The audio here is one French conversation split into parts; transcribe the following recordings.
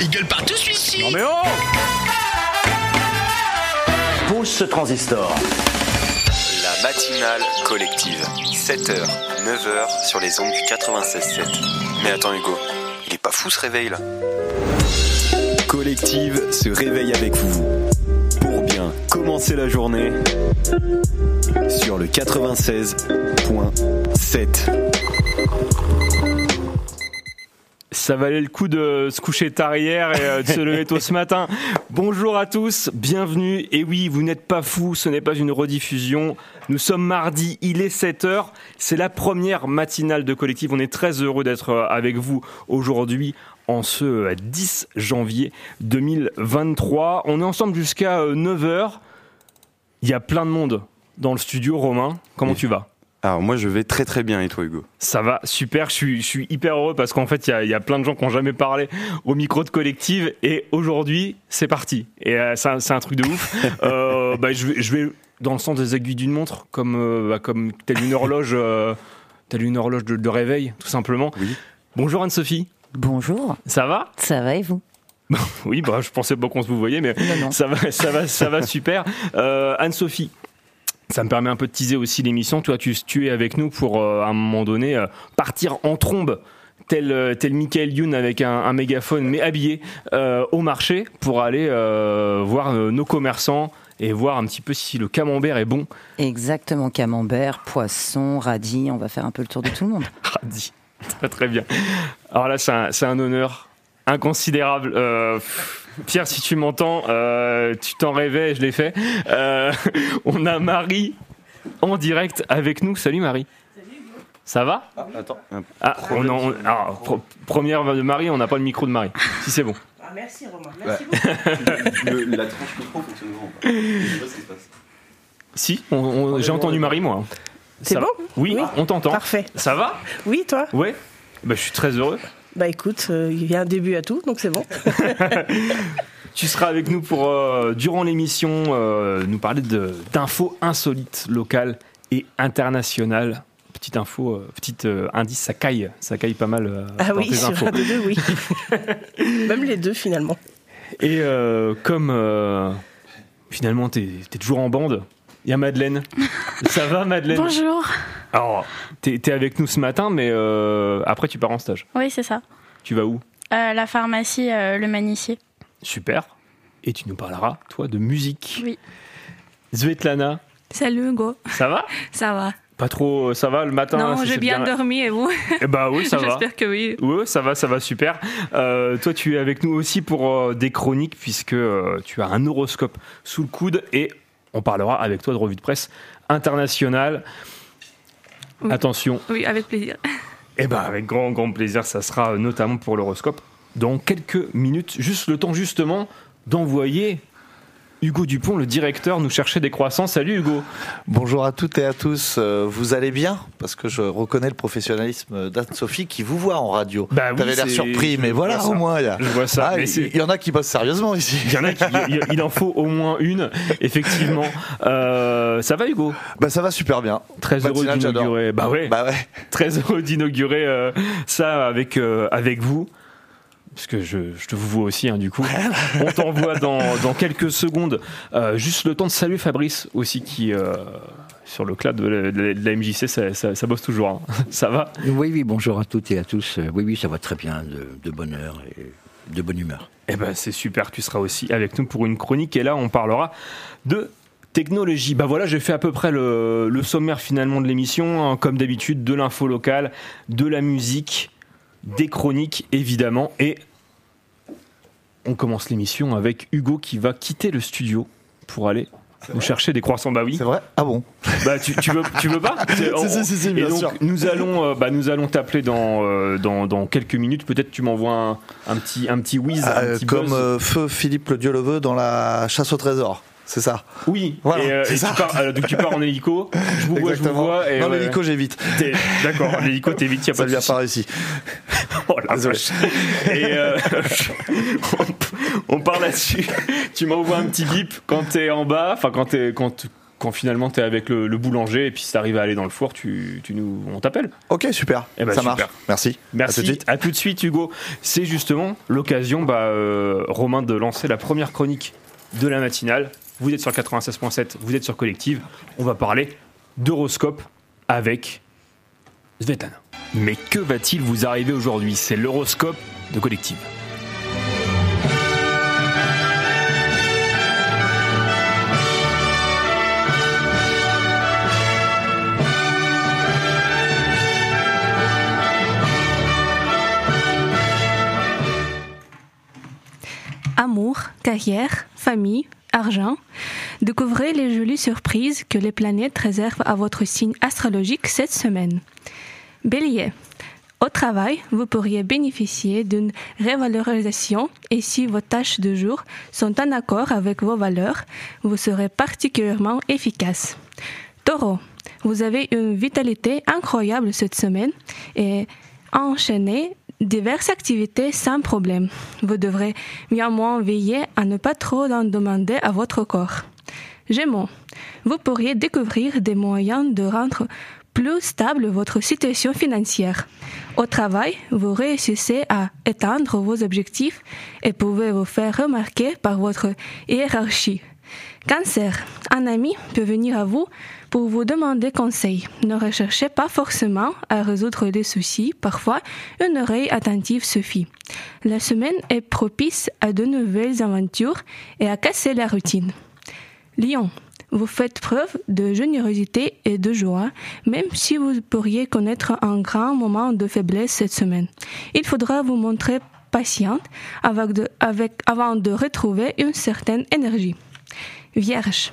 Il gueule partout celui-ci Non mais oh Pousse ce transistor. La matinale collective. 7h, 9h sur les ondes du 96.7. Mais attends Hugo, il est pas fou ce réveil là? Collective se réveille avec vous. Pour bien commencer la journée sur le 96.7. Ça valait le coup de se coucher tard hier et euh, de se lever tôt ce matin. Bonjour à tous, bienvenue. Et oui, vous n'êtes pas fous, ce n'est pas une rediffusion. Nous sommes mardi, il est 7h. C'est la première matinale de collective. On est très heureux d'être euh, avec vous aujourd'hui en ce 10 janvier 2023. On est ensemble jusqu'à 9h. Il y a plein de monde dans le studio. Romain, comment Oui. tu vas? Alors moi je vais très très bien et toi Hugo? Ça va, super, je suis, je suis hyper heureux parce qu'en fait, il y a, il y a plein de gens qui n'ont jamais parlé au micro de collective et aujourd'hui, c'est parti. Et euh, c'est un, c'est un truc de ouf. Euh, bah, je, vais, je vais dans le sens des aiguilles d'une montre, comme, euh, bah, comme telle une horloge, euh, telle une horloge de, de réveil, tout simplement. Oui. Bonjour Anne-Sophie, Bonjour, ça va? Ça va et vous? Oui, bah, je pensais pas qu'on se vous voyait, mais Non, non. ça va, ça va, ça va super. Euh, Anne-Sophie, ça me permet un peu de teaser aussi l'émission. Toi, tu, tu es avec nous pour, euh, à un moment donné, euh, partir en trombe. Tel, euh, tel Michael Youn avec un, un mégaphone, mais habillé euh, au marché pour aller euh, voir nos commerçants et voir un petit peu si le camembert est bon. Exactement, camembert, poisson, radis, on va faire un peu le tour de tout le monde. Radis. Très très bien. Alors là, c'est un, honneur inconsidérable. Euh, Pierre, si tu m'entends, euh, tu t'en rêvais, je l'ai fait. Euh, on a Marie en direct avec nous. Salut Marie. Ça va? Attends. ah, on, en- alors, pro- Première de Marie, on n'a pas le micro de Marie. Si c'est bon. Ah, merci Romain, merci beaucoup. la tranche micro fonctionne vraiment pas. Je sais pas ce qui se passe. Si, j'ai entendu Marie moi. C'est bon? Oui, Oui. on t'entend. Parfait. Ça va? Oui, toi? Ouais. Bah, je suis très heureux. Bah écoute, euh, il y a un début à tout, donc c'est bon. Tu seras avec nous pour, euh, durant l'émission, euh, nous parler de- d'infos insolites locales et internationales. Petite info, euh, petite indice, ça caille, ça caille pas mal Ah dans oui, tes sur un des deux, oui. Même les deux finalement. Et comme finalement t'es es toujours en bande, il y a Madeleine. ça va Madeleine? Bonjour. Alors, t'es es avec nous ce matin, mais euh, après tu pars en stage. Oui, c'est ça. Tu vas où? Euh, la pharmacie euh, Le Manicier. Super. Et tu nous parleras, toi, de musique. Oui. Svetlana, Salut Hugo, ça va? Ça va Pas trop, ça va le matin Non, j'ai bien, dormi et vous? Eh bah oui, ça va. J'espère que oui. Ouais, ça va, ça va super. Euh, toi, tu es avec nous aussi pour euh, des chroniques puisque euh, tu as un horoscope sous le coude et on parlera avec toi de revue de presse internationale. Oui. Attention, Oui, avec plaisir. eh ben avec grand grand plaisir, ça sera notamment pour l'horoscope dans quelques minutes, juste le temps justement d'envoyer Hugo Dupont, le directeur, nous chercher des croissants. Salut Hugo. Bonjour à toutes et à tous. Euh, Vous allez bien? Parce que je reconnais le professionnalisme d'Anne-Sophie qui vous voit en radio. Bah oui, T'avais l'air surpris, mais voilà, ça. au moins. Il y, a- Je vois ça. Ah, il y en a qui bossent sérieusement ici. Il y en a qui, il, il en faut au moins une, effectivement. Euh, ça va Hugo? Bah ça va super bien. Très heureux d'inaugurer. Bah ouais. Bah ouais. Très heureux d'inaugurer euh, ça avec euh, avec vous. Parce que je, je te vous vois aussi, hein, du coup. On t'envoie dans, dans quelques secondes. Euh, juste le temps de saluer Fabrice aussi, qui, euh, sur le clat de la, de MJC, ça, ça- ça bosse toujours. hein. Ça va Oui, oui, bonjour à toutes et à tous. Oui, oui, ça va très bien, de, de bonne heure et de bonne humeur. Eh ben, c'est super, tu seras aussi avec nous pour une chronique. Et là, on parlera de technologie. Bah voilà, j'ai fait à peu près le, le sommaire finalement de l'émission, hein, comme d'habitude, de l'info locale, de la musique, des chroniques évidemment. Et on commence l'émission avec Hugo qui va quitter le studio pour aller nous chercher des croissants. Bah oui. C'est vrai Ah bon Bah tu, tu veux tu veux pas C'est- on- Si, si, si, bien Et donc sûr. nous allons euh, bah, nous allons t'appeler dans, euh, dans dans quelques minutes. Peut-être tu m'envoies un, un petit un petit whiz, un Euh, petit Comme buzz. Feu Philippe le Dieu le veut dans la chasse au trésor. C'est ça. Oui, Voilà, et, euh, c'est et ça. tu pars, euh, donc tu pars en hélico, je vous vois, je vous vois. Et non, ouais, l'hélico, j'évite. t'es- D'accord, l'hélico, t'es vite, y a Ça pas lui de a souci. pas réussi. Oh la vache. Et euh, on, on part là-dessus. Tu m'envoies un petit bip quand t'es en bas, enfin quand t'es quand quand finalement tu es avec le, le boulanger et puis si t'arrives à aller dans le four, tu, tu nous, on t'appelle. Ok, super. Eh ben, ça super. marche. Merci. Merci. À tout de suite. À tout de suite, Hugo. C'est justement l'occasion, bah, euh, Romain, de lancer la première chronique de la matinale. Vous êtes sur le 96.7, vous êtes sur Collective. On va parler d'horoscope avec Svetlana. Mais que va-t-il vous arriver aujourd'hui? C'est l'horoscope de Collective. Amour, carrière, famille, argent. Découvrez les jolies surprises que les planètes réservent à votre signe astrologique cette semaine. Bélier. Au travail, vous pourriez bénéficier d'une révalorisation et si vos tâches de jour sont en accord avec vos valeurs, vous serez particulièrement efficace. Taureau. Vous avez une vitalité incroyable cette semaine et enchaînez diverses activités sans problème. Vous devrez néanmoins veiller à ne pas trop en demander à votre corps. Gémeaux, vous pourriez découvrir des moyens de rendre plus stable votre situation financière. Au travail, vous réussissez à éteindre vos objectifs et pouvez vous faire remarquer par votre hiérarchie. Cancer, un ami peut venir à vous pour vous demander conseil. Ne recherchez pas forcément à résoudre les soucis, parfois une oreille attentive suffit. La semaine est propice à de nouvelles aventures et à casser la routine. Lion, vous faites preuve de générosité et de joie, même si vous pourriez connaître un grand moment de faiblesse cette semaine. Il faudra vous montrer patiente avec- avant de retrouver une certaine énergie. Vierge,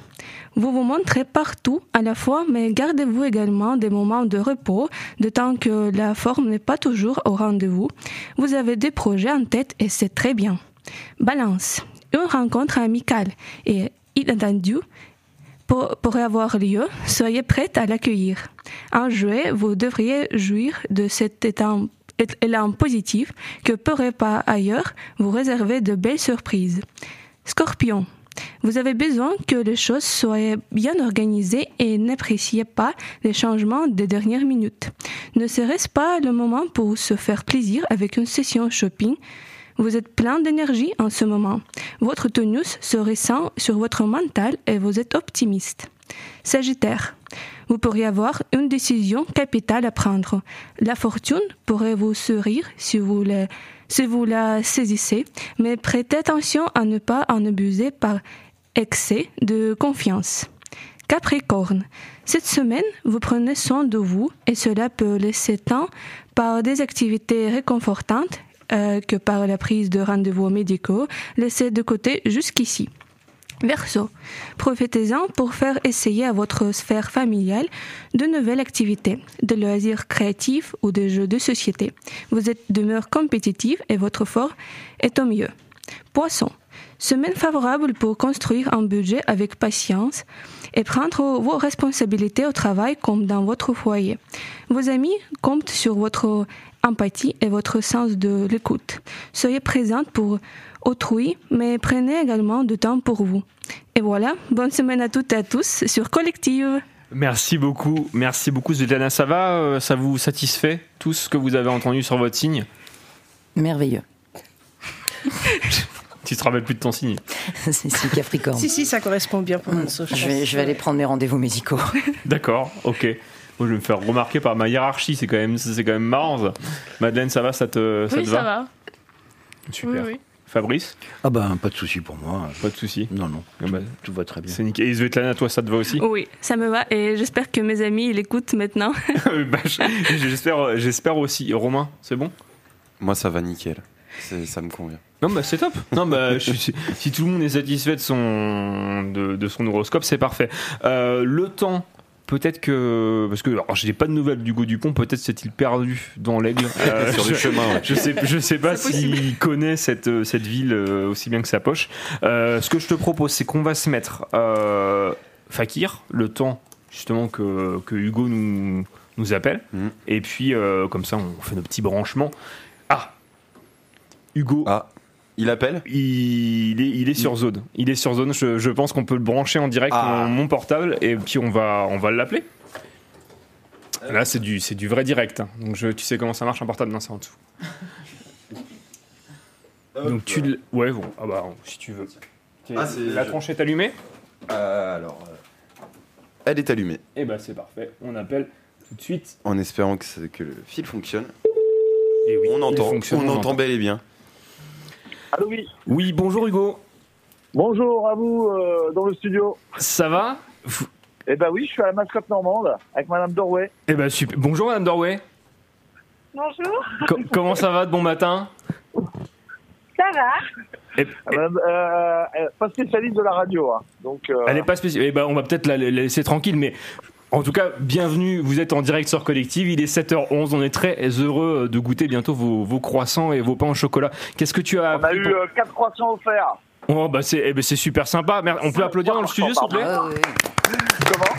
vous vous montrez partout à la fois, mais gardez-vous également des moments de repos, de temps que la forme n'est pas toujours au rendez-vous. Vous avez des projets en tête et c'est très bien. Balance, une rencontre amicale et inattendue pour- pourrait avoir lieu, soyez prête à l'accueillir. En juillet, vous devriez jouir de cet élan, élan positif que pourrait pas ailleurs vous réserver de belles surprises. Scorpion, vous avez besoin que les choses soient bien organisées et n'appréciez pas les changements des dernières minutes. Ne serait-ce pas le moment pour se faire plaisir avec une session shopping? Vous êtes plein d'énergie en ce moment. Votre tonus se ressent sur votre mental et vous êtes optimiste. Sagittaire, vous pourriez avoir une décision capitale à prendre. La fortune pourrait vous sourire si vous, la- si vous la saisissez, mais prêtez attention à ne pas en abuser par excès de confiance. Capricorne, cette semaine, vous prenez soin de vous et cela peut laisser temps par des activités réconfortantes euh, que par la prise de rendez-vous médicaux laissés de côté jusqu'ici. Verseau, profitez-en pour faire essayer à votre sphère familiale de nouvelles activités, de loisirs créatifs ou de jeux de société. Vous êtes d'humeur compétitive et votre fort est au mieux. Poisson, semaine favorable pour construire un budget avec patience et prendre vos responsabilités au travail comme dans votre foyer. Vos amis comptent sur votre empathie et votre sens de l'écoute. Soyez présente pour autrui, mais prenez également du temps pour vous. Et voilà, bonne semaine à toutes et à tous sur Collective. Merci beaucoup, merci beaucoup Svetlana. Ça va euh, Ça vous satisfait tout ce que vous avez entendu sur votre signe? Merveilleux. Tu te rappelles plus de ton signe C'est Capricorne. Si, si, ça correspond bien pour Anso. Je vais, je vais aller prendre mes rendez-vous médicaux. D'accord, ok. Moi, je vais me faire remarquer par ma hiérarchie, c'est quand même, c'est quand même marrant. Ça. Madeleine, ça va, ça te, ça oui, te ça va? va. Super. Oui, oui. Fabrice, Ah ben, pas de souci pour moi. pas de souci. Non, non, Ah bah, tout va très bien. c'est nickel. Et Svetlana, toi, ça te va aussi Oui, ça me va et j'espère que mes amis ils écoutent maintenant. Bah, je- J'espère, j'espère aussi. Romain, c'est bon Moi, ça va nickel. C'est- Ça me convient. Non, bah c'est top. Non, bah je- si, si tout le monde est satisfait de son de, de son horoscope, c'est parfait. Euh, le temps. Peut-être que parce que alors je n'ai pas de nouvelles d'Hugo Dupont. Peut-être s'est-il perdu dans l'aigle Euh, Sur le chemin, ouais. Je sais, je sais pas s'il connaît cette, euh, cette ville euh, aussi bien que sa poche. Euh, ce que je te propose, c'est qu'on va se mettre euh, Fakir, le temps justement que, que Hugo nous, nous appelle. Mhm. Et puis, euh, comme ça, on fait nos petits branchements. Ah Hugo Ah. Il appelle il est, il est sur zone. Il est sur zone. Je, je pense qu'on peut le brancher en direct Ah. mon, mon portable et puis on va, on va l'appeler. Là, c'est du, c'est du vrai direct. hein. Donc, je, tu sais comment ça marche un portable Non, c'est en dessous. Donc, tu. le- Ouais, bon. Ah bah, si tu veux. Ah, c'est- La tronche est allumée? Euh, alors. euh, Elle est allumée, Eh bah, c'est parfait. On appelle tout de suite. en espérant que, c'est- que le fil fonctionne. Et oui, On il entend, fonctionne, on entend bel et bien. Allô, oui. Oui, bonjour Hugo. Bonjour à vous euh, dans le studio. Ça va Vous- Eh ben oui, je suis à la mascotte normande avec Madame Dorway. Eh ben super. Bonjour Madame Dorway. Bonjour, Co- comment ça va de bon matin? Ça va Eh- euh, euh, pas spécialiste de la radio, hein. donc euh, Elle est pas spéciale. Eh ben, on va peut-être la, la laisser tranquille, mais en tout cas, bienvenue. Vous êtes en direct sur Collective. Il est 7h11. On est très heureux de goûter bientôt vos, vos croissants et vos pains au chocolat. Qu'est-ce que tu as on a eu pour- euh, quatre croissants offerts. Oh, bah c'est eh ben, super sympa. Mer- On peut applaudir dans le studio, s'il vous plaît Ah, oui. Comment?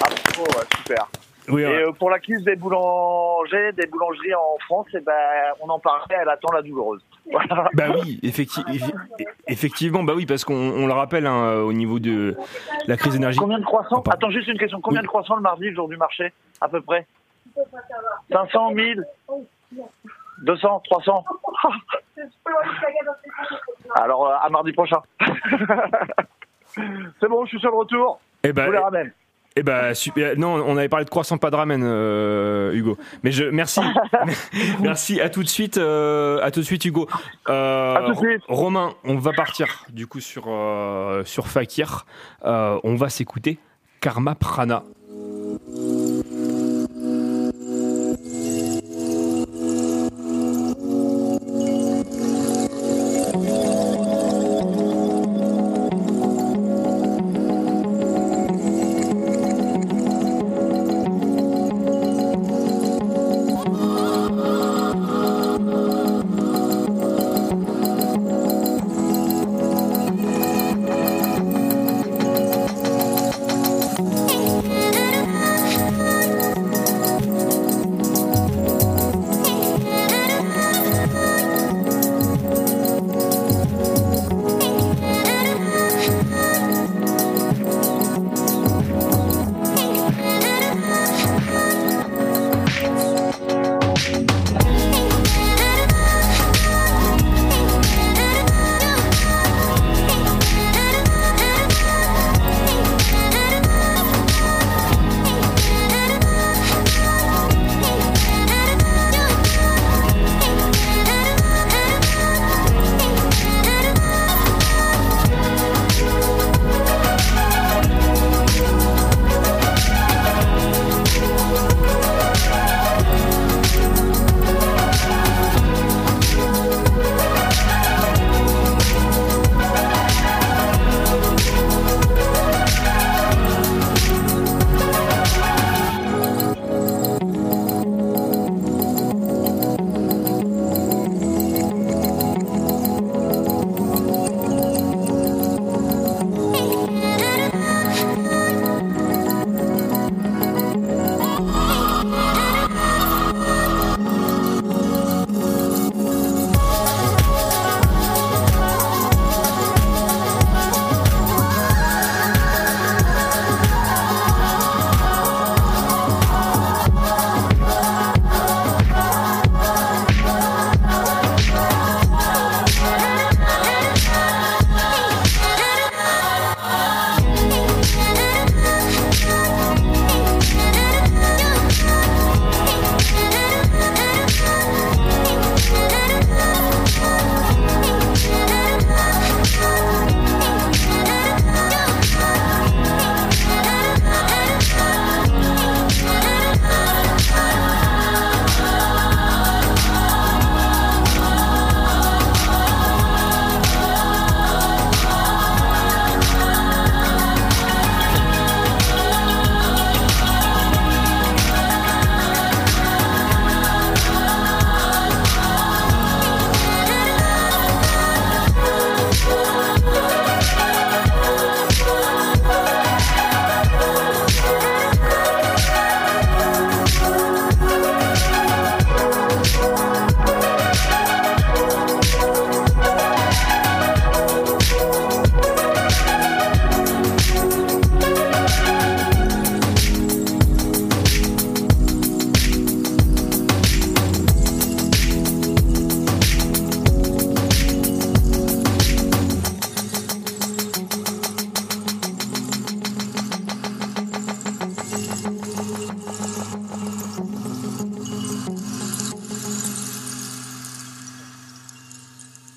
Ah, oh, ouais, super. Oui, Et ouais. euh, pour la crise des boulangers, des boulangeries en France, eh ben, on en parlait, elle attend la douloureuse. Voilà. Bah oui, effecti- effectivement, bah oui, parce qu'on on le rappelle hein, au niveau de la crise énergétique. Combien de croissants Oh. Attends, juste une question. Combien Oui. de croissants le mardi, le jour du marché, à peu près? 500, 1000 200, 300 Alors, euh, à mardi prochain. C'est bon, je suis sur le retour. Eh Je ben, vous les ramène. Eh ben super. Non, on avait parlé de croissant pas de ramen, euh, Hugo. Mais je merci, merci. À tout de suite, euh, à tout de suite, Hugo. Euh, À tout de suite. Romain, on va partir du coup sur sur Fakir. On va s'écouter Karma Prana.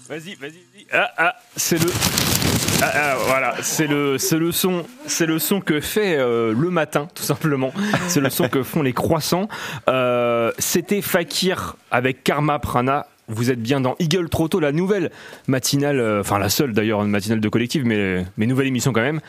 Vas-y, vas-y. vas-y. Ah, ah, c'est le. Ah, ah, voilà, c'est le, c'est le son, c'est le son que fait euh, le matin, tout simplement. C'est le son que font les croissants. Euh, C'était Fakir avec Karma Prana. Vous êtes bien dans Eagle Trotto, la nouvelle matinale, euh, enfin la seule d'ailleurs matinale de collectif, mais, mais nouvelle émission quand même.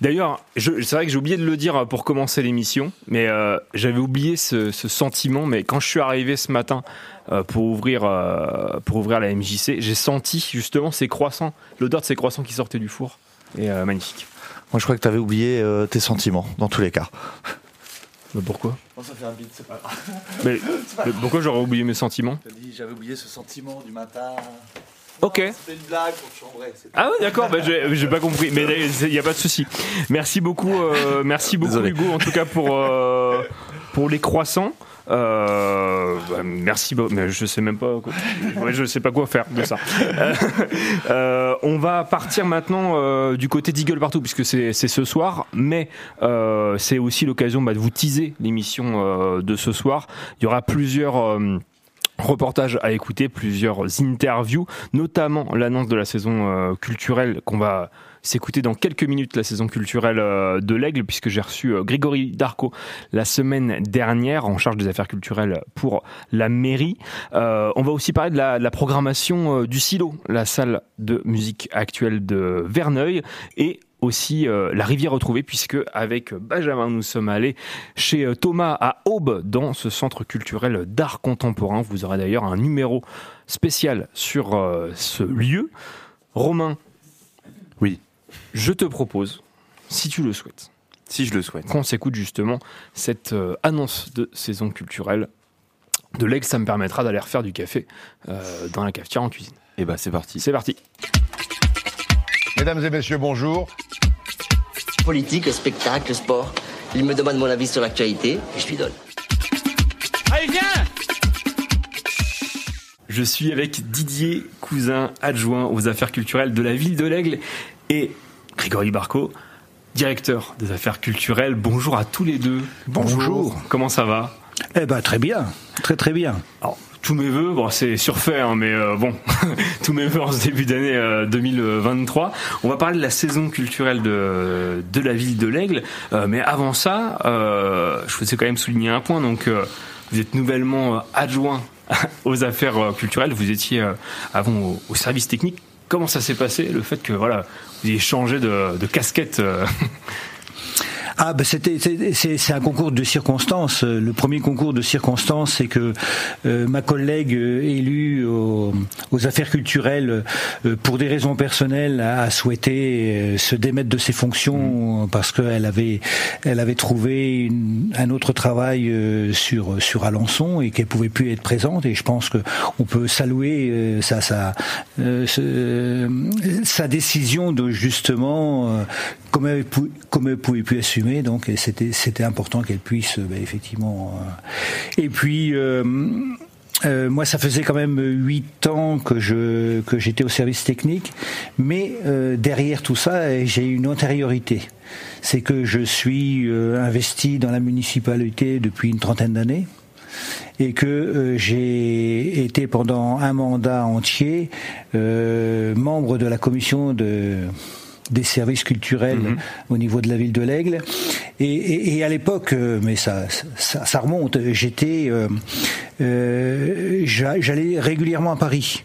D'ailleurs, c'est vrai que j'ai oublié de le dire pour commencer l'émission, mais euh, j'avais oublié ce, sentiment. Mais quand je suis arrivé ce matin euh, pour ouvrir euh, pour ouvrir la MJC, j'ai senti justement ces croissants, l'odeur de ces croissants qui sortaient du four. Et euh, magnifique. Moi, je crois que tu avais oublié euh, tes sentiments, dans tous les cas. Mais pourquoi ça fait un bit, c'est pas grave. mais, mais pourquoi j'aurais oublié mes sentiments T'as dit, j'avais oublié ce sentiment du matin. Ok. C'était une blague pour chambrer. Ah oui, d'accord, bah, j'ai j'ai pas compris, mais il n'y a pas de souci. Merci beaucoup, euh, merci beaucoup Désolé. Hugo, en tout cas pour euh, pour les croissants. Euh, bah, merci, mais je sais même pas, quoi. Je sais pas quoi faire de ça. Euh, euh, on va partir maintenant du côté d'Eagle partout puisque c'est ce soir, mais c'est aussi l'occasion bah, de vous teaser l'émission de ce soir. Il y aura plusieurs. reportages à écouter, plusieurs interviews, notamment l'annonce de la saison culturelle qu'on va s'écouter dans quelques minutes, la saison culturelle euh, de l'Aigle, puisque j'ai reçu euh, Grégory Darco la semaine dernière en charge des affaires culturelles pour la mairie. Euh, on va aussi parler de la, programmation du Silo, la salle de musique actuelle de Verneuil, et aussi la rivière retrouvée puisque avec Benjamin nous sommes allés chez Thomas à Aube dans ce centre culturel d'art contemporain. Vous aurez d'ailleurs un numéro spécial sur ce lieu. Romain, Oui, je te propose, si tu le souhaites, si je le souhaite. qu'on s'écoute justement cette euh, annonce de saison culturelle de l'aigle, ça me permettra d'aller refaire du café euh, dans la cafetière en cuisine. Et bah c'est parti. C'est parti. Mesdames et messieurs, bonjour. Politique, spectacle, sport. Il me demande mon avis sur l'actualité et je lui donne. Allez, viens Je suis avec Didier Cousin, adjoint aux affaires culturelles de la ville de l'Aigle, et Grégory Barco, directeur des affaires culturelles. Bonjour à tous les deux. Bonjour. Comment ça va? Eh ben très bien, très très bien. Alors, tous mes voeux, bon, c'est surfait, hein, mais euh, bon, tous mes voeux en ce début d'année euh, 2023. On va parler de la saison culturelle de, de la ville de l'Aigle, Euh, mais avant ça, euh, je voulais quand même souligner un point. Donc, euh, vous êtes nouvellement euh, adjoint aux affaires euh, culturelles. Vous étiez euh, avant au, au service technique. Comment ça s'est passé le fait que voilà, ayez changé de, de casquette euh, Ah ben c'était c'est- un concours de circonstances. Le premier concours de circonstances, c'est que euh, ma collègue euh, élue aux, aux affaires culturelles, euh, pour des raisons personnelles, a, a souhaité euh, se démettre de ses fonctions parce qu'elle avait elle avait trouvé une- un autre travail sur sur Alençon et qu'elle pouvait plus être présente. Et je pense que on peut saluer sa sa ce- sa décision de justement comme elle, comme elle pouvait plus assumer, donc c'était c'était important qu'elle puisse euh, ben, effectivement. euh, et puis. euh, moi, ça faisait quand même huit ans que je que j'étais au service technique, mais derrière tout ça, j'ai une antériorité. C'est que je suis investi dans la municipalité depuis une trentaine d'années et que j'ai été pendant un mandat entier membre de la commission de des services culturels au niveau de la ville de l'Aigle. Et, et- et à l'époque, euh, mais ça, ça, ça remonte, j'étais, euh, euh, j'a- j'allais régulièrement à Paris.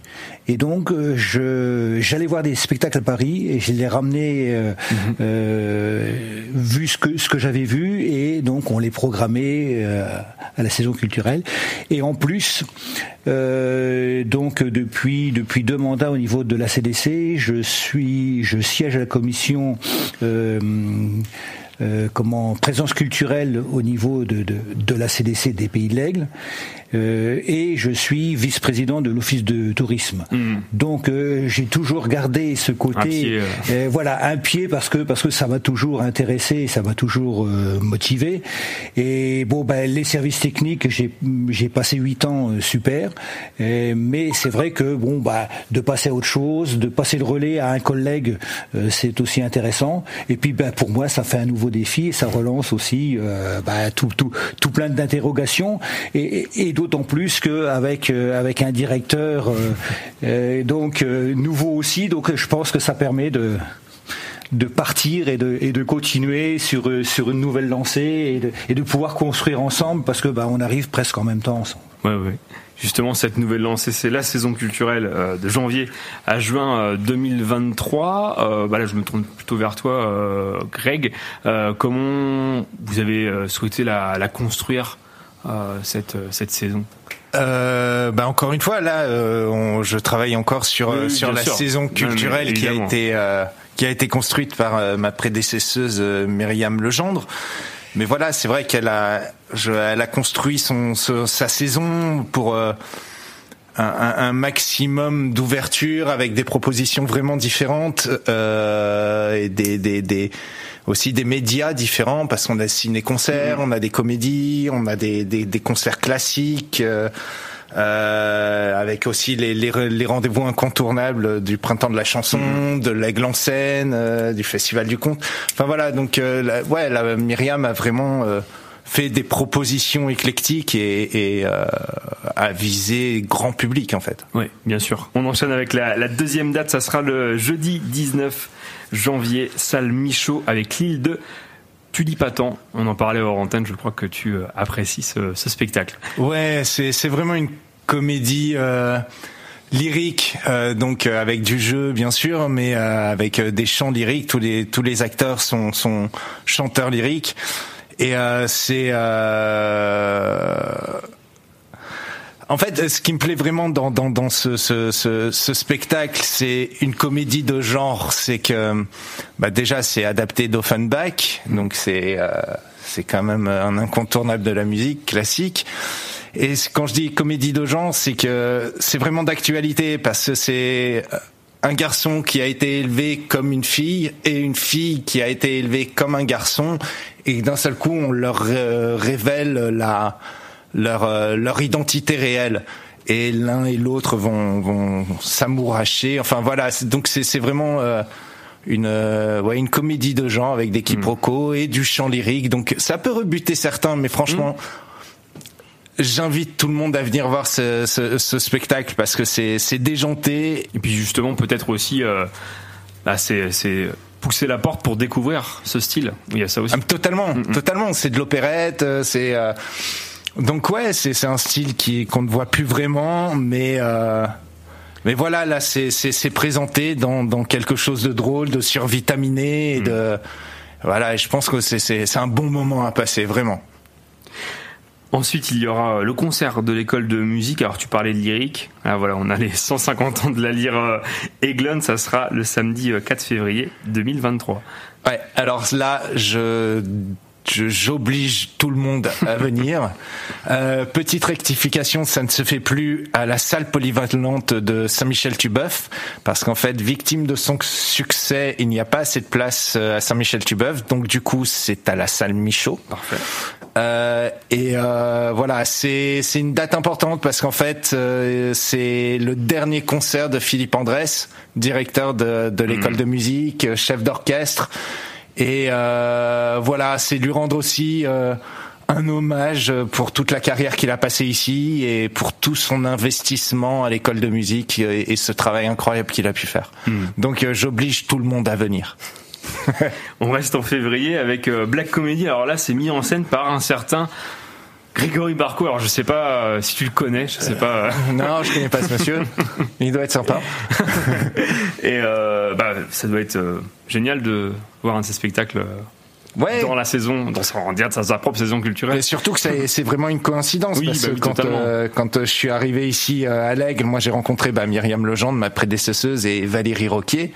Et donc, euh, je, j'allais voir des spectacles à Paris et je les ramenais, euh, euh, vu ce que, ce que j'avais vu, et donc on les programmait euh, à la saison culturelle. Et en plus, donc depuis depuis deux mandats au niveau de la CDC, je suis je siège à la commission. Euh, comment présence culturelle au niveau de, de, de la CDC des Pays de l'Aigle euh, et je suis vice-président de l'office de tourisme. Donc euh, j'ai toujours gardé ce côté, Un pied, euh. euh, voilà, un pied parce que parce que ça m'a toujours intéressé, ça m'a toujours euh, motivé. Et bon, ben les services techniques, j'ai j'ai passé huit ans euh, super, Euh, mais c'est vrai que bon, bah de passer à autre chose, de passer le relais à un collègue, euh, c'est aussi intéressant. Et puis ben pour moi, ça fait un nouveau défi et ça relance aussi euh, bah, tout tout tout plein d'interrogations. Et, et, et d'autant plus qu'avec avec un directeur donc nouveau aussi, donc je pense que ça permet de de partir et de, et de continuer sur, sur une nouvelle lancée et de, pouvoir construire ensemble parce que bah, on arrive presque en même temps ensemble. Ouais. Justement, cette nouvelle lancée, c'est la saison culturelle euh, de janvier à juin 2023. Euh, euh, bah là, je me tourne plutôt vers toi, Greg. comment vous avez souhaité la construire? Cette, cette saison. Euh, bah encore une fois, là, on, je travaille encore sur sur la saison culturelle qui a été qui a été construite par euh, ma prédécesseuse euh, Myriam Legendre. Mais voilà, c'est vrai qu'elle a, je, elle a construit son, sa saison pour euh, un, un, maximum d'ouverture avec des propositions vraiment différentes euh, et des, des, des, aussi des médias différents parce qu'on a ciné-concerts, mmh. on a des comédies, on a des, des, des concerts classiques. Euh, euh, avec aussi les, les, les rendez-vous incontournables du printemps de la chanson, mm. de l'aigle en scène, euh, du festival du conte. Enfin voilà, donc euh, la, ouais, la, Myriam a vraiment fait des propositions éclectiques et, et a visé grand public en fait. Oui, bien sûr. On enchaîne avec la, la, deuxième date, ça sera le jeudi 19 janvier, salle Michaud avec l'île de tu dis pas tant, on en parlait hors antenne, je crois que tu euh, apprécies ce, ce spectacle. Ouais, c'est, vraiment une comédie euh, lyrique, euh, donc euh, avec du jeu bien sûr, mais euh, avec des chants lyriques. Tous les tous les acteurs sont sont chanteurs lyriques et c'est en fait, ce qui me plaît vraiment dans, dans, dans ce, ce, ce, ce spectacle, c'est une comédie de genre. C'est que bah déjà, c'est adapté d'Offenbach, donc c'est euh, c'est quand même un incontournable de la musique classique. Et quand je dis comédie de genre, c'est que c'est vraiment d'actualité parce que c'est un garçon qui a été élevé comme une fille et une fille qui a été élevée comme un garçon et d'un seul coup on leur euh, révèle la leur euh, leur identité réelle. Et l'un et l'autre vont vont s'amouracher. Enfin voilà donc c'est vraiment euh, une euh, ouais une comédie de genre avec des quiproquos et du chant lyrique. Donc ça peut rebuter certains mais franchement J'invite tout le monde à venir voir ce, ce, ce spectacle parce que c'est déjanté. Et puis justement peut-être aussi bah c'est pousser la porte pour découvrir ce style. Il y a ça aussi. Ah, totalement, mm totalement. C'est de l'opérette, c'est donc ouais, c'est un style qui qu'on ne voit plus vraiment, mais euh, mais voilà, là c'est c'est présenté dans dans quelque chose de drôle, de survitaminé et de voilà. Et je pense que c'est c'est un bon moment à passer vraiment. Ensuite, il y aura le concert de l'école de musique. Alors, tu parlais de lyrique. Ah, voilà, on a les 150 ans de la lyre euh, Eglon. Ça sera le samedi 4 euh, février 2023. Ouais, alors là, je j'oblige tout le monde à venir. Euh, petite rectification, ça ne se fait plus à la salle polyvalente de Saint-Michel-Tubeuf, parce qu'en fait, victime de son succès, il n'y a pas assez de place euh, à Saint-Michel-Tubeuf, donc du coup, c'est à la salle Michaud. Parfait. Euh, et euh, voilà, c'est c'est une date importante parce qu'en fait, euh, c'est le dernier concert de Philippe Andrès, directeur de, de l'école mmh. de musique, chef d'orchestre. Et euh, voilà, c'est lui rendre aussi euh, un hommage pour toute la carrière qu'il a passée ici et pour tout son investissement à l'école de musique et, et, ce travail incroyable qu'il a pu faire. Mm. Donc euh, j'oblige tout le monde à venir. On reste en février avec euh, Black Comedy. Alors là, c'est mis en scène par un certain Grégory Barco, alors je sais pas euh, si tu le connais, je sais pas. Euh... non, je connais pas ce monsieur. Il doit être sympa. Et euh, bah, ça doit être génial de voir un de ces spectacles. Ouais. Dans la saison, dans sa, dans sa propre saison culturelle. Et surtout que c'est vraiment une coïncidence Oui, parce bah que quand je suis arrivé ici à l'Aigle, moi j'ai rencontré bah, Myriam Legendre, ma prédécesseuse, et Valérie Roquier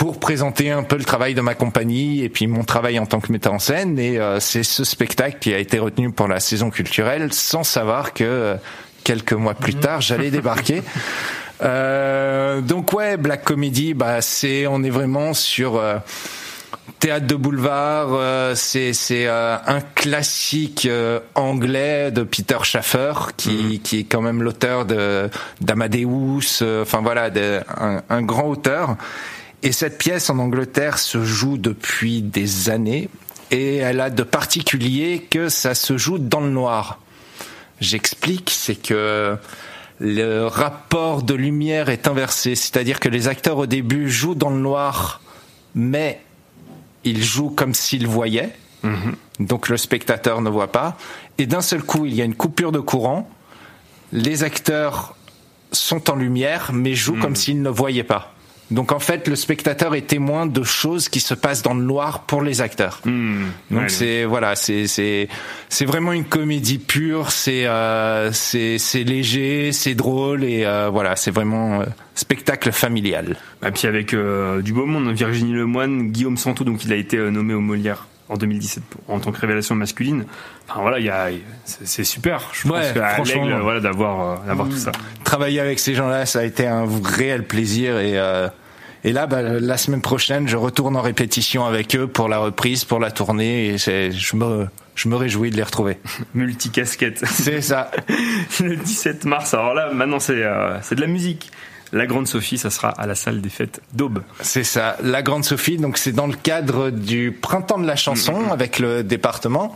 pour présenter un peu le travail de ma compagnie et puis mon travail en tant que metteur en scène. Et euh, c'est ce spectacle qui a été retenu pour la saison culturelle, sans savoir que euh, quelques mois plus tard, j'allais débarquer. Euh, donc ouais, Black Comedy, bah c'est, on est vraiment sur euh, théâtre de boulevard. euh, c'est c'est euh, un classique euh, anglais de Peter Schaffer, qui qui est quand même l'auteur de d'Amadeus. euh, Enfin voilà, de, un, un grand auteur. Et cette pièce en Angleterre se joue depuis des années. Et elle a de particulier que ça se joue dans le noir. J'explique, c'est que le rapport de lumière est inversé, c'est-à-dire que les acteurs au début jouent dans le noir, mais ils jouent comme s'ils voyaient, donc le spectateur ne voit pas, et d'un seul coup il y a une coupure de courant, les acteurs sont en lumière, mais jouent comme s'ils ne voyaient pas. Donc en fait, le spectateur est témoin de choses qui se passent dans le noir pour les acteurs. Donc Ouais, c'est voilà, c'est c'est c'est vraiment une comédie pure. C'est euh, c'est c'est léger, c'est drôle et euh, voilà, c'est vraiment euh, spectacle familial. Et puis avec euh, du beau monde, Virginie Lemoine, Guillaume Santou, donc il a été euh, nommé au Molière en 2017 pour- en tant que révélation masculine. Enfin voilà, il y a, c'est super. Je Ouais, pense franchement. l'aigle, voilà, d'avoir euh, d'avoir tout ça. Travailler avec ces gens-là, ça a été un réel plaisir et euh, et là, bah, la semaine prochaine, je retourne en répétition avec eux pour la reprise, pour la tournée et c'est je me je me réjouis de les retrouver. Multicasquette. C'est ça. le 17 mars. Alors là, maintenant c'est euh, c'est de la musique. La Grande Sophie, ça sera à la salle des fêtes d'Aube. C'est ça, la Grande Sophie. Donc c'est dans le cadre du printemps de la chanson avec le département.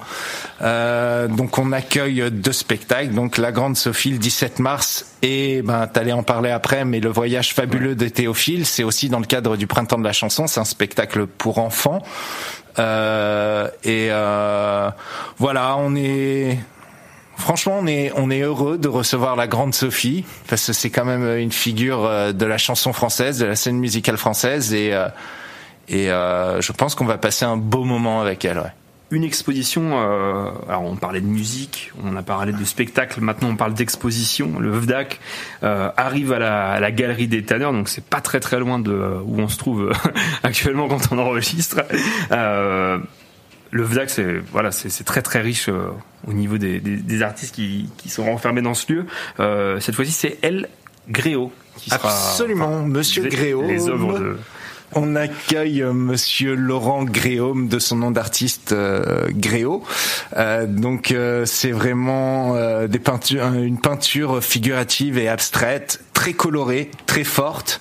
Euh, donc on accueille deux spectacles. Donc la Grande Sophie le 17 mars et ben t'allais en parler après, mais le voyage fabuleux de Théophile, c'est aussi dans le cadre du printemps de la chanson. C'est un spectacle pour enfants. Euh, et euh, voilà, on est Franchement, on est on est heureux de recevoir la grande Sophie parce que c'est quand même une figure euh, de la chanson française, de la scène musicale française et euh, et euh, je pense qu'on va passer un beau moment avec elle. Ouais. Une exposition, euh, alors on parlait de musique, on a parlé de spectacle, maintenant on parle d'exposition. Le VDAC euh, arrive à la, à la galerie des tanneurs, donc c'est pas très très loin de euh, où on se trouve euh, actuellement quand on enregistre. Le VDAC, c'est voilà, c'est très très riche euh, au niveau des, des, des artistes qui, qui sont renfermés dans ce lieu. Euh, cette fois-ci, c'est El Gréo qui sera Absolument, Monsieur les- œuvres de On accueille euh, Monsieur Laurent Gréaume de son nom d'artiste euh, Gréau. Euh, donc euh, c'est vraiment des peintures, une peinture figurative et abstraite, très colorée, très forte.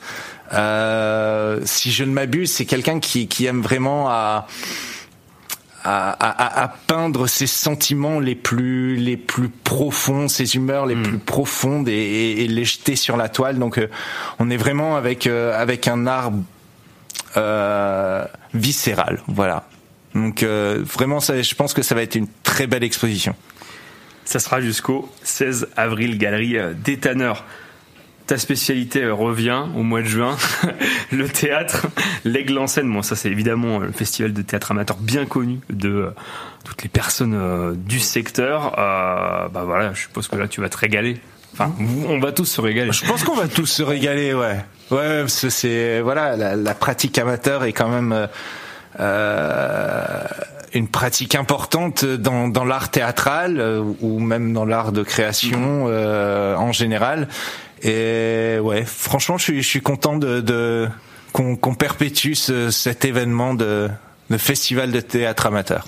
Si je ne m'abuse, c'est quelqu'un qui, qui aime vraiment à à, à- à peindre ses sentiments les plus les plus profonds, ses humeurs les plus profondes et, et- et les jeter sur la toile. Donc euh, on est vraiment avec euh, avec un art euh, viscéral, voilà. Donc euh, vraiment, ça, je pense que ça va être une très belle exposition. Ça sera jusqu'au 16 avril, galerie euh, des Tanneurs. Ta spécialité euh, revient au mois de juin, le théâtre, l'Aigle en scène. Bon, ça c'est évidemment euh, le festival de théâtre amateur bien connu de euh, toutes les personnes du secteur. Euh, bah voilà, je suppose que là tu vas te régaler. Enfin, on va tous se régaler. Je pense qu'on va tous se régaler, ouais. Ouais, parce que c'est voilà, la, pratique amateur est quand même une pratique importante dans, l'art théâtral ou même dans l'art de création en général. Et ouais, franchement, je suis, je suis content de, de qu'on perpétue ce- cet événement de, de festival de théâtre amateur.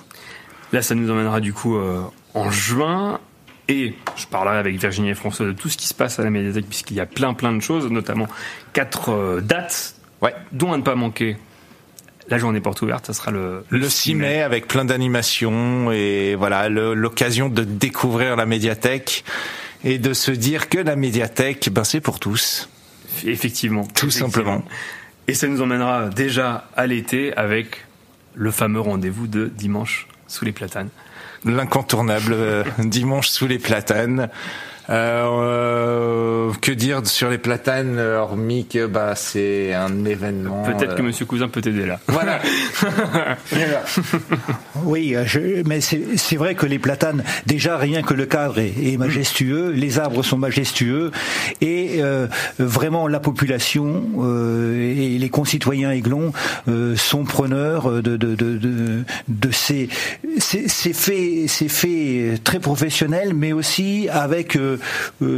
Là, ça nous emmènera du coup euh, en juin. Et je parlerai avec Virginie et François de tout ce qui se passe à la médiathèque, puisqu'il y a plein plein de choses, notamment quatre euh, dates, dont à ne pas manquer. La journée porte ouverte, ça sera le, Le 6 mai avec plein d'animations et voilà l'occasion de découvrir la médiathèque et de se dire que la médiathèque, ben c'est pour tous. Effectivement. Tout Effectivement. simplement. Et ça nous emmènera déjà à l'été avec le fameux rendez-vous de dimanche sous les platanes. L'incontournable euh, dimanche sous les platanes. Euh, que dire sur les platanes hormis que bah c'est un événement. Peut-être que euh, Monsieur Cousin peut t'aider là. Voilà. Oui, euh, je- mais c'est c'est vrai que les platanes, déjà rien que le cadre est, est majestueux, les arbres sont majestueux, et euh, vraiment la population euh, et les concitoyens aiglons euh, sont preneurs de, de, de, de, de ces, ces, ces faits, ces faits très professionnels, mais aussi avec euh,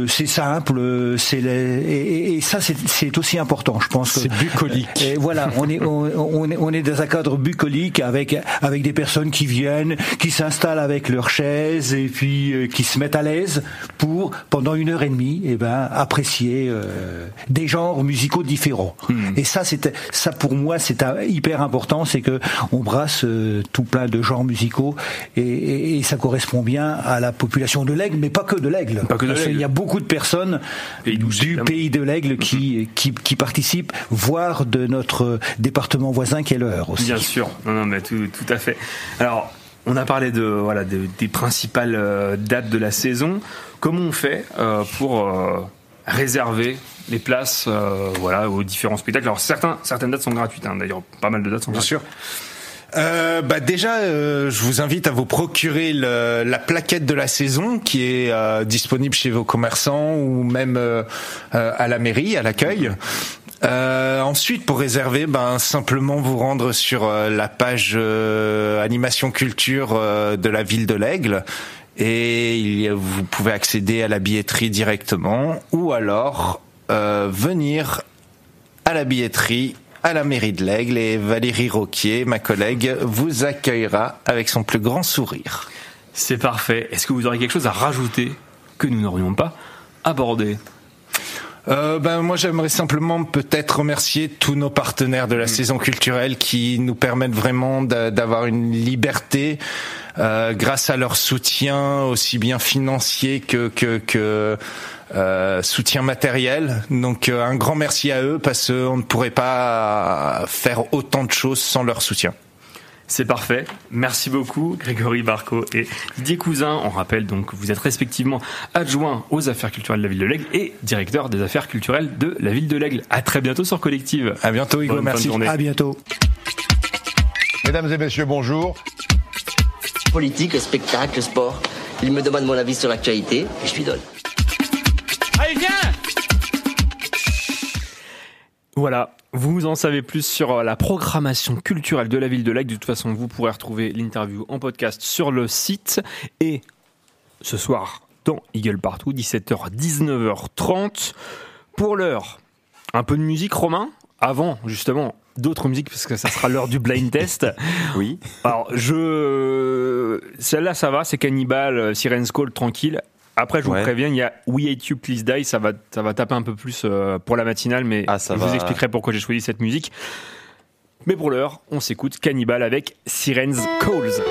c'est simple, euh, c'est et, et- et ça c'est- aussi important, je pense. C'est bucolique. Et voilà, on est on, on est on est dans un cadre bucolique avec avec des personnes qui viennent, qui s'installent avec leurs chaises et puis euh, qui se mettent à l'aise pour pendant une heure et demie, et ben apprécier euh, des genres musicaux différents. Et ça c'est ça pour moi, c'est hyper important, c'est que on brasse euh, tout plein de genres musicaux et, et- et ça correspond bien à la population de l'Aigle, mais pas que de l'Aigle. Pas que l'Aigle. y a beaucoup de personnes du pays de l'Aigle qui, qui qui participent, voire de notre département voisin qui est l'heure aussi. Bien sûr, non, non, mais tout, tout à fait. Alors, on a parlé de voilà de- des principales euh, dates de la saison. Comment on fait euh, pour euh, réserver les places euh, voilà aux différents spectacles? Alors certains certaines dates sont gratuites. hein, D'ailleurs, pas mal de dates sont Bien gratuites. sûr. Euh, bah déjà, euh, je vous invite à vous procurer le- la plaquette de la saison qui est euh, disponible chez vos commerçants ou même euh, euh, à la mairie, à l'accueil. Euh, ensuite, pour réserver, ben simplement vous rendre sur la page animation culture de la ville de l'Aigle et il y a- vous pouvez accéder à la billetterie directement ou alors venir à la billetterie à la mairie de l'Aigle et Valérie Roquier, ma collègue, vous accueillera avec son plus grand sourire. C'est parfait. Est-ce que vous aurez quelque chose à rajouter que nous n'aurions pas abordé? Euh, ben moi j'aimerais simplement peut-être remercier tous nos partenaires de la saison culturelle qui nous permettent vraiment d'a- d'avoir une liberté euh, grâce à leur soutien aussi bien financier que que, que euh, soutien matériel. Donc euh, un grand merci à eux parce qu'on ne pourrait pas faire autant de choses sans leur soutien. C'est parfait. Merci beaucoup, Grégory Barco et Didier Cousin. On rappelle donc que vous êtes respectivement adjoint aux affaires culturelles de la ville de l'Aigle et directeur des affaires culturelles de la ville de l'Aigle. À très bientôt sur Collective. À bientôt, Hugo. Bonne Merci. À bientôt. Mesdames et messieurs, bonjour. Politique, spectacle, sport. Il me demande mon avis sur l'actualité et je lui donne. Allez, viens Voilà, vous en savez plus sur euh, la programmation culturelle de la ville de l'Aigle. De toute façon, vous pourrez retrouver l'interview en podcast sur le site. Et ce soir, dans Eagle Partout, 17h, 19h30. Pour l'heure, un peu de musique, Romain Avant, justement, d'autres musiques, parce que ça sera l'heure du blind test. Oui. Alors, je. Celle-là, ça va, c'est Cannibal, euh, Siren's Call, tranquille. Après, je vous Ouais. préviens, il y a We Hate You, Please Die, ça va, ça va taper un peu plus euh, pour la matinale, mais Ah, ça je va. vous expliquerai pourquoi j'ai choisi cette musique. Mais pour l'heure, on s'écoute Cannibal avec Siren's Calls.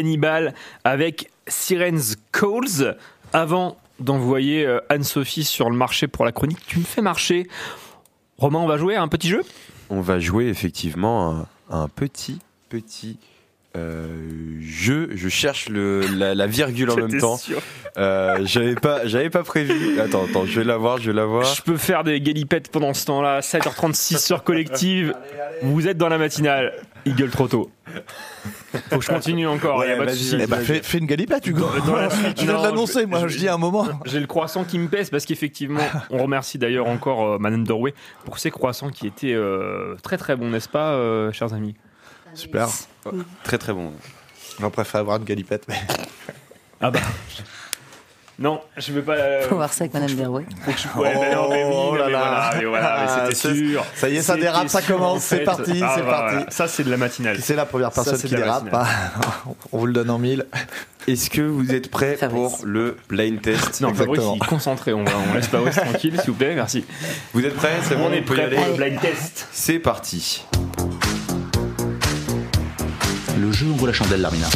Cannibal avec Sirens Calls. Avant d'envoyer euh, Anne-Sophie sur le marché pour la chronique, tu me fais marcher. Romain, on va jouer à un petit jeu? On va jouer effectivement un, un petit, petit euh, jeu. Je cherche le, la, la virgule en même temps. Euh, j'avais pas, j'avais pas prévu. Attends, attends, je vais la voir, je vais la voir. Je peux faire des galipettes pendant ce temps-là. 7h36 sur Collective. Vous êtes dans la matinale. Il gueule trop tôt. Faut que je continue encore. y a pas de souci. Eh ben, fais, fais une galipette, Hugo. Dans- dans la suite, tu viens non, de l'annoncer, moi, je- je dis à un moment. J'ai le croissant qui me pèse parce qu'effectivement, on remercie d'ailleurs encore euh, Man Underway pour ces croissants qui étaient euh, très très bons, n'est-ce pas, euh, chers amis? Super. Très très bon. On préfère avoir une galipette, mais. Ah bah. Non, je veux pas. euh, Faut voir ça avec Madame Berrouet. faut que je- ouais, mais non, mais oui, Oh mais là voilà, là. mais voilà, mais Ah, c'était sûr. ça y est, ça dérape, ça commence, en c'est parti, Ah, c'est bah, parti. voilà. Ça, c'est de la matinale. C'est la première Ça, personne c'est qui dérape. matinale. On vous le donne en mille. Est-ce que vous êtes prêts pour le blind test Non, Fabrice, Exactement. il est concentré. On, va, on laisse Fabrice tranquille, s'il vous plaît. Merci. Vous êtes prêts C'est bon, On est prêt pour le blind test. C'est parti. Le jeu ouvre la chandelle, Larmina.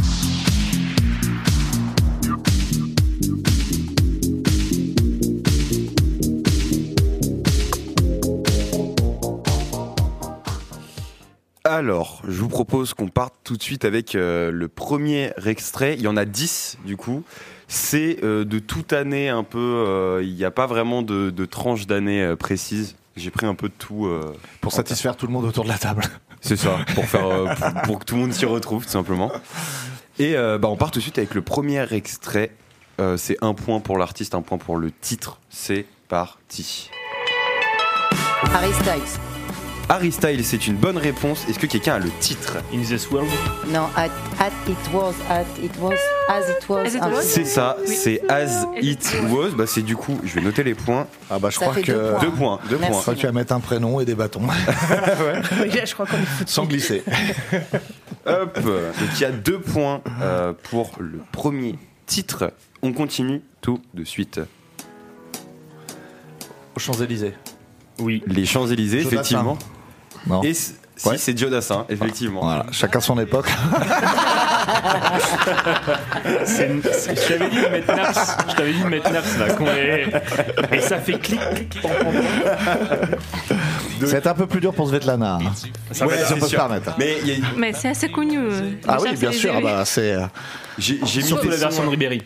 Alors, je vous propose qu'on parte tout de suite avec euh, le premier extrait. Il y en a 10 du coup. C'est euh, de toute année un peu. euh, Il n'y a pas vraiment de, de tranche d'année euh, précise. J'ai pris un peu de tout. euh, Pour satisfaire tout le monde autour de la table. C'est ça, pour, faire, euh, pour, que tout le monde s'y retrouve tout simplement. Et euh, bah, on part tout de suite avec le premier extrait. Euh, c'est un point pour l'artiste, un point pour le titre. C'est parti. Harry Styles. Harry Styles, c'est une bonne réponse. Est-ce que quelqu'un a le titre In this world? Non, at, at it was, at it was, as it was. C'est ça, c'est As It Was. Bah, c'est du coup, je vais noter les points. Ah bah je Ça crois que. deux points. Deux points, deux. Je crois que tu vas mettre un prénom et des bâtons. Oui, là, je crois qu'on est foutu. Sans glisser. Hop, donc il y a deux points euh, pour le premier titre. On continue tout de suite. Aux Champs-Élysées. Oui. Les Champs-Élysées, effectivement. Non. Et si, Ouais. c'est Jodassin, effectivement. Voilà, chacun son époque. C'est Je t'avais dit de mettre Naps. Je t'avais dit de mettre Naps là. qu'on est- Et ça fait clic, clic, pam, pam, pam. C'est un peu plus dur pour Svetlana. hein. Ça Ouais, c'est peut se sûr. permettre. Mais y a- Mais c'est assez connu. euh, Ah oui, bien sûr. Oui. Bah, c'est. euh, j'ai j'ai mis Surtout la version de Ribéry.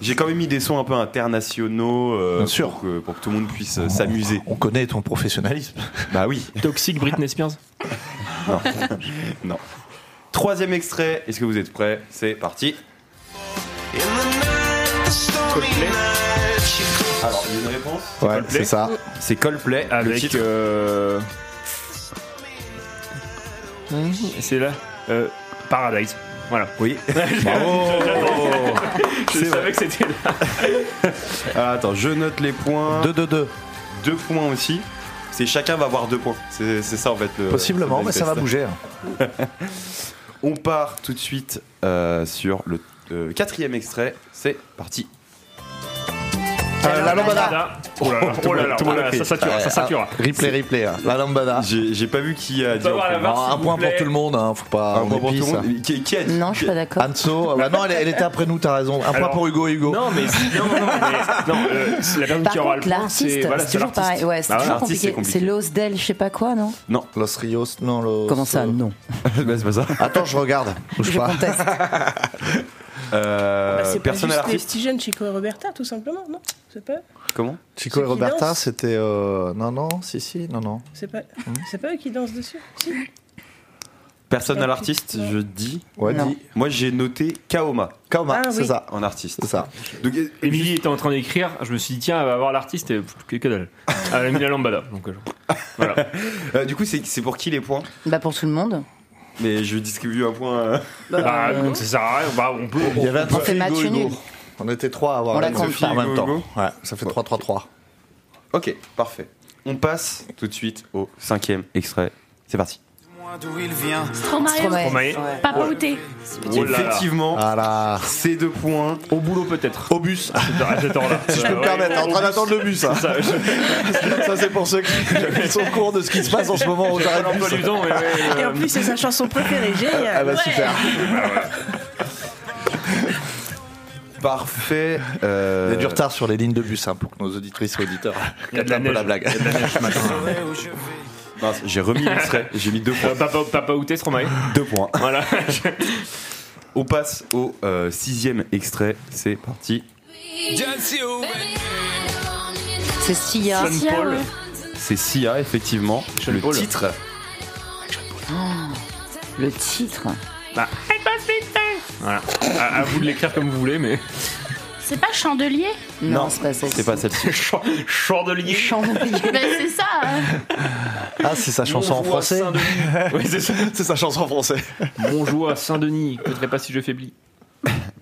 J'ai quand même mis des sons un peu internationaux euh, Bien sûr. Pour, que, pour que tout le monde puisse euh, s'amuser. On connaît ton professionnalisme. Bah oui. Toxic Britney Spears. Non. non. Troisième extrait. Est-ce que vous êtes prêts? C'est parti. Coldplay. Alors, il y a une réponse Ouais, c'est ça. C'est Coldplay. le Avec. titre. euh, C'est là. euh, Paradise. Voilà. Oui. Bravo. Je savais que c'était là. Ah, attends, je note les points. 2 2 2 Deux points aussi. C'est chacun va avoir deux points. C'est ça en fait. Le, Possiblement, le mais ça va bouger. hein. On part tout de suite euh, sur le euh, quatrième extrait. C'est parti. Euh, la lambada. Oh là là, oh là là, Tout le oh là là, ça sature, ça Ah, sature. Replay, replay. hein. La lambada. J'ai pas vu qui a dit. la barre, un point pour tout le monde. Hein. Faut pas. Un point est pour tout le pisse. monde. Qui, qui a dit Non, je suis pas d'accord. Anso. Bah non, elle, elle était après nous. T'as raison. Un point pour Hugo. Hugo. Non, mais non, non, mais, non euh, c'est la personne Par qui aura le contre, point, l'artiste, c'est voilà, toujours l'artiste. pareil. Ouais, c'est Bah toujours compliqué. C'est Los Del, je sais pas quoi, non Non. Los Rios. Non, Los. Comment ça, non Bah, c'est pas ça. Attends, je regarde. Je conteste. Euh, Bah, c'est pas personne à juste l'artiste. Stygian, Chico et Roberta, tout simplement, non? C'est pas, Comment? Chico et Roberta, c'était. euh, Non, non, si, si, non, non. c'est pas, Hmm. c'est pas eux qui dansent dessus? Si. Personne à Non. l'artiste, Non. je dis. Ouais, dis. Moi j'ai noté Kaoma Kaoma, Ah, c'est oui. ça. en artiste. C'est ça. Donc, euh, Émilie était en train d'écrire, je me suis dit tiens, elle va voir l'artiste et que, dalle. Elle a mis la lambada. Donc, euh, voilà. euh, du coup, c'est c'est pour qui les points? Bah, pour tout le monde. Mais je distribue un point. euh, Bah, euh, donc ça sert à rien, bah, on peut. Il y avait un On trophée fait match Hugo, Hugo. nul. On était trois à avoir On la compte Sophie en même Hugo, temps. Hugo. Ouais, ça fait 3-3-3. Ok, parfait. On passe tout de suite au cinquième extrait. C'est parti. D'où il vient Stromae. Papa Outé. Oh. Effectivement, Voilà. ces deux points. Au boulot peut-être. Au bus. À cette heure-là. Si je peux me permettre, en train d'attendre le bus. hein. Ça, je- Ça, c'est pour ceux qui qui sont au courant de ce qui se passe en ce moment aux arrêts de l'emploi bus. du temps, mais ouais, Et euh, en plus, c'est sa chanson préférée, génial. Ah bah Ouais. super. Parfait. euh, Il y a du retard sur les lignes de bus hein, pour que nos auditrices et auditeurs Il y a de la captent un peu neige. la blague. J'ai remis l'extrait, j'ai mis deux points. Euh, papa, papa Outé, Stromae. Deux points. Voilà. On passe au euh, sixième extrait. C'est parti. C'est Sia. Sean Paul. C'est Sia, effectivement. Sean le Paul. titre. Oh, le titre. Bah. Voilà. À, à vous de l'écrire comme vous voulez, mais. C'est pas chandelier Non, c'est pas celle-ci. C'est pas celle-ci. Chandelier. Chandelier. C'est ça. hein. Ah, c'est sa chanson en Bonjour à français Saint-Denis. Oui, c'est ça. C'est sa chanson en français. Bonjour à Saint-Denis. Je ne pas si je faiblis.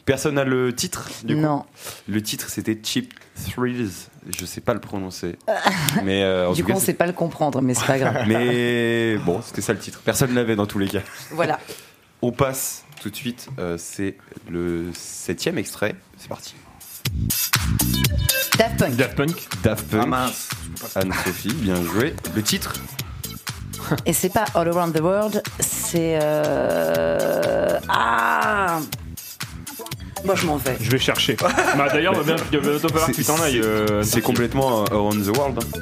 Personne n'a le titre du coup Non. Le titre c'était Cheap Thrills. Je sais pas le prononcer. Mais euh, en Du tout coup, cas, on c'est- sait pas le comprendre, mais c'est pas grave. Mais bon, c'était ça le titre. Personne l'avait dans tous les cas. Voilà. On passe tout de suite. euh, c'est le septième extrait. C'est parti. Daft Punk. Daft Punk. Daft Punk. Ah mince. Anne-Sophie, bien joué. Le titre Et c'est pas All Around the World, c'est. euh, Ah Moi, je m'en vais. Je vais chercher. bah d'ailleurs, il va bien- il va bientôt falloir que tu t'en ailles. euh, C'est complètement euh, Around the World. hein.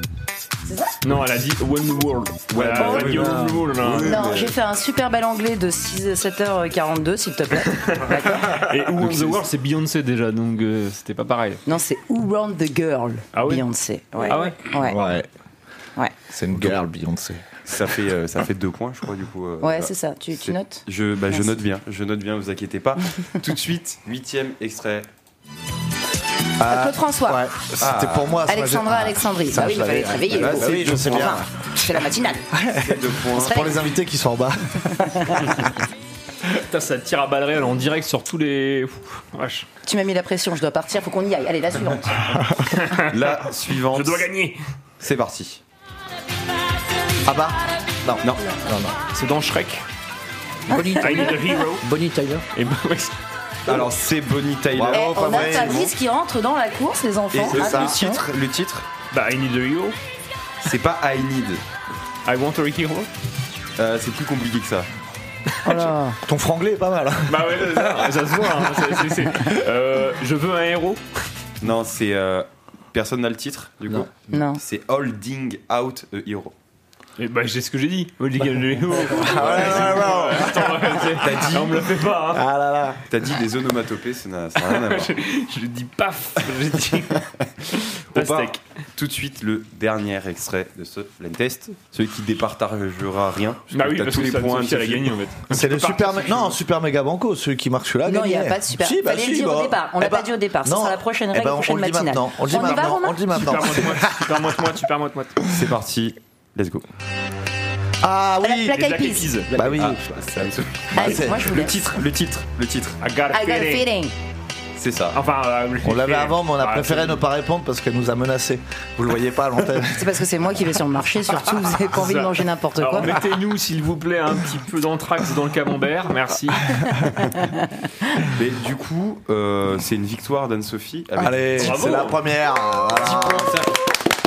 Non, elle a dit One World. Ouais, Elle a bah pas oui, dit bah, One World. hein. oui. Non, mais- j'ai fait un super bel anglais de 6, 7h42, s'il te plaît. Et Who the World, c'est Beyoncé déjà, donc euh, c'était pas pareil. Non, c'est Who Round the Girl, Ah ouais Beyoncé. Ouais. Ah ouais? Ouais. Ouais. Ouais. C'est une girl, Beyoncé. Ça fait, euh, ça fait deux points, je crois, du coup. euh, Ouais, bah, c'est ça. Tu, tu notes je, bah, je note bien, je note bien, vous inquiétez pas. Tout de suite, huitième extrait. Claude François. Ouais, c'était Ah. pour moi. ça Alexandra. Alexandrie. Ça, bah oui, il fallait être réveillé. Bah, vous. c'est oui, je sais bien. Enfin, c'est la matinale. Deux points. On se Pour les invités qui sont en bas. Putain, ça tire à balles réelles en direct sur tous les. Tu m'as mis la pression, je dois partir, faut qu'on y aille. Allez, la suivante. La suivante. Je dois gagner. C'est parti. Ah bah Non. Non. Non, non. C'est dans Shrek. Bonnie I need a Tyler. hero. Bonnie Tyler. Et bah, ouais. Alors, c'est Bonnie Tyler. Bravo. Eh, on a Fabrice, Fabrice qui rentre dans la course, les Et enfants. le, le titre, le titre, Bah, I need a hero. c'est pas I Need. I want a hero. Euh, c'est plus compliqué que ça. Oh. Ton franglais est pas mal. hein. Bah ouais, ça, ça se voit. hein. Euh, je veux un héros. Non, c'est. euh, personne n'a le titre, du coup. Non. C'est Holding Out a Hero. Et bah, j'ai ce que j'ai dit. Ah ouais, c'est- T'as dit- on me le fait pas. Hein. Ah là là. T'as dit des onomatopées, ça n'a ça n'a rien à voir. Je, je dis paf. J'ai dit. On part Pastèque. tout de suite le dernier extrait de ce blind test. Celui qui départagera rien. parce Bah que oui, t'as parce tous que les ça, points. Sophie, elle a Sophie. gagné en fait. C'est le super. Non, super méga banco. Celui qui marque celui-là. Non, il n'y a pas de super. Si, bah Fallait si, le dire bah. au départ. On Eh l'a bah, pas dit au départ. Ça non. sera la prochaine Eh règle, ben, on prochaine le dit matinale. maintenant. On le dit On y va, maintenant. Romain On le dit maintenant. Super moite-moite, super moite-moite, super moite-moite. C'est parti, let's go. Ah oui. Black Les Eyed Peas. Bah oui. Ah, c'est moi je vous Le titre, le titre, le titre. I got a I got a feeling. feeling. C'est ça. Enfin, euh, On l'avait avant, mais on a Ah, préféré ne pas répondre parce qu'elle nous a menacés. Vous le voyez pas à l'antenne. C'est parce que c'est moi qui vais sur le marché, surtout, vous avez pas envie de manger n'importe Alors quoi. mettez-nous s'il vous plaît un petit peu d'anthrax dans le camembert, merci. Mais du coup, euh, c'est une victoire d'Anne-Sophie. Allez, c'est la première. 10 Voilà. points.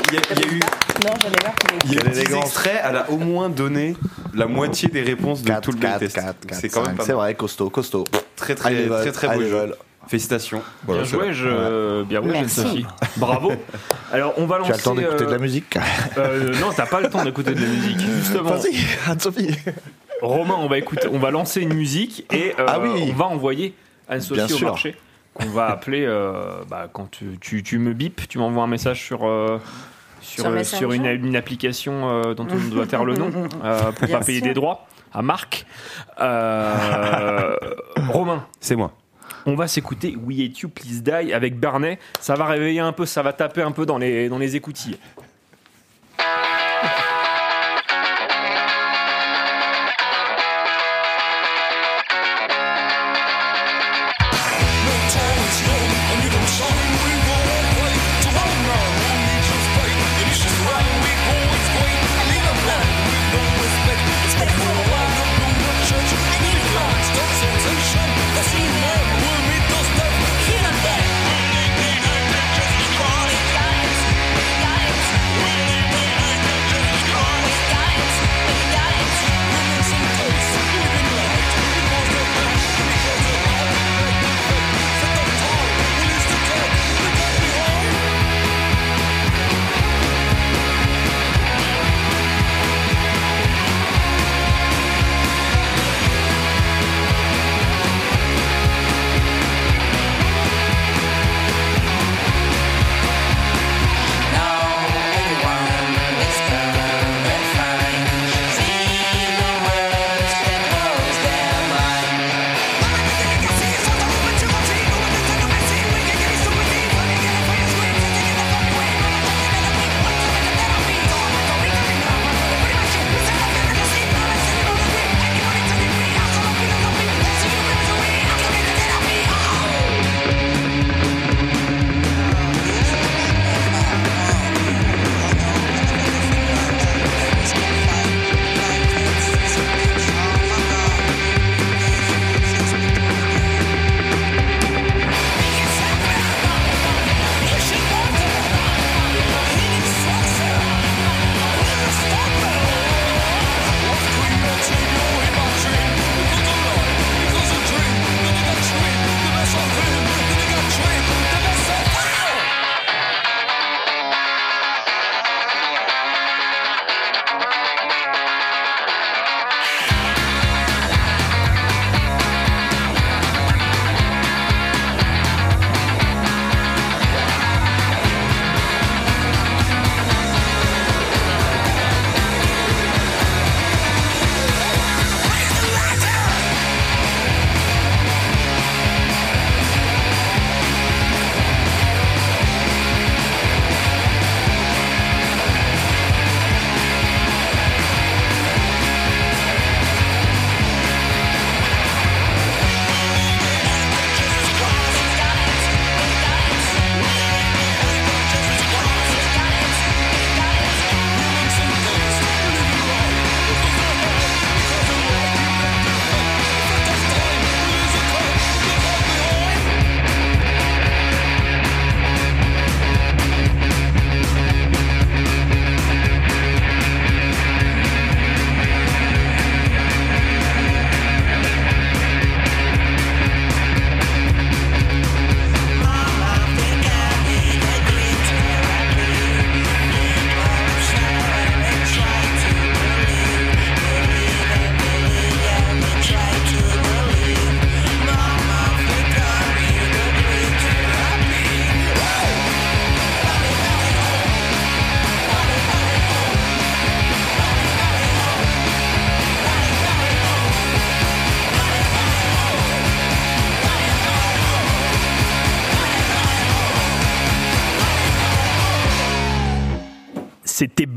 Il y, a, il y a eu, Non, j'en ai marre qu'il ait- il y a eu Quelle 10 élégance. extraits, elle a au moins donné la moitié des réponses de 4, tout le 4, test. 4, C'est quand même pas C'est vrai, costaud, costaud. Très très level, très très beau jeu. Félicitations. Bien Voilà, joué, je... bien joué, Merci. Sophie. Bravo. Alors on va Tu lancer. as le temps d'écouter euh, de la musique euh, non, t'as pas le temps d'écouter de la musique. Justement, Vas-y, Anne-Sophie. Romain, on va écouter, on va lancer une musique et euh, Ah oui. on va envoyer Anne-Sophie Bien au sûr. marché. Qu'on va appeler euh, bah, quand tu, tu, tu me bipes, tu m'envoies un message sur. Sur, Sur euh, sur une, une application euh, dont on doit taire le nom euh, pour Bien pas payer sûr. des droits à Marc. Euh, Romain, C'est moi. on va s'écouter We Hate You Please Die avec Barnet. Ça va réveiller un peu, ça va taper un peu dans les, dans les écoutilles.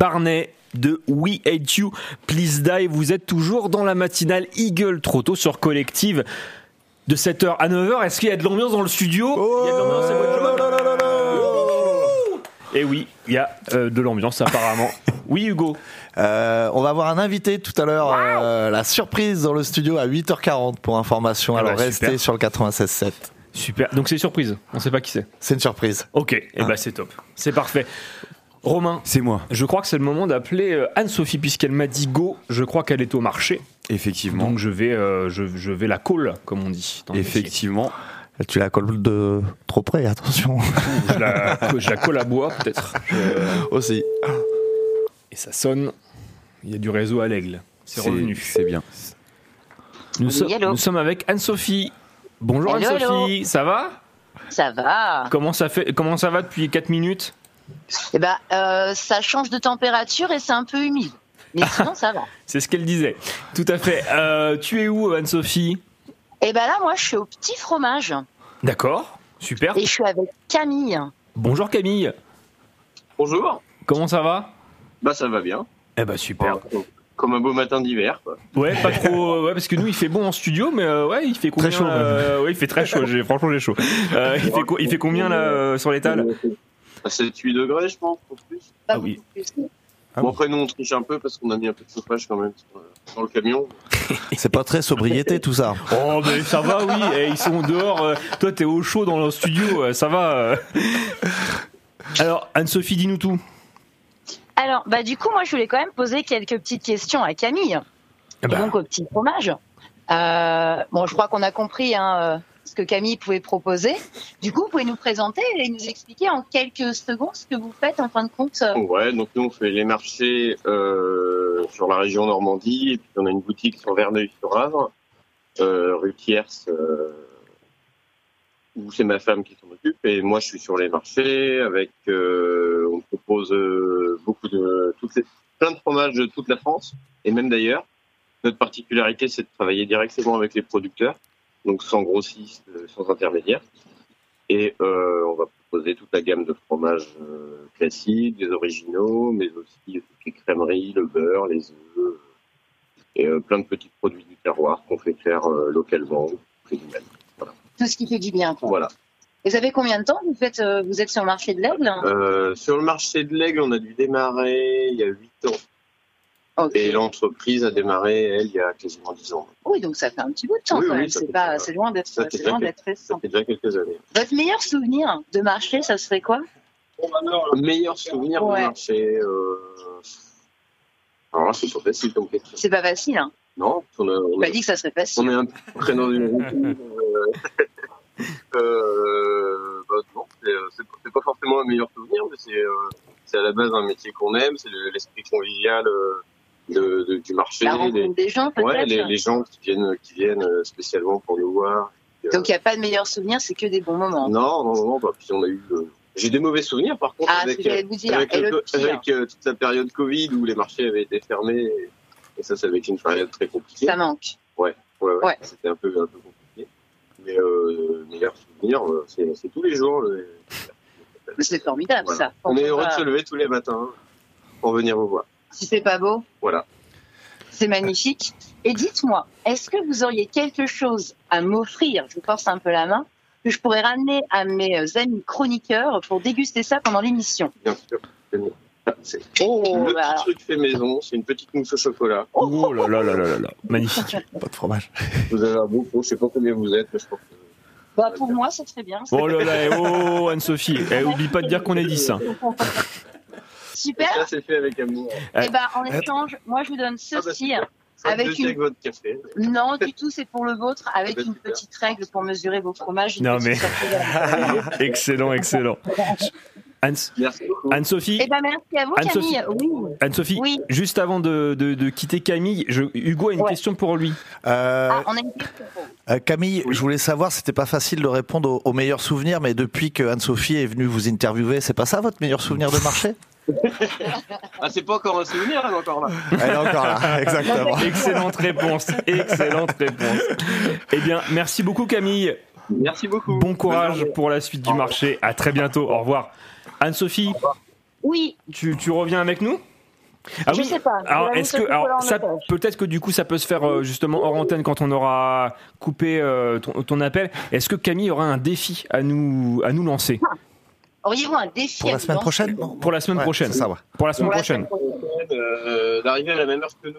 Barnet de We Hate You, Please Die. Vous êtes toujours dans la matinale Eagle trop tôt sur Collective de 7h à 9h. Est-ce qu'il y a de l'ambiance dans le studio Il y a de l'ambiance. Et oui, il y a euh, de l'ambiance apparemment. Oui, Hugo. Euh, on va avoir un invité tout à l'heure, euh, la surprise dans le studio à 8h40 pour information. Ah bah, Alors restez super. sur le 96.7. Super. Donc c'est surprise. On sait pas qui c'est. C'est une surprise. Ok. Et bah c'est top. C'est parfait. Romain. C'est moi. Je crois que c'est le moment d'appeler euh, Anne-Sophie puisqu'elle m'a dit go. Je crois qu'elle est au marché. Effectivement. Donc je vais, euh, je, je vais la call, comme on dit. Effectivement. Tu la colles de trop près, attention. Je la, je la colle à bois peut-être. Je- Aussi. Et ça sonne. Il y a du réseau à l'aigle. C'est revenu. c'est bien. Nous, Oui, sommes- hello. nous sommes avec Anne-Sophie. Bonjour Anne-Sophie, ça va? Ça va. comment ça, fait, comment ça va depuis 4 minutes? Eh ben, euh, ça change de température et c'est un peu humide. Mais sinon, ça va. C'est ce qu'elle disait. Tout à fait. Euh, tu es où Anne-Sophie? Et ben là, moi, je suis au petit fromage D'accord, super. et je suis avec Camille. Bonjour Camille. Bonjour. Comment ça va? Bah ça va bien. Eh bah super. Comme un beau matin d'hiver. quoi. Ouais, pas trop. Ouais, parce que nous, il fait bon en studio, mais euh, ouais, il fait combien chaud, là, euh, Ouais, il fait très chaud. J'ai, franchement, j'ai chaud. Euh, il, fait, il fait combien là euh, sur l'étal À 7-8 degrés, je pense, pour plus. Ah oui. bon, après, nous, on triche un peu parce qu'on a mis un peu de chauffage quand même sur, euh, sur le camion. C'est pas très sobriété tout ça. Oh, mais ça va, oui. Eh, ils sont dehors. euh, toi, t'es au chaud dans le studio. euh, ça va. euh. Alors, Anne-Sophie, dis-nous tout. Alors, bah du coup, moi, je voulais quand même poser quelques petites questions à Camille. Ah bah. Et donc au petit fromage. Euh, bon, je crois qu'on a compris hein, euh, ce que Camille pouvait proposer. Du coup, vous pouvez nous présenter et nous expliquer en quelques secondes ce que vous faites en fin de compte. Ouais, donc nous, on fait les marchés euh, sur la région Normandie et puis on a une boutique sur Verneuil-sur-Avre, euh, rue Thiers, euh, où c'est ma femme qui s'en occupe et moi, je suis sur les marchés avec, on propose beaucoup de, plein de fromages de toute la France et même d'ailleurs. Notre particularité, c'est de travailler directement avec les producteurs, donc sans grossistes, euh, sans intermédiaires. Et euh, on va proposer toute la gamme de fromages euh, classiques, des originaux, mais aussi toutes les crèmeries, le beurre, les œufs, et euh, plein de petits produits du terroir qu'on fait faire euh, localement, au prix du même. Voilà. tout ce qui fait du bien. Quoi. voilà. Et vous avez combien de temps vous faites euh, Vous êtes sur le marché de l'aigle? Euh, sur le marché de l'aigle, on a dû démarrer il y a 8 ans. Et l'entreprise a démarré, elle, il y a quasiment 10 ans. Oui, donc ça fait un petit bout de temps Oui, quand oui, même. C'est pas, c'est loin d'être, Ça fait c'est déjà loin quel- d'être récent. Ça fait déjà quelques années. Votre meilleur souvenir de marché, ça serait quoi? Le meilleur souvenir Ouais. du marché. Euh... Alors là, c'est pas facile comme question. C'est pas facile. Hein. Non, on a, on a- dit que ça serait facile. on est un peu dans une routine. euh, euh, bah, non, c'est c'est pas- c'est pas forcément un meilleur souvenir, mais c'est euh, c'est à la base un métier qu'on aime, c'est le- l'esprit convivial euh, de, de- du marché. La rencontre des gens, peut-être Ouais, les, les gens qui viennent, qui viennent euh, spécialement pour nous voir. Euh, Donc il n'y a pas de meilleur souvenir, c'est que des bons moments. non, non, non, non, bah, puis on a eu. euh, J'ai des mauvais souvenirs par contre Ah, avec, le- euh, toute la période Covid où les marchés avaient été fermés. Et, et ça, ça avait été une période très compliquée. Ça manque. Ouais, ouais, ouais. Ouais. C'était un peu, un peu compliqué. Mais euh, meilleur souvenir, euh, c'est tous les jours. C'est formidable voilà. ça. On est heureux de se lever tous les matins pour venir vous voir. Si c'est pas beau, Voilà. c'est magnifique. Et dites-moi, est-ce que vous auriez quelque chose à m'offrir Je vous force un peu la main que je pourrais ramener à mes euh, amis chroniqueurs pour déguster ça pendant l'émission? Bien sûr. c'est bon. C'est Oh, le bah petit truc fait maison, c'est une petite mousse au chocolat. Oh là là là là là là, magnifique. Pas de fromage. Vous avez un bon pot, je sais pas combien vous êtes, mais je pense que Bah pour moi, c'est très bien. Oh là là, eh, oh Anne-Sophie, eh, oublie pas de dire qu'on est 10. hein. Super. ça c'est fait avec amour. Et ben en échange, moi je vous donne Ah bah, ceci. Ça avec une avec votre café. Non, du tout, c'est pour le vôtre, avec Ah bah, une super. petite règle pour mesurer vos fromages. Non mais excellent, excellent. Anne-Sophie, Eh ben merci à vous, Anne-Sophie. Camille. Oui. Anne-Sophie, Oui. juste avant de, de- de quitter Camille, je- Hugo a une Ouais. question pour lui. Euh, Ah, on a une question. pour vous. euh, Camille, je voulais savoir, c'était pas facile de répondre aux, aux meilleurs souvenirs, mais depuis que Anne-Sophie est venue vous interviewer, c'est pas ça votre meilleur souvenir de marché? Ah, c'est pas encore un souvenir, elle est encore là. Elle est encore là, exactement. Excellente réponse, excellente réponse. Eh bien, merci beaucoup Camille. Merci beaucoup. Bon courage pour la suite du marché. À très bientôt. Au revoir. Anne-Sophie, Oui. Tu, tu reviens avec nous? Ah Je oui. sais pas. Alors, est-ce que alors, ça, peut-être que du coup, ça peut se faire euh, justement hors antenne quand on aura coupé euh, ton, ton appel. Est-ce que Camille aura un défi à nous, à nous lancer? Auriez-vous un défi à nous lancer Pour la semaine Ouais, prochaine. ça, ouais. Pour la semaine Pour la prochaine. Euh, D'arriver à la même heure que nous.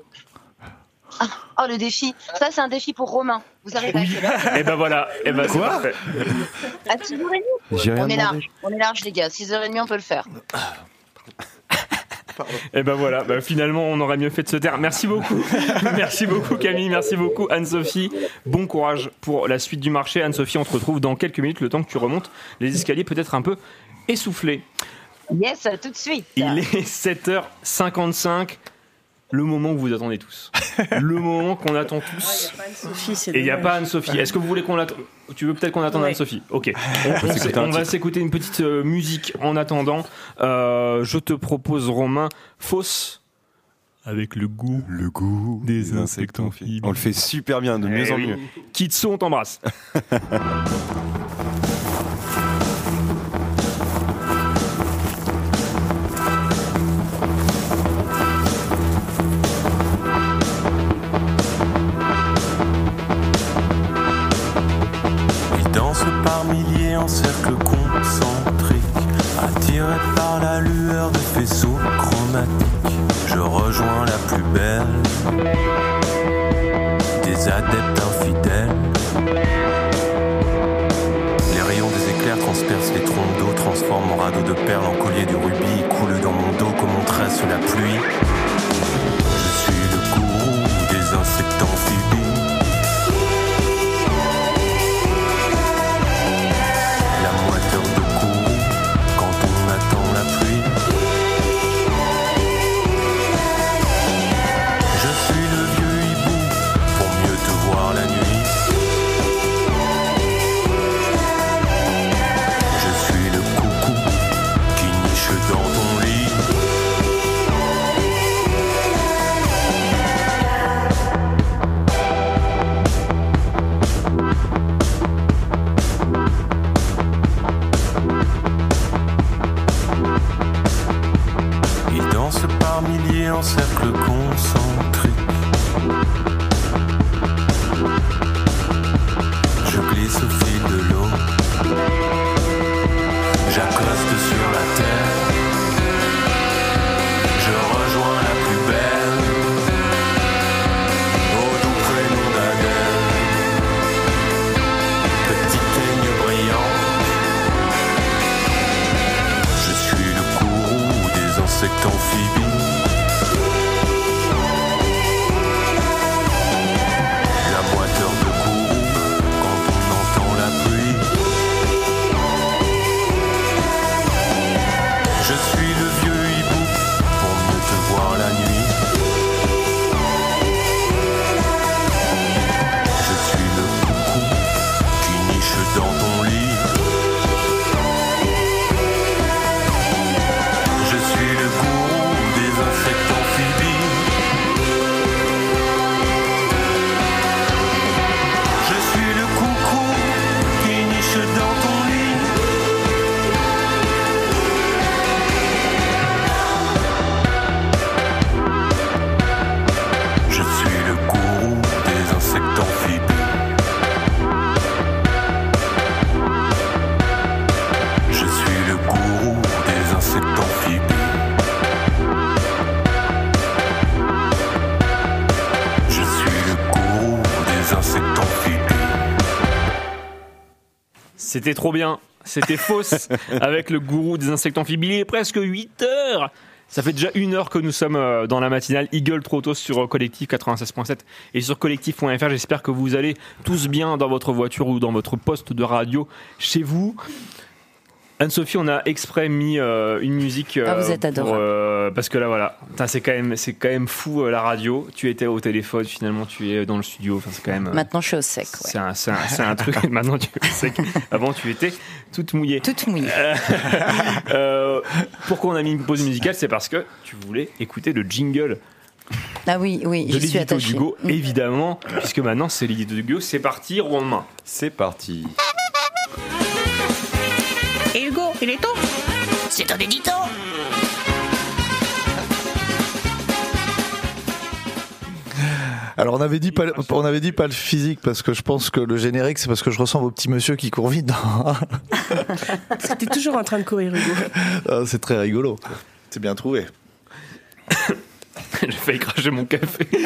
Oh, le défi. Ça, c'est un défi pour Romain. Vous arrivez à quelle heure Et ben voilà. Et ben c'est Quoi parfait. À 6h30 J'ai rien On est demandé. large. On est large, les gars. 6h30, on peut le faire. Et ben voilà, bah, finalement on aurait mieux fait de se taire. Merci beaucoup. merci beaucoup Camille, merci beaucoup Anne-Sophie. Bon courage pour la suite du marché. Anne-Sophie, on te retrouve dans quelques minutes, le temps que tu remontes les escaliers peut-être un peu essoufflés. Yes, tout de suite. Il est 7h55, le moment que vous attendez tous. Le moment qu'on attend tous. Et il n'y a pas Anne-Sophie. Est-ce que vous voulez qu'on l'attende Tu veux peut-être qu'on attende Ouais. Anne-Sophie Ok. On, va s'écouter une petite euh, musique en attendant. Euh, je te propose, Romain, fausse. Avec le goût. Le goût des insectes. On le fait super bien, de mieux Eh en oui. mieux. Kitsu, on t'embrasse. en cercle concentrique, attirés par la lueur de faisceaux chromatiques. Je rejoins la plus belle des adeptes infidèles. Les rayons des éclairs transpercent les trompes d'eau, transforment mon radeau de perles en collier de rubis et coulent dans mon dos comme on tresse la pluie. Je suis le gourou des insectes amphibies. Cercle concentrique. C'était trop bien. C'était fausse avec le gourou des insectes amphibies. Il est presque 8 heures. Ça fait déjà une heure que nous sommes euh, dans la matinale Eagle Trotos sur euh, Collectif 96.7 et sur collectif.fr. J'espère que vous allez tous bien dans votre voiture ou dans votre poste de radio chez vous. Anne-Sophie, on a exprès mis euh, une musique. Ah, vous êtes pour, adorable. euh, parce que là, voilà, c'est quand même, c'est quand même fou euh, la radio. Tu étais au téléphone, finalement, tu es dans le studio. Enfin, c'est quand même. euh, Maintenant, je suis au sec. c'est un, truc. Maintenant, tu sais que avant, tu étais toute mouillée. Toute mouillée. Euh, pourquoi on a mis une pause musicale? C'est parce que tu voulais écouter le jingle Ah oui, oui, de j'y suis l'édito attachée. d'Hugo, évidemment, puisque maintenant c'est l'édito d'Hugo. C'est parti, Romain. C'est parti. Il est C'est un édito Alors on avait dit pas, on avait dit pas le physique parce que je pense que le générique c'est parce que je ressemble au petit monsieur qui court vite. T'es toujours en train de courir Hugo. Ah, c'est très rigolo. C'est bien trouvé. J'ai failli cracher mon café.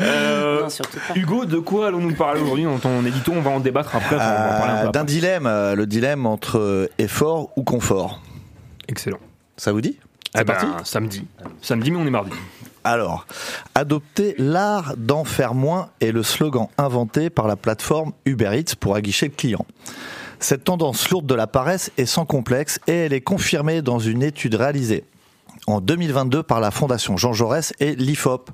Euh, Hugo, de quoi allons-nous parler aujourd'hui dans ton édito On va en débattre après. Euh, D'un dilemme, euh, le dilemme entre effort ou confort. Excellent. Ça vous dit? Eh C'est ben, parti? Samedi. Samedi, mais on est mardi. Alors, adopter l'art d'en faire moins est le slogan inventé par la plateforme Uber Eats pour aguicher le client. Cette tendance lourde de la paresse est sans complexe et elle est confirmée dans une étude réalisée en 2022 par la Fondation Jean Jaurès et l'IFOP.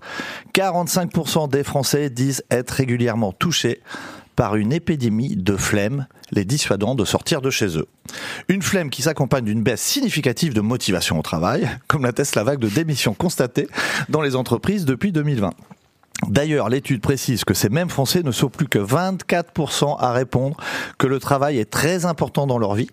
45% des Français disent être régulièrement touchés par une épidémie de flemme, les dissuadant de sortir de chez eux. Une flemme qui s'accompagne d'une baisse significative de motivation au travail, comme l'atteste la vague de démissions constatée dans les entreprises depuis 2020. D'ailleurs, l'étude précise que ces mêmes Français ne sont plus que 24% à répondre que le travail est très important dans leur vie,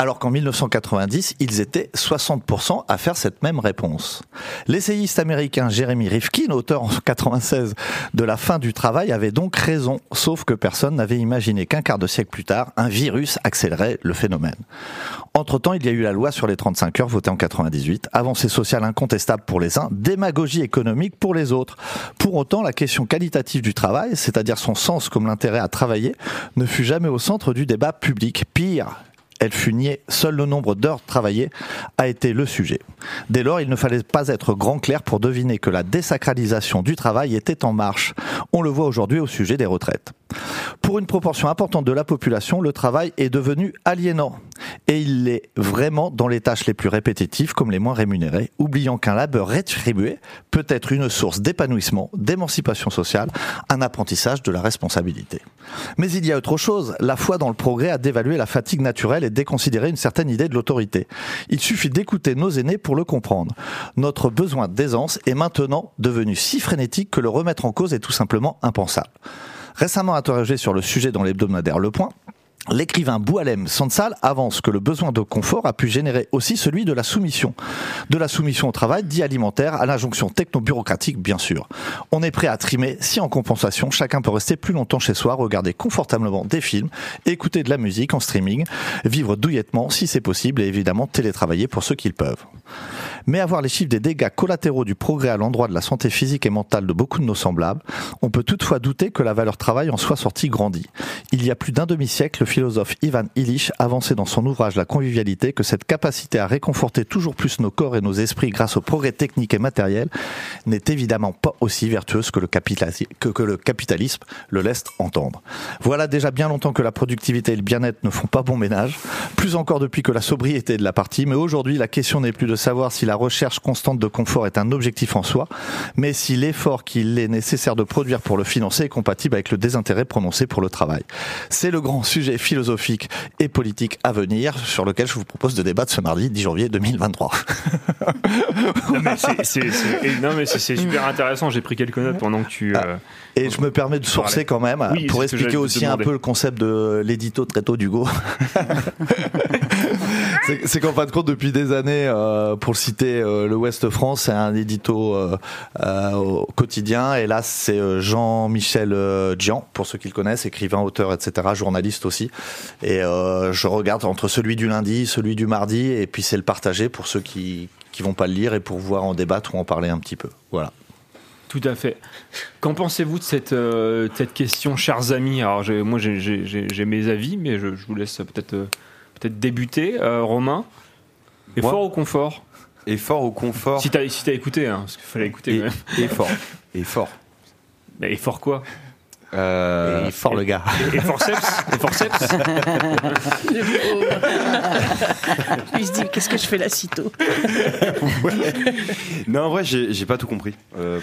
alors qu'en 1990, ils étaient 60% à faire cette même réponse. L'essayiste américain Jeremy Rifkin, auteur en 96 de La fin du travail, avait donc raison, sauf que personne n'avait imaginé qu'un quart de siècle plus tard, un virus accélérait le phénomène. Entre-temps, il y a eu la loi sur les 35 heures votée en 98, avancée sociale incontestable pour les uns, démagogie économique pour les autres. La question qualitative du travail, c'est-à-dire son sens comme l'intérêt à travailler, ne fut jamais au centre du débat public. Pire, elle fut niée, seul le nombre d'heures travaillées a été le sujet. Dès lors, il ne fallait pas être grand clair pour deviner que la désacralisation du travail était en marche. On le voit aujourd'hui au sujet des retraites. Pour une proportion importante de la population, le travail est devenu aliénant. Et il l'est vraiment dans les tâches les plus répétitives comme les moins rémunérées, oubliant qu'un labeur rétribué peut être une source d'épanouissement, d'émancipation sociale, un apprentissage de la responsabilité. Mais il y a autre chose, la foi dans le progrès a dévalué la fatigue naturelle et déconsidéré une certaine idée de l'autorité. Il suffit d'écouter nos aînés pour le comprendre. Notre besoin d'aisance est maintenant devenu si frénétique que le remettre en cause est tout simplement impensable. Récemment interrogé sur le sujet dans l'hebdomadaire Le Point, L'écrivain Boualem Sansal avance que le besoin de confort a pu générer aussi celui de la soumission. De la soumission au travail dit alimentaire à l'injonction techno-bureaucratique, bien sûr. On est prêt à trimer si en compensation, chacun peut rester plus longtemps chez soi, regarder confortablement des films, écouter de la musique en streaming, vivre douillettement si c'est possible et évidemment télétravailler pour ceux qui le peuvent. Mais avoir les chiffres des dégâts collatéraux du progrès à l'endroit de la santé physique et mentale de beaucoup de nos semblables, on peut toutefois douter que la valeur travail en soit sortie grandie. Il y a plus d'un demi-siècle, le philosophe Ivan Illich avançait dans son ouvrage La convivialité que cette capacité à réconforter toujours plus nos corps et nos esprits grâce au progrès technique et matériel n'est évidemment pas aussi vertueuse que le, capitalisme, le laisse entendre. Voilà déjà bien longtemps que la productivité et le bien-être ne font pas bon ménage, plus encore depuis que la sobriété est de la partie, mais aujourd'hui la question n'est plus de savoir si la recherche constante de confort est un objectif en soi, mais si l'effort qu'il est nécessaire de produire pour le financer est compatible avec le désintérêt prononcé pour le travail. C'est le grand sujet philosophique et politique à venir sur lequel je vous propose de débattre ce mardi 10 janvier 2023. Non, mais c'est- super intéressant. J'ai pris quelques notes pendant que tu. euh, Et je me permets de sourcer quand même Oui, pour expliquer aussi un peu le concept de l'édito très tôt d'Hugo. C'est- qu'en fin de compte, depuis des années, euh, pour citer, euh, le Ouest France, c'est un édito euh, euh, au quotidien. Et là, c'est euh, Jean-Michel Dian, pour ceux qui le connaissent, écrivain, auteur, etc., journaliste aussi. Et je regarde entre celui du lundi, celui du mardi, et puis c'est le partagé pour ceux qui qui vont pas le lire et pour pouvoir en débattre ou en parler un petit peu. Voilà. Tout à fait. Qu'en pensez-vous de cette, cette question, chers amis? Alors, moi, j'ai- mes avis, mais je, vous laisse peut-être peut-être débuter. Euh, Romain, effort Moi ou confort Effort ou confort Si t'as si as écouté, hein, parce qu'il fallait écouter Et- quand même. Effort. Effort. Mais effort quoi? Euh, Et fort le gars. Et, et forceps Et forceps Il se dit, qu'est-ce que je fais là sitôt non, en vrai, j'ai j'ai pas tout compris. Euh.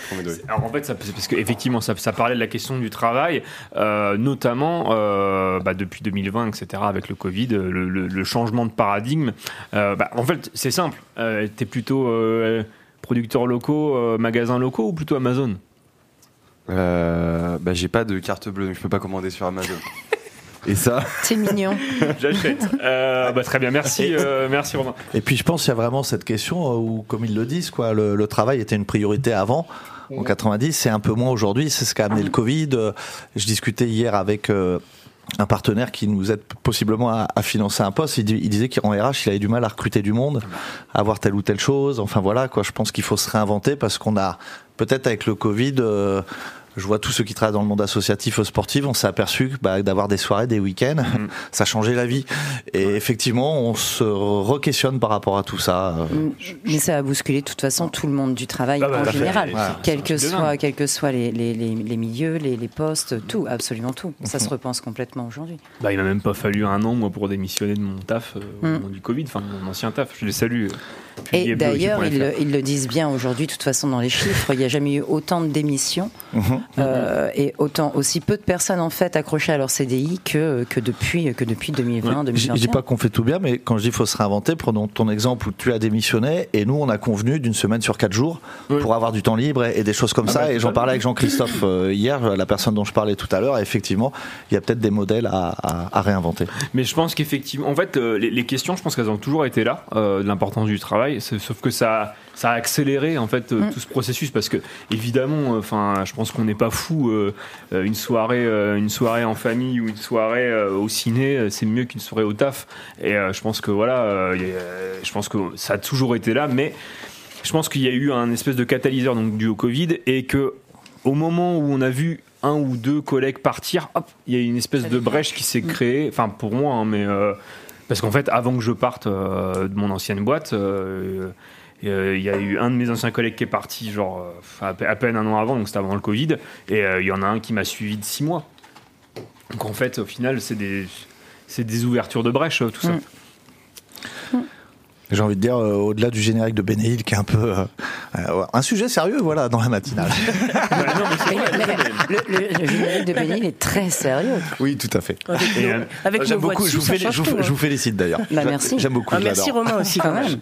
Alors en fait, ça- c'est parce qu'effectivement, ça, ça parlait de la question du travail, euh, notamment euh, bah, depuis 2020, etc., avec le Covid, le, le- le changement de paradigme. Euh, bah, en fait, c'est simple. Euh, T'es plutôt euh, producteurs locaux, euh, magasins locaux ou plutôt Amazon? Euh, bah, j'ai pas de carte bleue, donc je peux pas commander sur Amazon. Et ça C'est mignon. J'achète. Euh, bah, très bien, merci, euh, merci Romain. Et puis je pense qu'il y a vraiment cette question euh, où, comme ils le disent, quoi, le, le travail était une priorité avant. En 90, c'est un peu moins aujourd'hui. C'est ce qu'a amené le Covid. Euh, Je discutais hier avec euh, un partenaire qui nous aide possiblement à, à financer un poste. Il, il disait qu'en RH, il avait du mal à recruter du monde, à avoir telle ou telle chose. Enfin voilà, quoi. Je pense qu'il faut se réinventer parce qu'on a peut-être avec le Covid. euh, je vois tous ceux qui travaillent dans le monde associatif sportif, on s'est aperçu que, bah, d'avoir des soirées, des week-ends, ça changeait la vie. Et effectivement, on se re-questionne par rapport à tout ça. Mm, Mais ça a bousculé de toute façon tout le monde du travail Ah bah, en général, Voilà. quels que soient, que les, les, les, les milieux, les, les postes, tout, absolument tout. Ça se repense complètement aujourd'hui. Bah, il m'a même pas fallu un an, moi, pour démissionner de mon taf euh, au Mm. moment du Covid, enfin, mon ancien taf. Je les salue. euh, Et d'ailleurs, ils, le- ils le disent bien aujourd'hui, de toute façon, dans les chiffres, il n'y a jamais eu autant de démissions Mhm. Euh, et autant aussi peu de personnes en fait accrochées à leur CDI que, que depuis que depuis 2020, Je je 2021. dis pas qu'on fait tout bien, mais quand je dis faut se réinventer, prenons ton exemple où tu as démissionné et nous on a convenu d'une semaine sur quatre jours pour avoir du temps libre et, et des choses comme Ah ça. bah, et j'en totalement. parlais avec Jean-Christophe euh, hier, la personne dont je parlais tout à l'heure. Effectivement, il y a peut-être des modèles à, à- à réinventer. Mais je pense qu'effectivement, en fait, euh, les, les questions, je pense qu'elles ont toujours été là, euh, de l'importance du travail. Sauf que ça, ça a accéléré en fait euh, Mm. tout ce processus parce que évidemment, euh, enfin, je pense qu'on n'est pas fou. euh, euh, une soirée, euh, une soirée en famille ou une soirée au ciné, c'est mieux qu'une soirée au taf. Et je pense que voilà, je pense que ça a toujours été là, mais je pense qu'il y a eu un espèce de catalyseur donc dû au Covid et que au moment où on a vu un ou deux collègues partir, hop, il y a une espèce de brèche qui s'est créée. Enfin, pour moi, hein, mais euh, parce qu'en fait, avant que je parte euh, de mon ancienne boîte, euh, euh, il y a eu un de mes anciens collègues qui est parti, genre euh, à, pe- à peine un an avant, donc c'était avant le Covid, et euh, il y en a un qui m'a suivi de six mois. Donc en fait, au final, c'est des c'est des ouvertures de brèche, euh, tout ça. J'ai envie de dire, euh, au-delà du générique de Bénéil, qui est un peu euh, euh, un sujet sérieux, voilà, dans la matinale. Mais le, le- le générique de Benny est très sérieux. oui, tout à fait. Avec Et, nos- euh, avec J'aime beaucoup. Je vous, ça féli- change je vous- tout, hein. je vous félicite d'ailleurs. Bah, merci. J'aime beaucoup. Ah, je merci. Romain aussi quand même.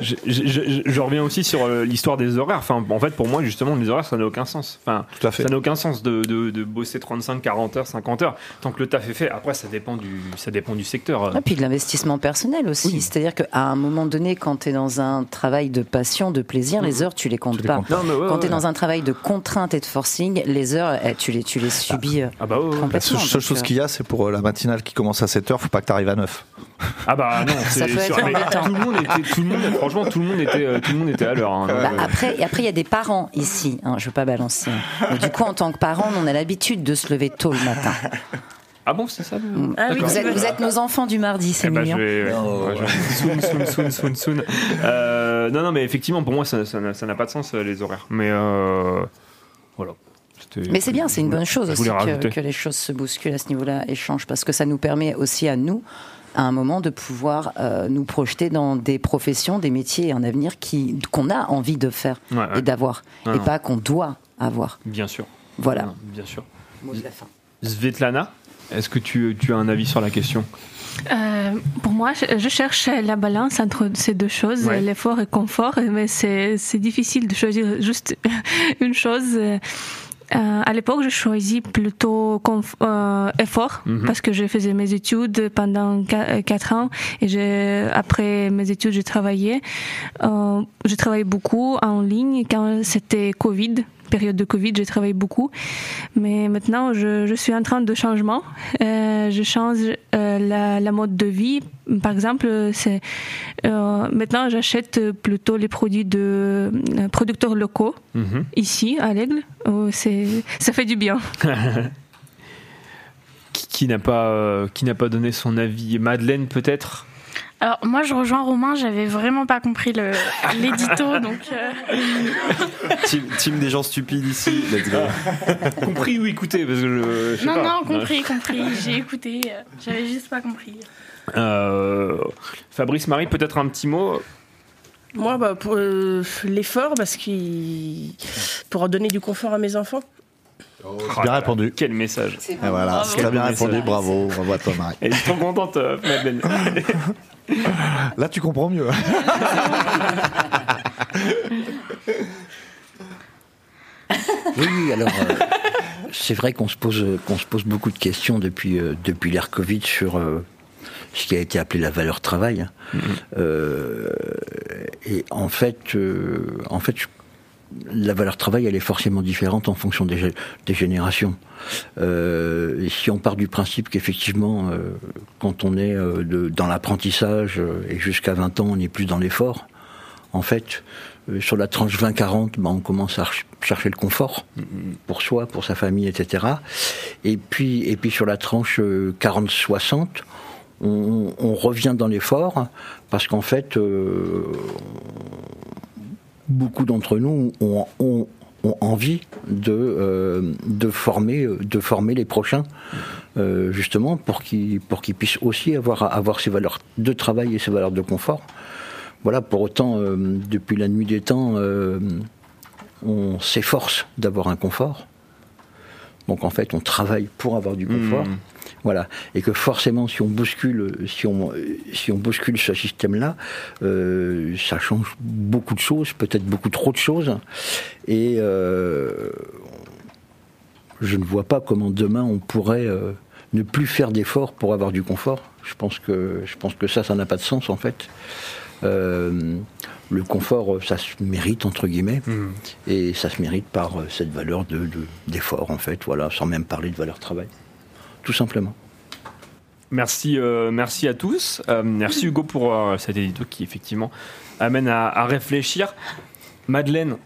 Je, je- je- je reviens aussi sur euh, l'histoire des horaires. Enfin, en fait, pour moi, justement, les horaires, ça n'a aucun sens. Enfin, Tout à fait. ça n'a aucun sens de, de- de bosser 35, 40 heures, 50 heures. Tant que le taf est fait, après, ça dépend du, ça dépend du secteur. Et puis de l'investissement personnel aussi. C'est-à-dire qu'à un moment donné, quand tu es dans un travail de passion, de plaisir, les heures, tu les comptes les pas. comptes pas. Non, mais ouais, quand ouais. tu es dans un travail de contrainte et de forcing, les heures, tu les, tu les subis euh, Ah bah ouais, ouais. La complètement. seule, chose euh, qu'il y a, c'est pour euh, la matinale qui commence à 7h, faut pas que tu arrives à 9. Ah bah non, Ça c'est peut sûr. être Mais embêtant. tout le monde était, tout le monde, franchement, tout le monde était, tout le monde était à l'heure. hein. Bah, après, et après, il y a des parents ici. Hein, je veux pas balancer. Mais du coup, en tant que parent, on a l'habitude de se lever tôt le matin. Ah bon, c'est ça le- Ah oui, vous, êtes, vous êtes nos enfants du mardi, c'est Eh ben, mignon. je vais, ouais, ouais, je- soon, soon, soon, soon, soon. Euh, non, non, mais effectivement, pour moi, ça n'a pas de sens, les horaires. Mais euh, voilà. C'était- Mais c'est bien, c'est une bonne chose aussi que, les choses se bousculent à ce niveau-là et changent, parce que ça nous permet aussi à nous, à un moment, de pouvoir euh, nous projeter dans des professions, des métiers et un avenir qui qu'on a envie de faire Ouais, ouais. et d'avoir, et non. pas qu'on doit avoir. Bien sûr. Voilà. Non, bien sûr. Mot de la fin. Svetlana, est-ce que tu, tu as un avis sur la question? Euh, pour moi, je, cherche la balance entre ces deux choses, Ouais. l'effort et le confort, mais c'est c'est difficile de choisir juste une chose. Euh, à l'époque, je choisis plutôt euh, effort Mhm. parce que je faisais mes études pendant qua- euh, quatre ans et j'ai- après mes études, j'ai travaillé. Euh, j'ai travaillé beaucoup en ligne quand c'était Covid, période de Covid, j'ai travaillé beaucoup. Mais maintenant, je, je suis en train de changement. Euh, je change euh, la, la mode de vie. Par exemple, c'est euh, maintenant j'achète plutôt les produits de producteurs locaux Mhm. ici à l'Aigle. Oh, c'est ça fait du bien. Qui, qui n'a pas, qui n'a pas donné son avis? Madeleine, peut-être? Alors moi je rejoins Romain, j'avais vraiment pas compris le- l'édito donc. euh, team, team des gens stupides ici. Let's go. Compris ou écouté parce que je, Non pas. non compris compris, j'ai écouté, euh, j'avais juste pas compris. Euh, Fabrice Marie, peut-être un petit mot? Moi, bah, pour euh, l'effort, parce qu'il pour donner du confort à mes enfants. Bien répondu. Quel message. Et voilà, très bien répondu, bravo, bravo à toi Marie. Elle est trop contente, euh, Madeleine. Là, tu comprends mieux. Oui, alors. euh, c'est vrai qu'on se pose qu'on se pose beaucoup de questions depuis euh, depuis l'ère Covid sur euh, ce qui a été appelé la valeur travail. Euh, et en fait, euh, en fait, je- la valeur travail, elle est forcément différente en fonction des, gé- des générations. Euh, si on part du principe qu'effectivement, euh, quand on est euh, dans l'apprentissage et jusqu'à 20 ans, on est plus dans l'effort, en fait, sur la tranche 20-40, ben, on commence à ch- chercher le confort pour soi, pour sa famille, etc. Et puis, et puis sur la tranche euh, 40-60, on, revient dans l'effort parce qu'en fait, beaucoup d'entre nous ont, envie de, euh, former, de former les prochains, euh, justement, pour qu'ils puissent aussi avoir, ces valeurs de travail et ces valeurs de confort. Voilà, pour autant, euh, depuis la nuit des temps, euh, on s'efforce d'avoir un confort. Donc en fait, on travaille pour avoir du confort. Mmh. Voilà, et que forcément, si on bouscule, si on, si on bouscule ce système-là, euh, ça change beaucoup de choses, peut-être beaucoup trop de choses, et euh, je ne vois pas comment demain on pourrait euh, ne plus faire d'efforts pour avoir du confort. Je pense que, je pense que ça, ça n'a pas de sens en fait. Euh, le confort, ça se mérite entre guillemets, et ça se mérite par cette valeur de, de- d'effort en fait. Voilà, sans même parler de valeur travail, tout simplement. Merci, euh, merci à tous. Euh, merci Hugo pour euh, cet édito qui effectivement amène à, à réfléchir. Madeleine,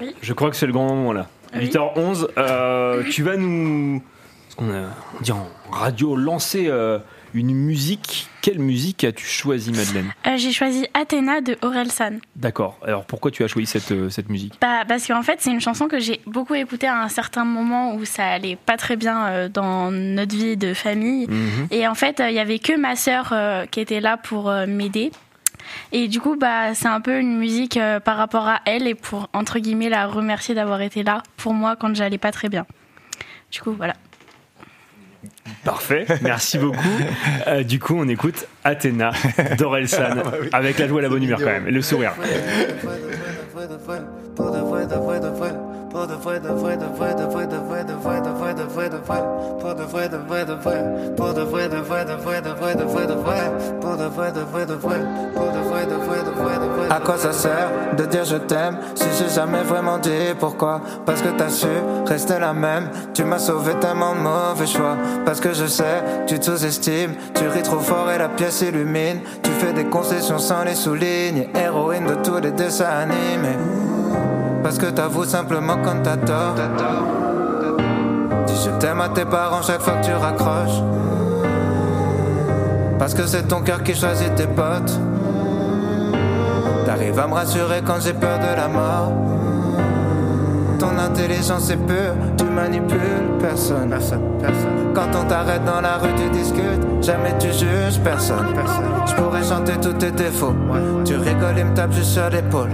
Oui. je crois que c'est le grand moment là. Oui. 8h11, euh, tu vas nous, ce qu'on a dit en radio, lancer euh, une musique. Quelle musique as-tu choisi Madeleine? Euh, J'ai choisi Athéna de Orelsan. D'accord. Alors pourquoi tu as choisi cette, euh, cette musique? Bah, parce qu'en fait, c'est une chanson que j'ai beaucoup écoutée à un certain moment où ça allait pas très bien euh, dans notre vie de famille. Mhm. Et en fait, il y avait que ma sœur qui était là pour m'aider. Et du coup, bah, c'est un peu une musique euh, par rapport à elle et pour, entre guillemets, la remercier d'avoir été là pour moi quand j'allais pas très bien. Du coup, voilà. Parfait, merci beaucoup. Euh, du coup, on écoute Athéna d'Orelsan avec la joie et la bonne humeur quand même, et le sourire. Pour de vrai, de vrai, de vrai. Pour de vrai, de vrai, de vrai, de vrai, de vrai, de vrai, de vrai, de vrai, de vrai. Pour de vrai, de vrai, de vrai. Pour de vrai, de vrai, de vrai, de vrai, de vrai, de vrai. Pour de vrai, de vrai, de vrai. Pour de vrai, de vrai, de vrai, de vrai. À quoi ça sert de dire je t'aime si j'ai jamais vraiment dit pourquoi Parce que t'as su rester la même. Tu m'as sauvé tellement de mauvais choix. Parce que je sais, tu te sous-estimes. Tu ris trop fort et la pièce illumine. Tu fais des concessions sans les soulignes. Héroïne de tous les dessins animés. Parce que t'avoues simplement quand t'as tort. Dis je t'aime à tes parents chaque fois que tu raccroches. Parce que c'est ton cœur qui choisit tes potes. T'arrives à me rassurer quand j'ai peur de la mort. Ton intelligence est pure, tu manipules personne. Personne, personne. Quand on t'arrête dans la rue, tu discutes. Jamais tu juges personne. personne. Je pourrais chanter tous tes défauts. Tu rigoles et me tapes juste sur l'épaule.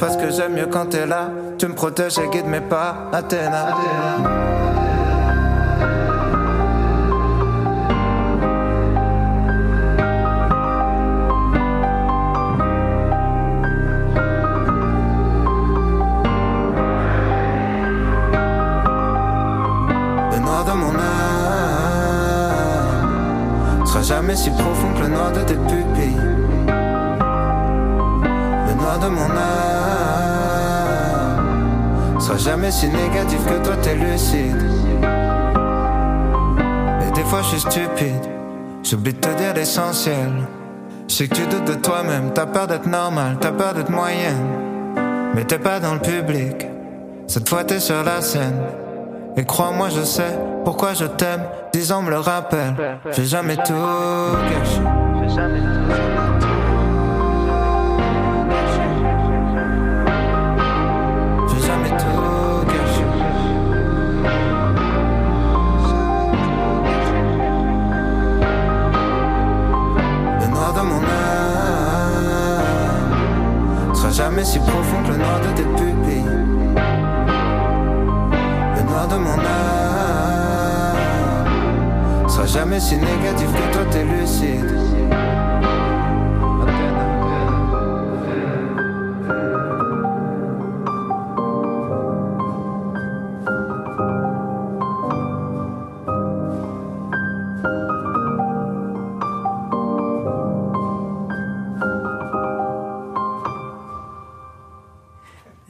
Parce que j'aime mieux quand t'es là. Tu me protèges et guides mes pas. Athéna. Si profond que le noir de tes pupilles. Le noir de mon âme sera jamais si négatif que toi t'es lucide. Et des fois je suis stupide, j'oublie de te dire l'essentiel. Je sais que tu doutes de toi-même, t'as peur d'être normal, t'as peur d'être moyenne. Mais t'es pas dans le public, cette fois t'es sur la scène. Et crois-moi, je sais pourquoi je t'aime. Dix me le rappellent. J'ai jamais tout caché. J'ai jamais tout caché. Le noir de mon âme sera jamais si profond que le noir de tes pupilles. Le noir de mon âme jamais si négatif que toi t'es lucide.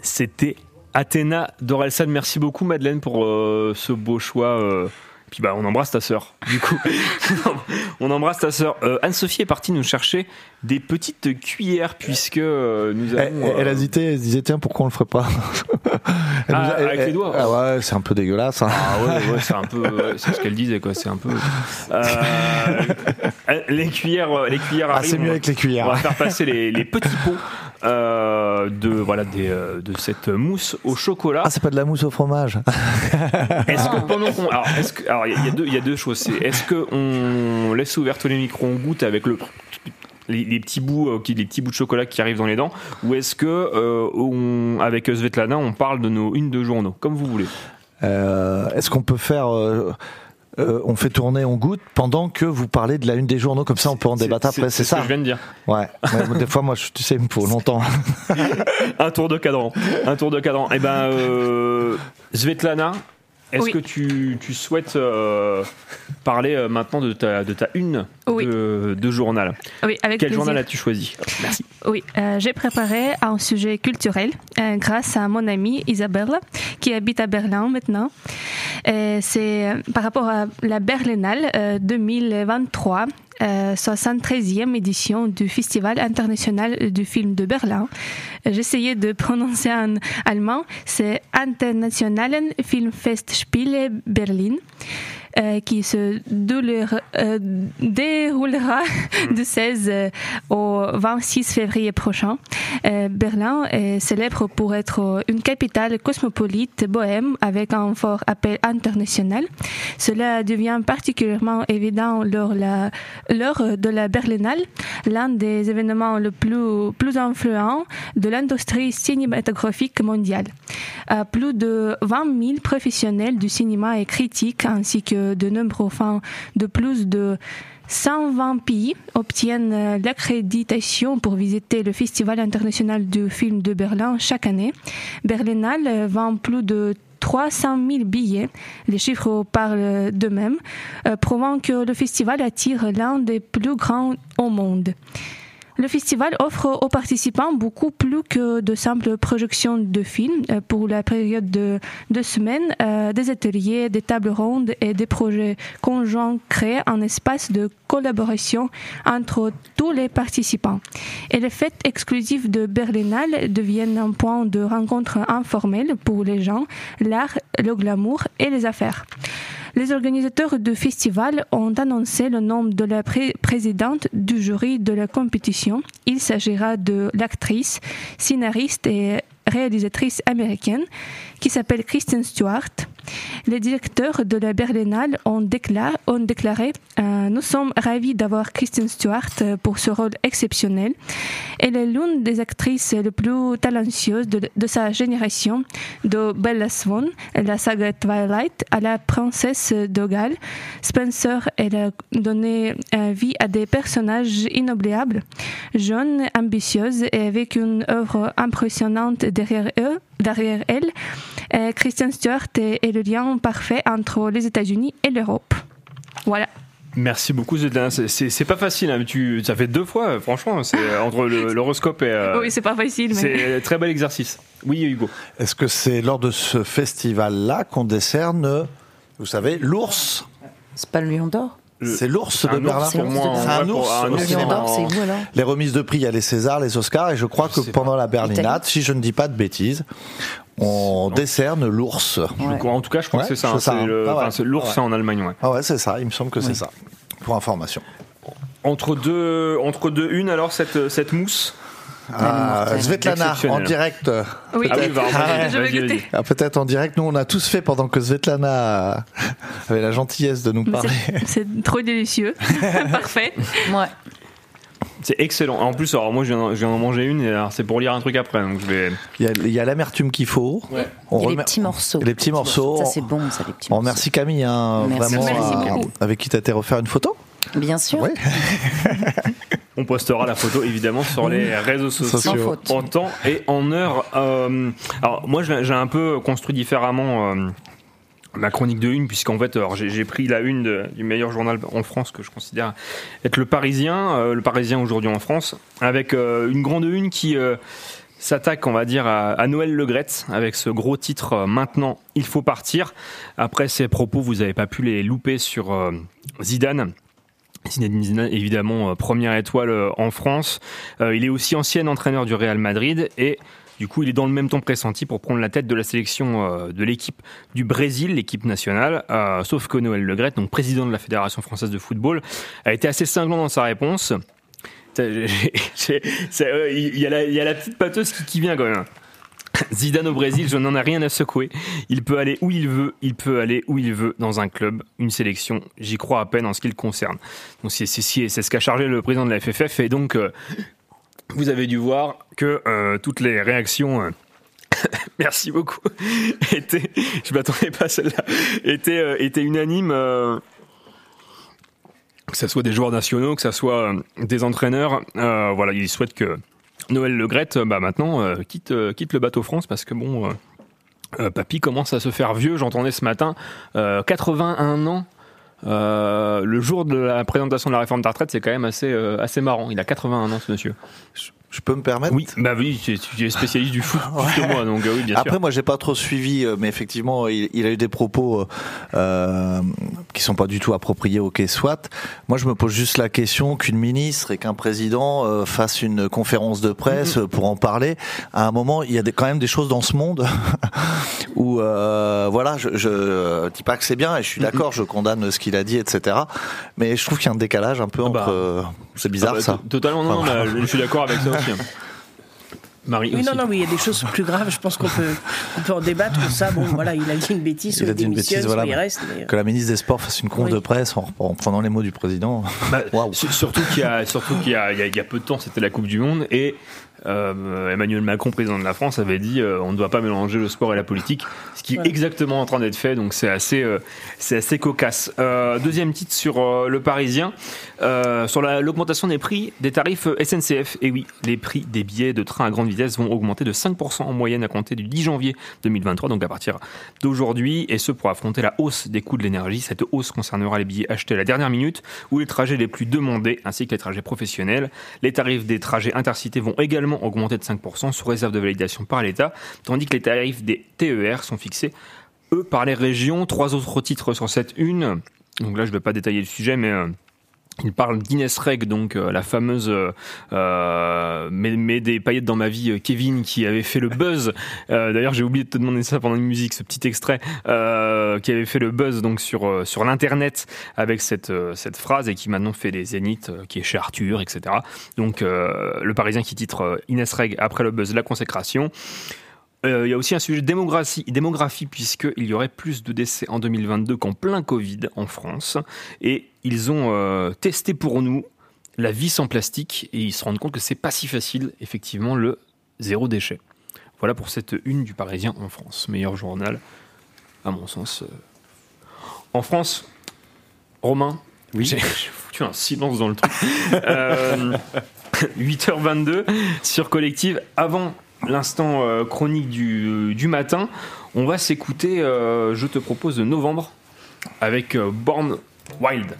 C'était Athéna Dorelsan. Merci beaucoup, Madeleine, pour euh, ce beau choix. Euh, puis bah on embrasse ta sœur. Du coup, on embrasse ta sœur. Euh, Anne-Sophie est partie nous chercher des petites cuillères puisque euh, nous Elle, avons. elle euh, hésitait, elle se disait tiens pourquoi on le ferait pas Elle Ah, nous a- elle- avec les elle- doigts. Ah ouais, c'est un peu dégueulasse. hein. Ah ouais, ouais, c'est un peu, ouais, c'est ce qu'elle disait quoi. C'est un peu. Euh, les cuillères, euh, les cuillères Ah, c'est mieux avec les cuillères. On va faire passer les, les petits pots euh, de voilà des, euh, de cette mousse au chocolat. Ah c'est pas de la mousse au fromage. Est-ce que pendant qu'on, alors il y, a- y deux, il y a deux choses. C'est est-ce que on laisse ouvert les micros, on goûte avec le les, les petits bouts, euh, qui- les petits bouts de chocolat qui arrivent dans les dents, ou est-ce que euh, on- avec Svetlana on parle de nos une de journaux, comme vous voulez? Euh, Est-ce qu'on peut faire euh, on fait tourner, on goûte pendant que vous parlez de la une des journaux, comme ça on peut en débattre après, c'est ce ça que je viens de dire. Ouais, Ouais, des fois moi je- tu sais il me faut longtemps. Un tour de cadran. Un tour de cadran. Eh ben, euh, Svetlana, est-ce Oui. que tu, tu souhaites euh, parler euh, maintenant de ta, de ta une Oui. de, de journal? Oui, avec Quel plaisir. journal as-tu choisi? Merci. Oui, euh, j'ai préparé un sujet culturel grâce à mon amie Isabelle qui habite à Berlin maintenant. C'est par rapport à la Berlinale euh, 2023. Euh, 73e édition du Festival international du film de Berlin. Euh, J'essayais de prononcer en allemand. C'est Internationalen Filmfestspiele Berlin. Euh, qui se déroulera, euh, déroulera du 16 euh, au 26 février prochain. Euh, Berlin est célèbre pour être une capitale cosmopolite bohème avec un fort appel international. Cela devient particulièrement évident lors, la, lors de la Berlinale, l'un des événements le plus, plus influents de l'industrie cinématographique mondiale. Plus de 20 000 professionnels du cinéma et critiques ainsi que de nombreux fans de plus de 120 pays obtiennent euh, l'accréditation pour visiter le Festival international du film de Berlin chaque année. Berlinale euh, vend plus de 300 000 billets. Les chiffres parlent d'eux-mêmes, euh, prouvant que le festival attire l'un des plus grands au monde. Le festival offre aux participants beaucoup plus que de simples projections de films. Euh, Pour la période de deux semaines, euh, des ateliers, des tables rondes et des projets conjoints créent un espace de collaboration entre tous les participants. Et les fêtes exclusives de Berlinale deviennent un point de rencontre informel pour les gens, l'art, le glamour et les affaires. Les organisateurs du festival ont annoncé le nom de la pré- présidente du jury de la compétition. Il s'agira de l'actrice, scénariste et réalisatrice américaine qui s'appelle Kristen Stewart. Les directeurs de la Berlinale ont, déclaré, euh, Nous sommes ravis d'avoir Kristen Stewart euh, pour ce rôle exceptionnel. Elle est l'une des actrices les plus talentueuses de, de sa génération, de Bella Swan, la saga Twilight, à la princesse de Galles. Spencer, elle a donné euh, vie à des personnages inoubliables, jeunes, ambitieuses et avec une œuvre impressionnante derrière eux. Derrière elle, Euh, Kristen Stewart est, est le lien parfait entre les États-Unis et l'Europe. Voilà. Merci beaucoup Svetlana. C'est- pas facile. hein, mais Tu, ça fait deux fois. Franchement, c'est entre le- l'horoscope et. euh, oui, c'est pas facile, mais. C'est un très bel exercice. Oui, Hugo. Est-ce que c'est lors de ce festival-là qu'on décerne, vous savez, l'ours? C'est pas le lion d'or? C'est l'ours de Berlin. pour moi, C'est un ours. Les remises de prix, il y a les Césars, les Oscars, et je crois que pendant la Berlinade, si je ne dis pas de bêtises, on décerne l'ours. En tout cas, je crois que c'est ça. c'est L'ours, c'est en Allemagne. Ouais. Ah ouais, c'est ça, il me semble que c'est ça. Pour information. Entre deux, entre deux une, alors cette, cette mousse. Ah, Svetlana, en direct. Oui, Ah oui, bah, vas-y, je vais vas-y, goûter. vas-y. Ah, Peut-être en direct, nous on a tous fait pendant que Svetlana avait la gentillesse de nous parler. c'est- trop délicieux. Parfait. Ouais. C'est excellent. En plus, alors moi, je viens, je viens d'en manger une. Et alors, c'est pour lire un truc après. Donc je vais. Il y a, il y a l'amertume qu'il faut. On Et les petits morceaux. Les petits morceaux. Ça, c'est bon, ça, les petits On morceaux. remercie Camille, hein, Merci. vraiment, Merci euh, avec qui tu as été refaire une photo. Bien sûr. Oui. On postera la photo évidemment sur les réseaux sociaux en temps et en heure. Euh, alors moi j'ai un peu construit différemment euh, ma chronique de une puisqu'en fait j'ai pris la une de- du meilleur journal en France que je considère être le Parisien, euh, le Parisien aujourd'hui en France, avec une grande une qui s'attaque, on va dire, à, à Noël Legrette avec ce gros titre euh, Maintenant, il faut partir. Après ces propos, vous n'avez pas pu les louper sur euh, Zidane. Zinedine Zidane, évidemment, euh, première étoile euh, en France. Euh, il est aussi ancien entraîneur du Real Madrid et du coup, il est dans le même temps pressenti pour prendre la tête de la sélection de l'équipe du Brésil, l'équipe nationale. Sauf que Noël Legrette, donc président de la Fédération française de football, a été assez cinglant dans sa réponse. Il y, a la- petite pâteuse qui vient quand même. Zidane au Brésil, je n'en ai rien à secouer. Il peut aller où il veut, il peut aller où il veut dans un club, une sélection. J'y crois à peine en ce qui le concerne. C'est ce qu'a chargé le président de la FFF et donc euh, vous avez dû voir que euh, toutes les réactions. euh, Merci beaucoup. étaient, je m'attendais pas à celle-là. Que ce soit des joueurs nationaux, que ce soit des entraîneurs, voilà, ils souhaitent que Noël Le Graët, euh, bah maintenant, euh, quitte, euh, quitte le bateau France parce que bon, Papy commence à se faire vieux. J'entendais ce matin, euh, 81 ans. le jour de la présentation de la réforme des retraites, c'est quand même assez, assez marrant. Il a 81 ans, ce monsieur. Je peux me permettre Oui, bah oui, tu, es spécialiste du foot plus que moi, donc euh, oui, bien Après, sûr. moi, j'ai pas trop suivi, euh, mais effectivement, il, il a eu des propos euh, euh, qui sont pas du tout appropriés au quai soit. Moi, je me pose juste la question qu'une ministre et qu'un président euh, fassent une conférence de presse euh, pour en parler. À un moment, il y a des, quand même des choses dans ce monde où, euh, voilà, je, je dis pas que c'est bien et je suis d'accord, je condamne ce qu'il a dit, etc. Mais je trouve qu'il y a un décalage un peu entre. Euh, c'est bizarre Ah bah, ça. to- Totalement, non, Enfin, non, bah, je suis d'accord avec ça aussi. hein. Marie Oui, aussi. non, non, oui, il y a des choses plus graves. Je pense qu'on peut, on peut en débattre. Ça, bon, voilà, il a dit une bêtise, Il a dit une bêtise, voilà. soit il reste. mais- Que la ministre des Sports fasse une conf Oui. de presse en, en prenant les mots du président. Waouh. Su- Surtout qu'il y a, surtout qu'il y a, il y a- il y a peu de temps, c'était la Coupe du Monde et euh, Emmanuel Macron, président de la France, avait dit euh, on ne doit pas mélanger le sport et la politique, ce qui est exactement en train d'être fait. Donc c'est assez, euh, c'est assez cocasse. Euh, deuxième titre sur euh, le Parisien, euh, sur la- l'augmentation des prix des tarifs SNCF. Et oui, les prix des billets de train à grande vitesse vont augmenter de 5% en moyenne à compter du 10 janvier 2023, donc à partir d'aujourd'hui, et ce pour affronter la hausse des coûts de l'énergie. Cette hausse concernera les billets achetés à la dernière minute ou les trajets les plus demandés, ainsi que les trajets professionnels. Les tarifs des trajets intercités vont également augmenter de 5% sous réserve de validation par l'État, tandis que les tarifs des TER sont fixés, eux, par les régions. Trois autres titres sur cette une. Donc là, je ne vais pas détailler le sujet, mais... euh, il parle d'Inès Reg, donc euh, la fameuse euh, euh, mais, mais des paillettes dans ma vie, euh, Kevin, qui avait fait le buzz. Euh, D'ailleurs, j'ai oublié de te demander ça pendant une musique, ce petit extrait, euh, qui avait fait le buzz donc sur euh, sur l'internet avec cette cette phrase et qui maintenant fait les zéniths, qui est chez Arthur, etc. Donc euh, le Parisien qui titre Inès Reg après le buzz, la consécration. Euh, il y a aussi un sujet de démographie, démographie puisqu'il y aurait plus de décès en 2022 qu'en plein Covid en France. Et ils ont euh, testé pour nous la vie sans plastique et ils se rendent compte que c'est pas si facile, effectivement, le zéro déchet. Voilà pour cette une du Parisien en France. Meilleur journal, à mon sens. euh. En France, Romain, oui. j'ai j'ai foutu un silence dans le truc. Euh, 8h22 sur Collective. Avant l'instant euh, chronique du, du matin, on va s'écouter, euh, je te propose, de novembre avec euh, Born Wild.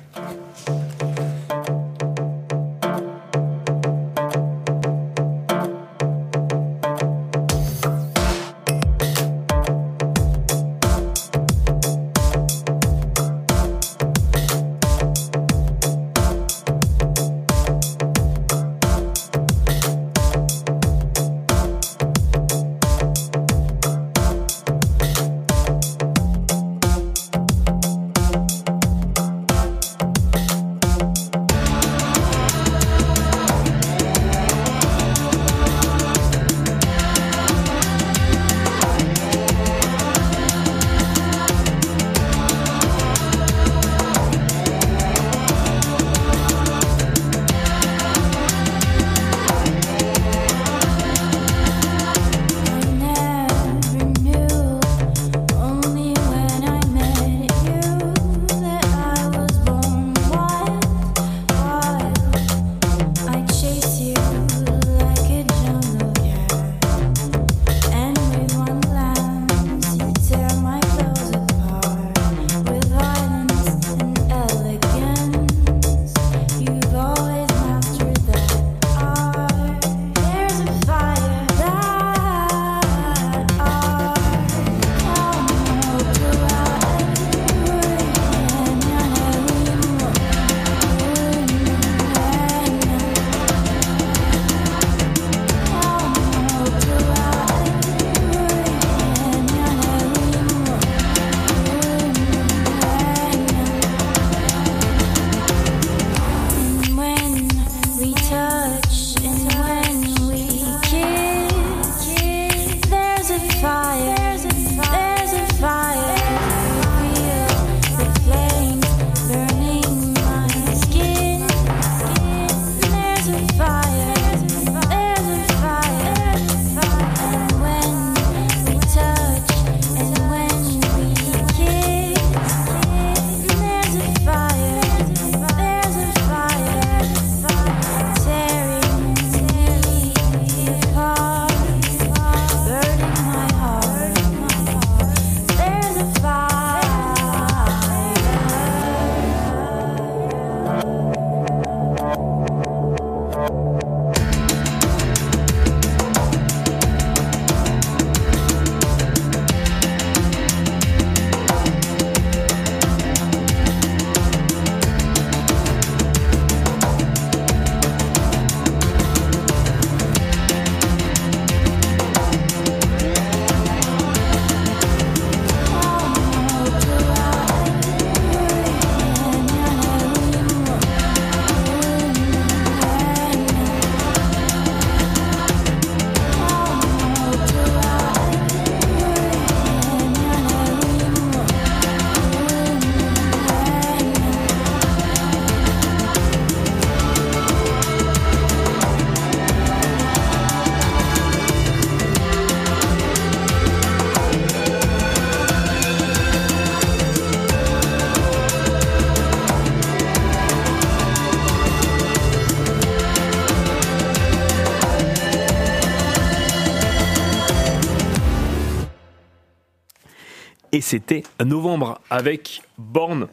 Et c'était novembre avec Born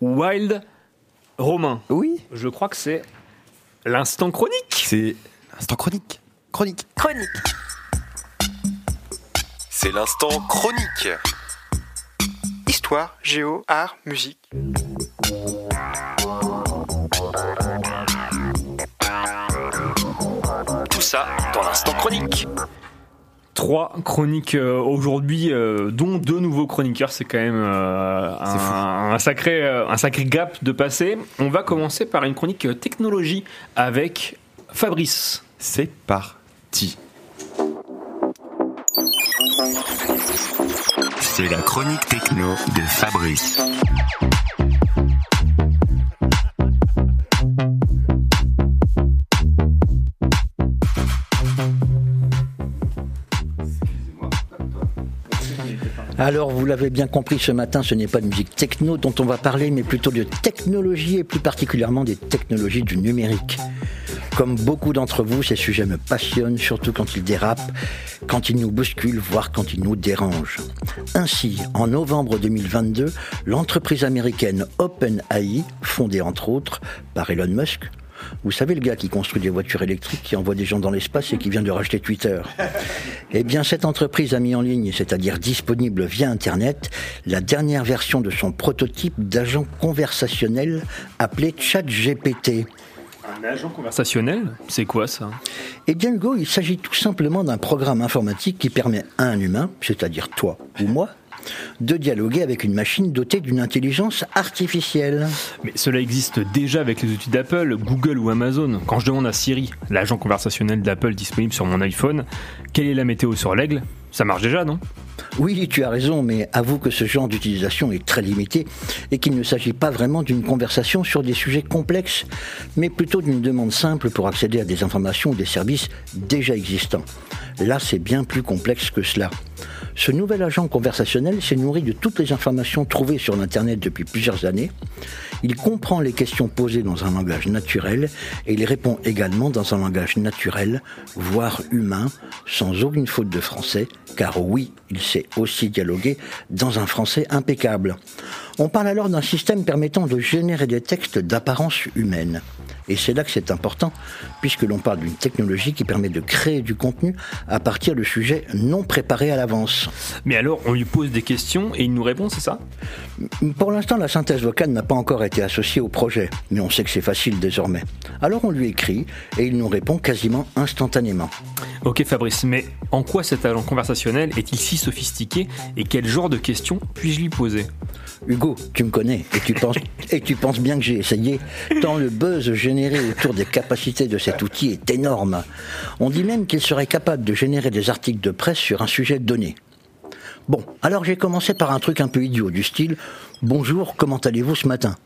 Wild Romain. Oui. Je crois que c'est l'instant chronique. C'est l'instant chronique. Chronique. Chronique. C'est l'instant chronique. Histoire, géo, art, musique. Tout ça dans l'instant chronique. Trois chroniques euh, aujourd'hui, euh, dont deux nouveaux chroniqueurs. C'est quand même euh, un, un sacré, euh, un sacré gap de passer. On va commencer par une chronique technologie avec Fabrice. C'est parti. C'est la chronique techno de Fabrice. Alors, vous l'avez bien compris, ce matin, ce n'est pas de musique techno dont on va parler, mais plutôt de technologie et plus particulièrement des technologies du numérique. Comme beaucoup d'entre vous, ces sujets me passionnent, surtout quand ils dérapent, quand ils nous bousculent, voire quand ils nous dérangent. Ainsi, en novembre 2022, l'entreprise américaine OpenAI, fondée entre autres par Elon Musk, vous savez le gars qui construit des voitures électriques, qui envoie des gens dans l'espace et qui vient de racheter Twitter Eh bien, cette entreprise a mis en ligne, c'est-à-dire disponible via Internet, la dernière version de son prototype d'agent conversationnel appelé ChatGPT. Un agent conversationnel C'est quoi ça? Eh bien, Hugo, il s'agit tout simplement d'un programme informatique qui permet à un humain, c'est-à-dire toi ou moi, de dialoguer avec une machine dotée d'une intelligence artificielle. Mais cela existe déjà avec les outils d'Apple, Google ou Amazon. Quand je demande à Siri, l'agent conversationnel d'Apple disponible sur mon iPhone, quelle est la météo sur l'aigle? Ça marche déjà, non? Oui, tu as raison, mais avoue que ce genre d'utilisation est très limité et qu'il ne s'agit pas vraiment d'une conversation sur des sujets complexes, mais plutôt d'une demande simple pour accéder à des informations ou des services déjà existants. Là, c'est bien plus complexe que cela. Ce nouvel agent conversationnel s'est nourri de toutes les informations trouvées sur l'Internet depuis plusieurs années. Il comprend les questions posées dans un langage naturel et il répond également dans un langage naturel, voire humain, sans aucune faute de français, car oui, il sait aussi dialoguer dans un français impeccable. On parle alors d'un système permettant de générer des textes d'apparence humaine. Et c'est là que c'est important, puisque l'on parle d'une technologie qui permet de créer du contenu à partir de sujets non préparés à l'avance. Mais alors, on lui pose des questions et il nous répond, c'est ça? Pour l'instant, la synthèse vocale n'a pas encore été associée au projet, mais on sait que c'est facile désormais. Alors on lui écrit et il nous répond quasiment instantanément. Ok Fabrice, mais en quoi cet agent conversationnel est-il si sophistiqué et quel genre de questions puis-je lui poser? Hugo, tu me connais et tu penses, et tu penses bien que j'ai essayé, tant le buzz généré autour des capacités de cet outil est énorme. On dit même qu'il serait capable de générer des articles de presse sur un sujet donné. Bon, alors j'ai commencé par un truc un peu idiot, du style Bonjour, comment allez-vous ce matin?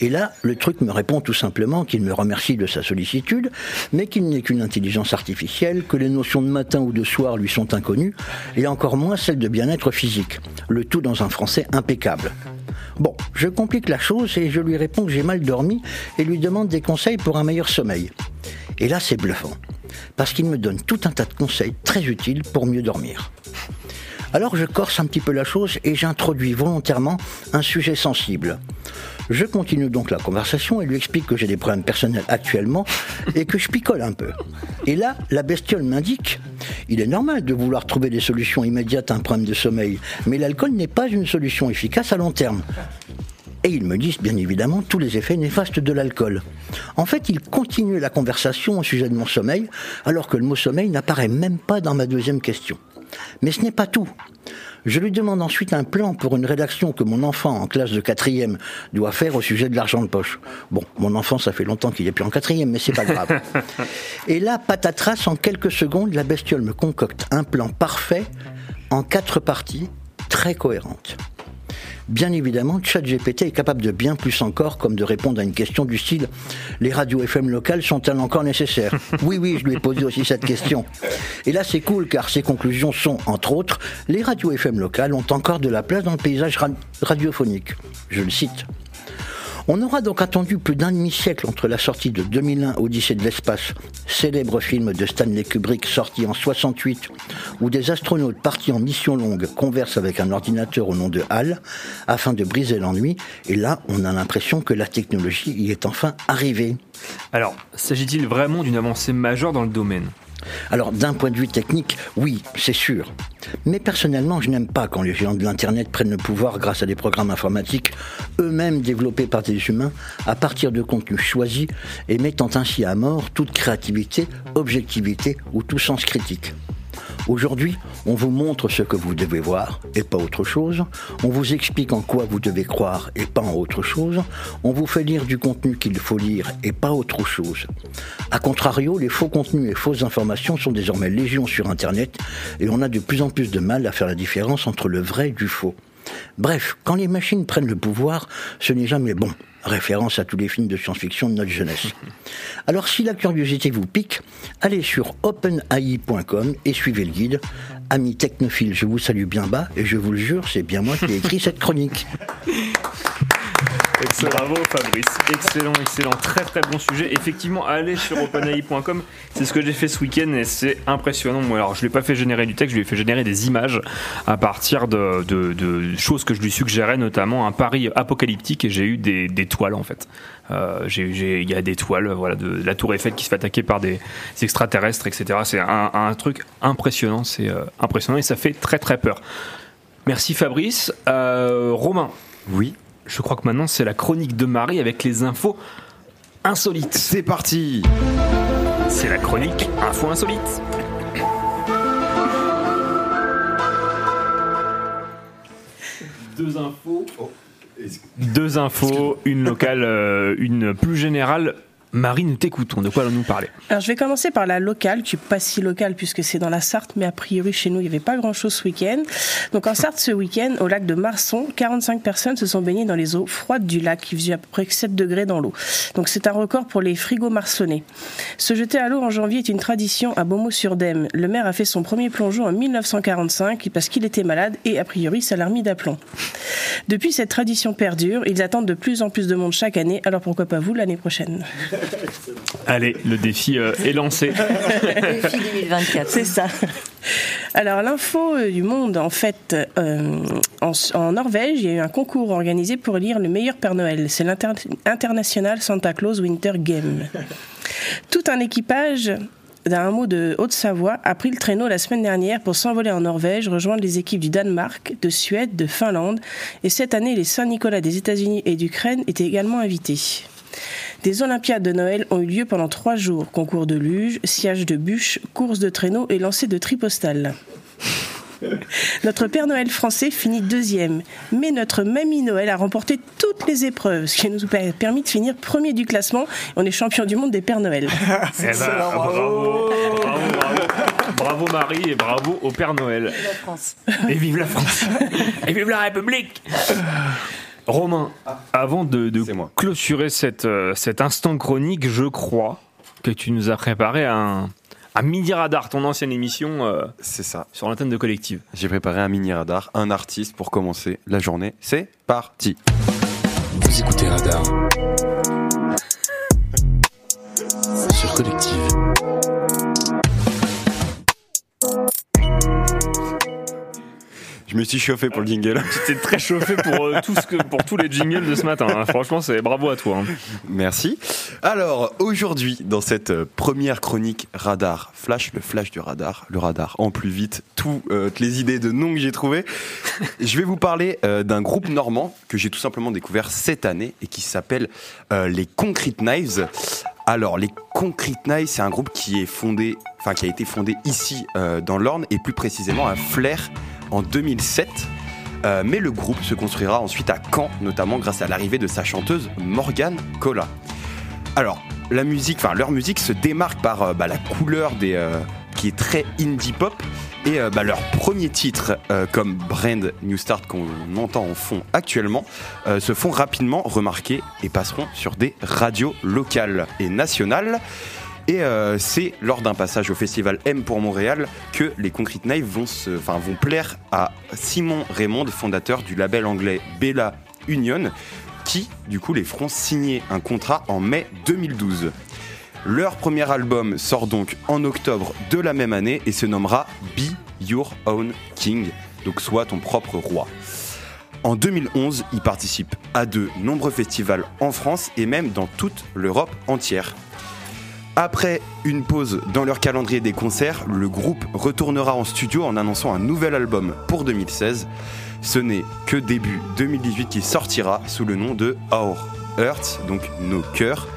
Et là, le truc me répond tout simplement qu'il me remercie de sa sollicitude, mais qu'il n'est qu'une intelligence artificielle, que les notions de matin ou de soir lui sont inconnues, et encore moins celles de bien-être physique. Le tout dans un français impeccable. Bon, je complique la chose et je lui réponds que j'ai mal dormi et lui demande des conseils pour un meilleur sommeil. Et là, c'est bluffant, parce qu'il me donne tout un tas de conseils très utiles pour mieux dormir. Alors je corse un petit peu la chose et j'introduis volontairement un sujet sensible. Je continue donc la conversation et lui explique que j'ai des problèmes personnels actuellement et que je picole un peu. Et là, la bestiole m'indique il est normal de vouloir trouver des solutions immédiates à un problème de sommeil, mais l'alcool n'est pas une solution efficace à long terme. Et ils me disent bien évidemment tous les effets néfastes de l'alcool. En fait, ils continuent la conversation au sujet de mon sommeil, alors que le mot sommeil n'apparaît même pas dans ma deuxième question. Mais ce n'est pas tout. Je lui demande ensuite un plan pour une rédaction que mon enfant en classe de quatrième doit faire au sujet de l'argent de poche. Bon, mon enfant, ça fait longtemps qu'il est plus en quatrième, mais c'est pas grave. Et là, patatras, en quelques secondes, la bestiole me concocte un plan parfait en quatre parties, très cohérentes. Bien évidemment, ChatGPT est capable de bien plus encore, comme de répondre à une question du style Les radios FM locales sont-elles encore nécessaires? Oui, oui, je lui ai posé aussi cette question. Et là, c'est cool car ses conclusions sont, entre autres, Les radios FM locales ont encore de la place dans le paysage ra- radiophonique. Je le cite. On aura donc attendu plus d'un demi-siècle entre la sortie de 2001 Odyssée de l'espace, célèbre film de Stanley Kubrick sorti en 68, où des astronautes partis en mission longue conversent avec un ordinateur au nom de HAL afin de briser l'ennui. Et là, on a l'impression que la technologie y est enfin arrivée. Alors, s'agit-il vraiment d'une avancée majeure dans le domaine? Alors d'un point de vue technique, oui, c'est sûr. Mais personnellement, je n'aime pas quand les géants de l'Internet prennent le pouvoir grâce à des programmes informatiques eux-mêmes développés par des humains à partir de contenus choisis et mettant ainsi à mort toute créativité, objectivité ou tout sens critique. Aujourd'hui, on vous montre ce que vous devez voir et pas autre chose. On vous explique en quoi vous devez croire et pas en autre chose. On vous fait lire du contenu qu'il faut lire et pas autre chose. A contrario, les faux contenus et fausses informations sont désormais légion sur Internet et on a de plus en plus de mal à faire la différence entre le vrai et du faux. Bref, quand les machines prennent le pouvoir, ce n'est jamais bon. Référence à tous les films de science-fiction de notre jeunesse. Alors si la curiosité vous pique, allez sur openai.com et suivez le guide. Amis technophiles, je vous salue bien bas et je vous le jure, c'est bien moi qui ai écrit cette chronique. Excellent. Bravo Fabrice, excellent, excellent, très très bon sujet. Effectivement, allez sur openai.com, c'est ce que j'ai fait ce week-end et c'est impressionnant. Moi, alors je lui ai pas fait générer du texte, je lui ai fait générer des images à partir de, de- de choses que je lui suggérais, notamment un pari apocalyptique et j'ai eu des, des toiles en fait. Euh, j'ai- j'ai- Il y a des toiles, voilà, de, la Tour Eiffel qui se fait attaquer par des, des extraterrestres, etc. C'est un, un truc impressionnant, c'est euh, impressionnant et ça fait très très peur. Merci Fabrice. Euh, Romain. Oui. Je crois que maintenant c'est la chronique de Marie avec les infos insolites. C'est parti C'est la chronique info insolite. Deux infos. Deux infos, une locale, euh, une plus générale. Marie, nous t'écoutons. De quoi allons-nous parler Alors je vais commencer par la locale, qui est pas si locale puisque c'est dans la Sarthe, mais a priori chez nous il n'y avait pas grand-chose ce week-end. Donc en Sarthe ce week-end, au lac de Marson, 45 personnes se sont baignées dans les eaux froides du lac qui faisait à peu près 7 degrés dans l'eau. Donc c'est un record pour les frigos marsonnais. Se jeter à l'eau en janvier est une tradition à Beaumont-sur-Dème. Le maire a fait son premier plongeon en 1945 parce qu'il était malade et a priori ça l'a remis d'aplomb. Depuis cette tradition perdure, ils attendent de plus en plus de monde chaque année, alors pourquoi pas vous l'année prochaine? Allez, le défi euh, est lancé. Défi 2024. C'est ça. Alors l'info euh, du monde, en fait, euh, en, en Norvège, il y a eu un concours organisé pour élire le meilleur Père Noël. C'est l'International Santa Claus Winter Game. Tout un équipage d'un hameau de Haute-Savoie a pris le traîneau la semaine dernière pour s'envoler en Norvège, rejoindre les équipes du Danemark, de Suède, de Finlande. Et cette année, les Saint-Nicolas des États-Unis et d'Ukraine étaient également invités. Des Olympiades de Noël ont eu lieu pendant trois jours. Concours de luge, siège de bûches, course de traîneau et lancer de tripostales. Notre Père Noël français finit deuxième, mais notre Mamie Noël a remporté toutes les épreuves, ce qui nous a permis de finir premier du classement. On est champion du monde des Pères Noël. Eh ben, bravo, bravo, bravo, bravo Marie et bravo au Père Noël. La France. Et vive la France. Et vive la République. Romain, avant de, de clôturer cette, euh, cet instant chronique, je crois que tu nous as préparé un, un mini radar, ton ancienne émission. euh, C'est ça. Sur l'antenne de collective. J'ai préparé un mini radar, un artiste pour commencer la journée. C'est parti. Vous écoutez Radar sur Collective. Je me suis chauffé pour le jingle. Tu t'es très chauffé pour, euh, tout ce que, pour tous les jingles de ce matin. hein. Franchement, c'est bravo à toi. hein. Merci. Alors, aujourd'hui, dans cette euh, première chronique radar, flash, le flash du radar, le radar en plus vite, tout, euh, toutes les idées de noms que j'ai trouvées, je vais vous parler euh, d'un groupe normand que j'ai tout simplement découvert cette année et qui s'appelle les Concrete Knives. Alors, les Concrete Knives, c'est un groupe qui est fondé, enfin qui a été fondé ici dans l'Orne et plus précisément à Flers en 2007. Euh, mais le groupe se construira ensuite à Caen, notamment grâce à l'arrivée de sa chanteuse Morgane Cola. Alors, la musique, enfin leur musique se démarque par euh, bah, la couleur des, euh, qui est très indie pop et bah, leur premier titre, comme Brand New Start qu'on entend en fond actuellement, se font rapidement remarquer et passeront sur des radios locales et nationales. Et euh, c'est lors d'un passage au festival M pour Montréal que les Concrete Knives vont, plaire à Simon Raymond, fondateur du label anglais Bella Union, qui, du coup, les feront signer un contrat en mai 2012. Leur premier album sort donc en octobre de la même année et se nommera Be Your Own King, donc sois ton propre roi. En 2011, ils participent à de nombreux festivals en France et même dans toute l'Europe entière. Après une pause dans leur calendrier des concerts, le groupe retournera en studio en annonçant un nouvel album pour 2016. Ce n'est que début 2018 qui sortira sous le nom de Our Hearts, donc nos cœurs.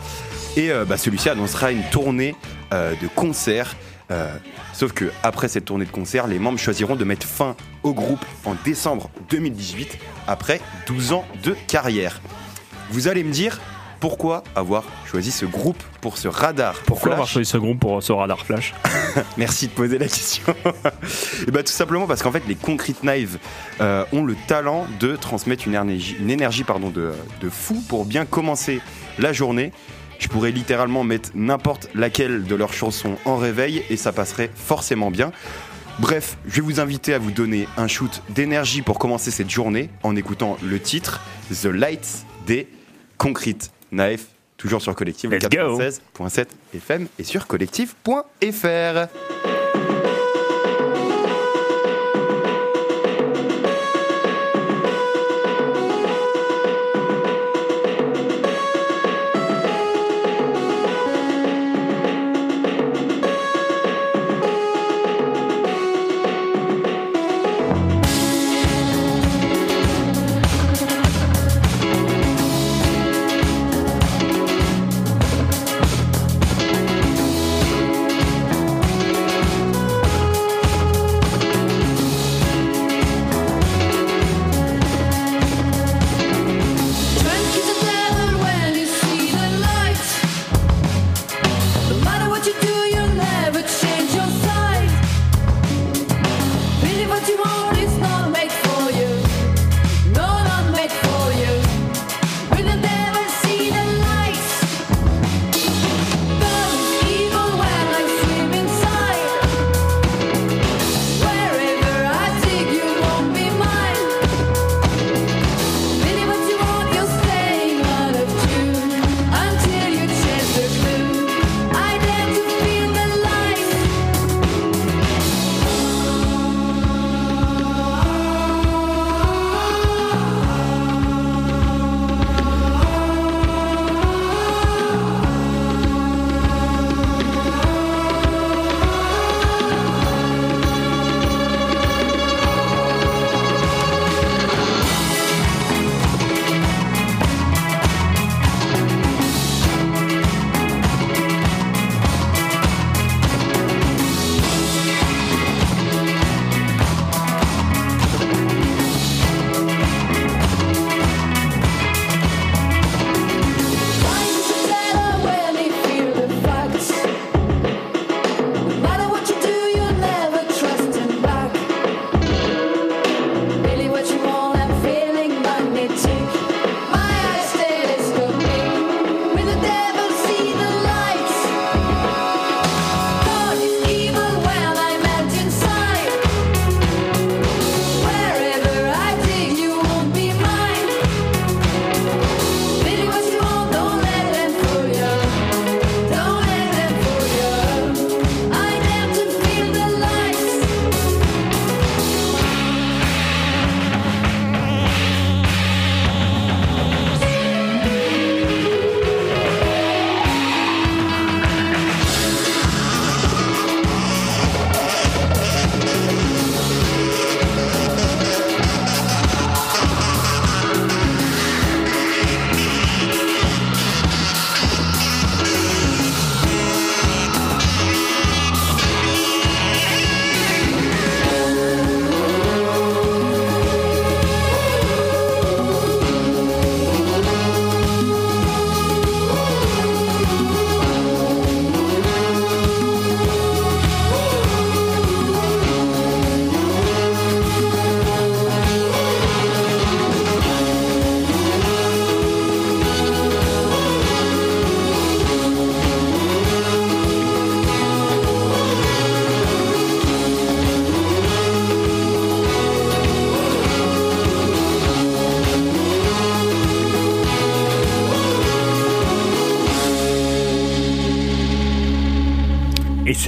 Et euh, bah, celui-ci annoncera une tournée euh, de concerts. euh, sauf que après cette tournée de concerts, les membres choisiront de mettre fin au groupe en décembre 2018, après 12 ans de carrière. Vous allez me dire pourquoi avoir choisi ce groupe pour ce radar Pourquoi avoir choisi ce groupe pour ce radar flash Merci de poser la question. Et bah, tout simplement parce qu'en fait, les Concrete Knives euh, ont le talent de transmettre une énergie, une énergie pardon, de, de fou pour bien commencer la journée. Je pourrais littéralement mettre n'importe laquelle de leurs chansons en réveil et ça passerait forcément bien. Bref, je vais vous inviter à vous donner un shoot d'énergie pour commencer cette journée en écoutant le titre The Lights des Concrete Knife, toujours sur go. 96.7 FM et sur collective.fr.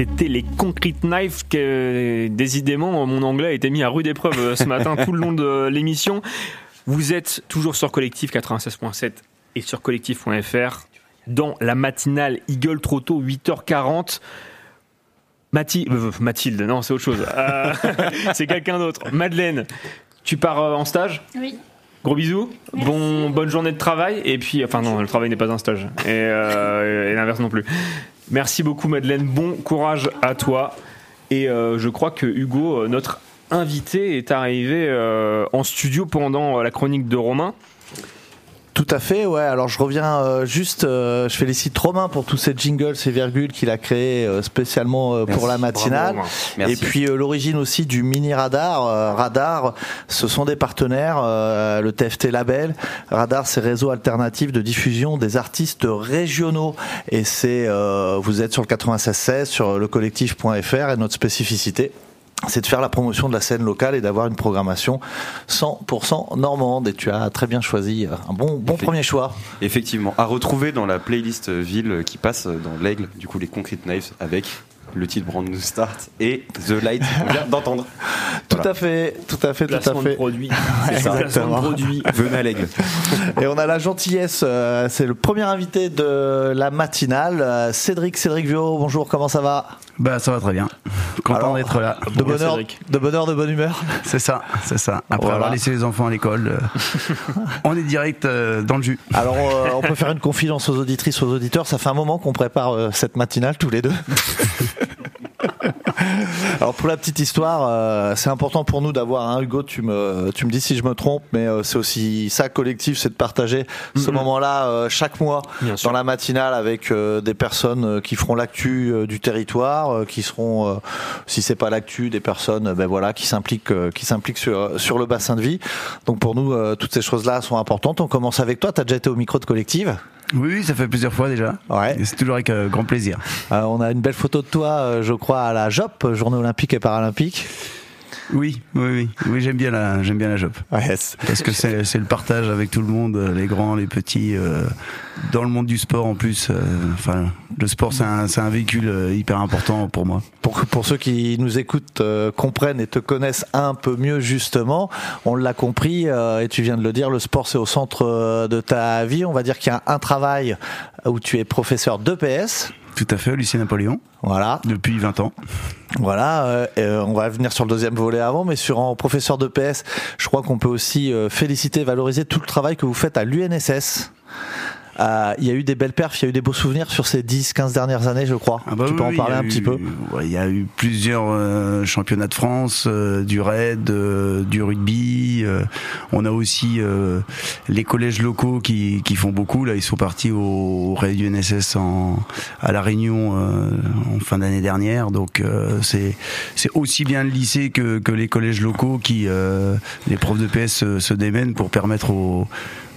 c'était les Concrete Knives que, décidément, mon anglais a été mis à rude épreuve euh, ce matin tout le long de l'émission. Vous êtes toujours sur Collectif 96.7 et sur collectif.fr dans la matinale Eagle Trotto 8h40. Mathi- euh, Mathilde, non, c'est autre chose. Euh, c'est quelqu'un d'autre. Madeleine, tu pars euh, en stage? Oui. Gros bisous, bon, bonne journée de travail, et puis, enfin non, le travail n'est pas un stage, et, euh, et l'inverse non plus. Merci beaucoup Madeleine, bon courage à toi, et euh, je crois que Hugo, euh, notre invité, est arrivé euh, en studio pendant la chronique de Romain. Tout à fait, ouais. Alors je reviens euh, juste, euh, je félicite Romain pour tous ces jingles, ces virgules qu'il a créés euh, spécialement euh, pour la matinale. bravo. Merci. Et puis euh, l'origine aussi du mini radar. Euh, radar, ce sont des partenaires, euh, le TFT Label. Radar, c'est réseau alternatif de diffusion des artistes régionaux. Et c'est, euh, vous êtes sur le 96.16, sur le collectif.fr et notre spécificité c'est de faire la promotion de la scène locale et d'avoir une programmation 100% normande. Et tu as très bien choisi euh, un bon, bon premier choix. Effectivement, à retrouver dans la playlist ville qui passe dans l'aigle, du coup les Concrete Knives avec le titre Brand New Start et The Light qu'on vient d'entendre. Tout à fait, tout à fait, tout à Placement de fait. produit. Ouais, C'est ça. exactement. Placement de produit. Venez à l'aigle. Et on a la gentillesse, euh, c'est le premier invité de la matinale, euh, Cédric, Cédric Vio, bonjour, comment ça va? Bah ça va très bien. Content Alors, d'être là. De bonne heure, de bonne heure, de bonne humeur. C'est ça, c'est ça. Après Voilà. avoir laissé les enfants à l'école, euh, on est direct euh, dans le jus. Alors euh, on peut faire une confidence aux auditrices, aux auditeurs, ça fait un moment qu'on prépare euh, cette matinale tous les deux. Alors pour la petite histoire, euh, c'est important pour nous d'avoir un Hugo. Tu me, tu me dis si je me trompe, mais euh, c'est aussi ça collectif, c'est de partager ce moment-là euh, chaque mois Bien sûr. dans la matinale avec euh, des personnes euh, qui feront l'actu euh, du territoire, euh, qui seront, euh, si c'est pas l'actu, des personnes, euh, ben voilà, qui s'impliquent, euh, qui s'impliquent sur sur le bassin de vie. Donc pour nous, euh, toutes ces choses-là sont importantes. On commence avec toi. T'as déjà été au micro de collective? Oui, oui, ça fait plusieurs fois déjà. Ouais. Et c'est toujours avec euh, grand plaisir. Euh, on a une belle photo de toi, euh, je crois, à la JOP, Journée olympique et paralympique. Oui, oui, oui, oui, j'aime bien la, j'aime bien la job. Parce que c'est, c'est le partage avec tout le monde, euh, les grands, les petits, euh, dans le monde du sport en plus. euh, Enfin, le sport c'est un, c'est un véhicule hyper important pour moi. Pour, pour ceux qui nous écoutent, euh, comprennent et te connaissent un peu mieux justement, on l'a compris et tu viens de le dire, le sport c'est au centre de ta vie. On va dire qu'il y a un travail où tu es professeur d'EPS. Tout à fait, Lucien Napoléon. Voilà. Depuis 20 ans. Voilà, euh, euh, on va venir sur le deuxième volet avant, mais sur en professeur d'EPS, je crois qu'on peut aussi euh, féliciter, valoriser tout le travail que vous faites à l'UNSS. Euh, Il y a eu des belles perfs, il y a eu des beaux souvenirs sur ces 10-15 dernières années, je crois. Ah bah tu oui, peux en parler un petit eu- peu? Ouais, Il y a eu plusieurs euh, championnats de France, euh, du raid, du rugby. on a aussi les collèges locaux qui, qui font beaucoup. Là, ils sont partis au, au raid du NSS en, à la Réunion en fin d'année dernière. Donc c'est aussi bien le lycée que, que les collèges locaux qui les profs de PS se, se démènent pour permettre aux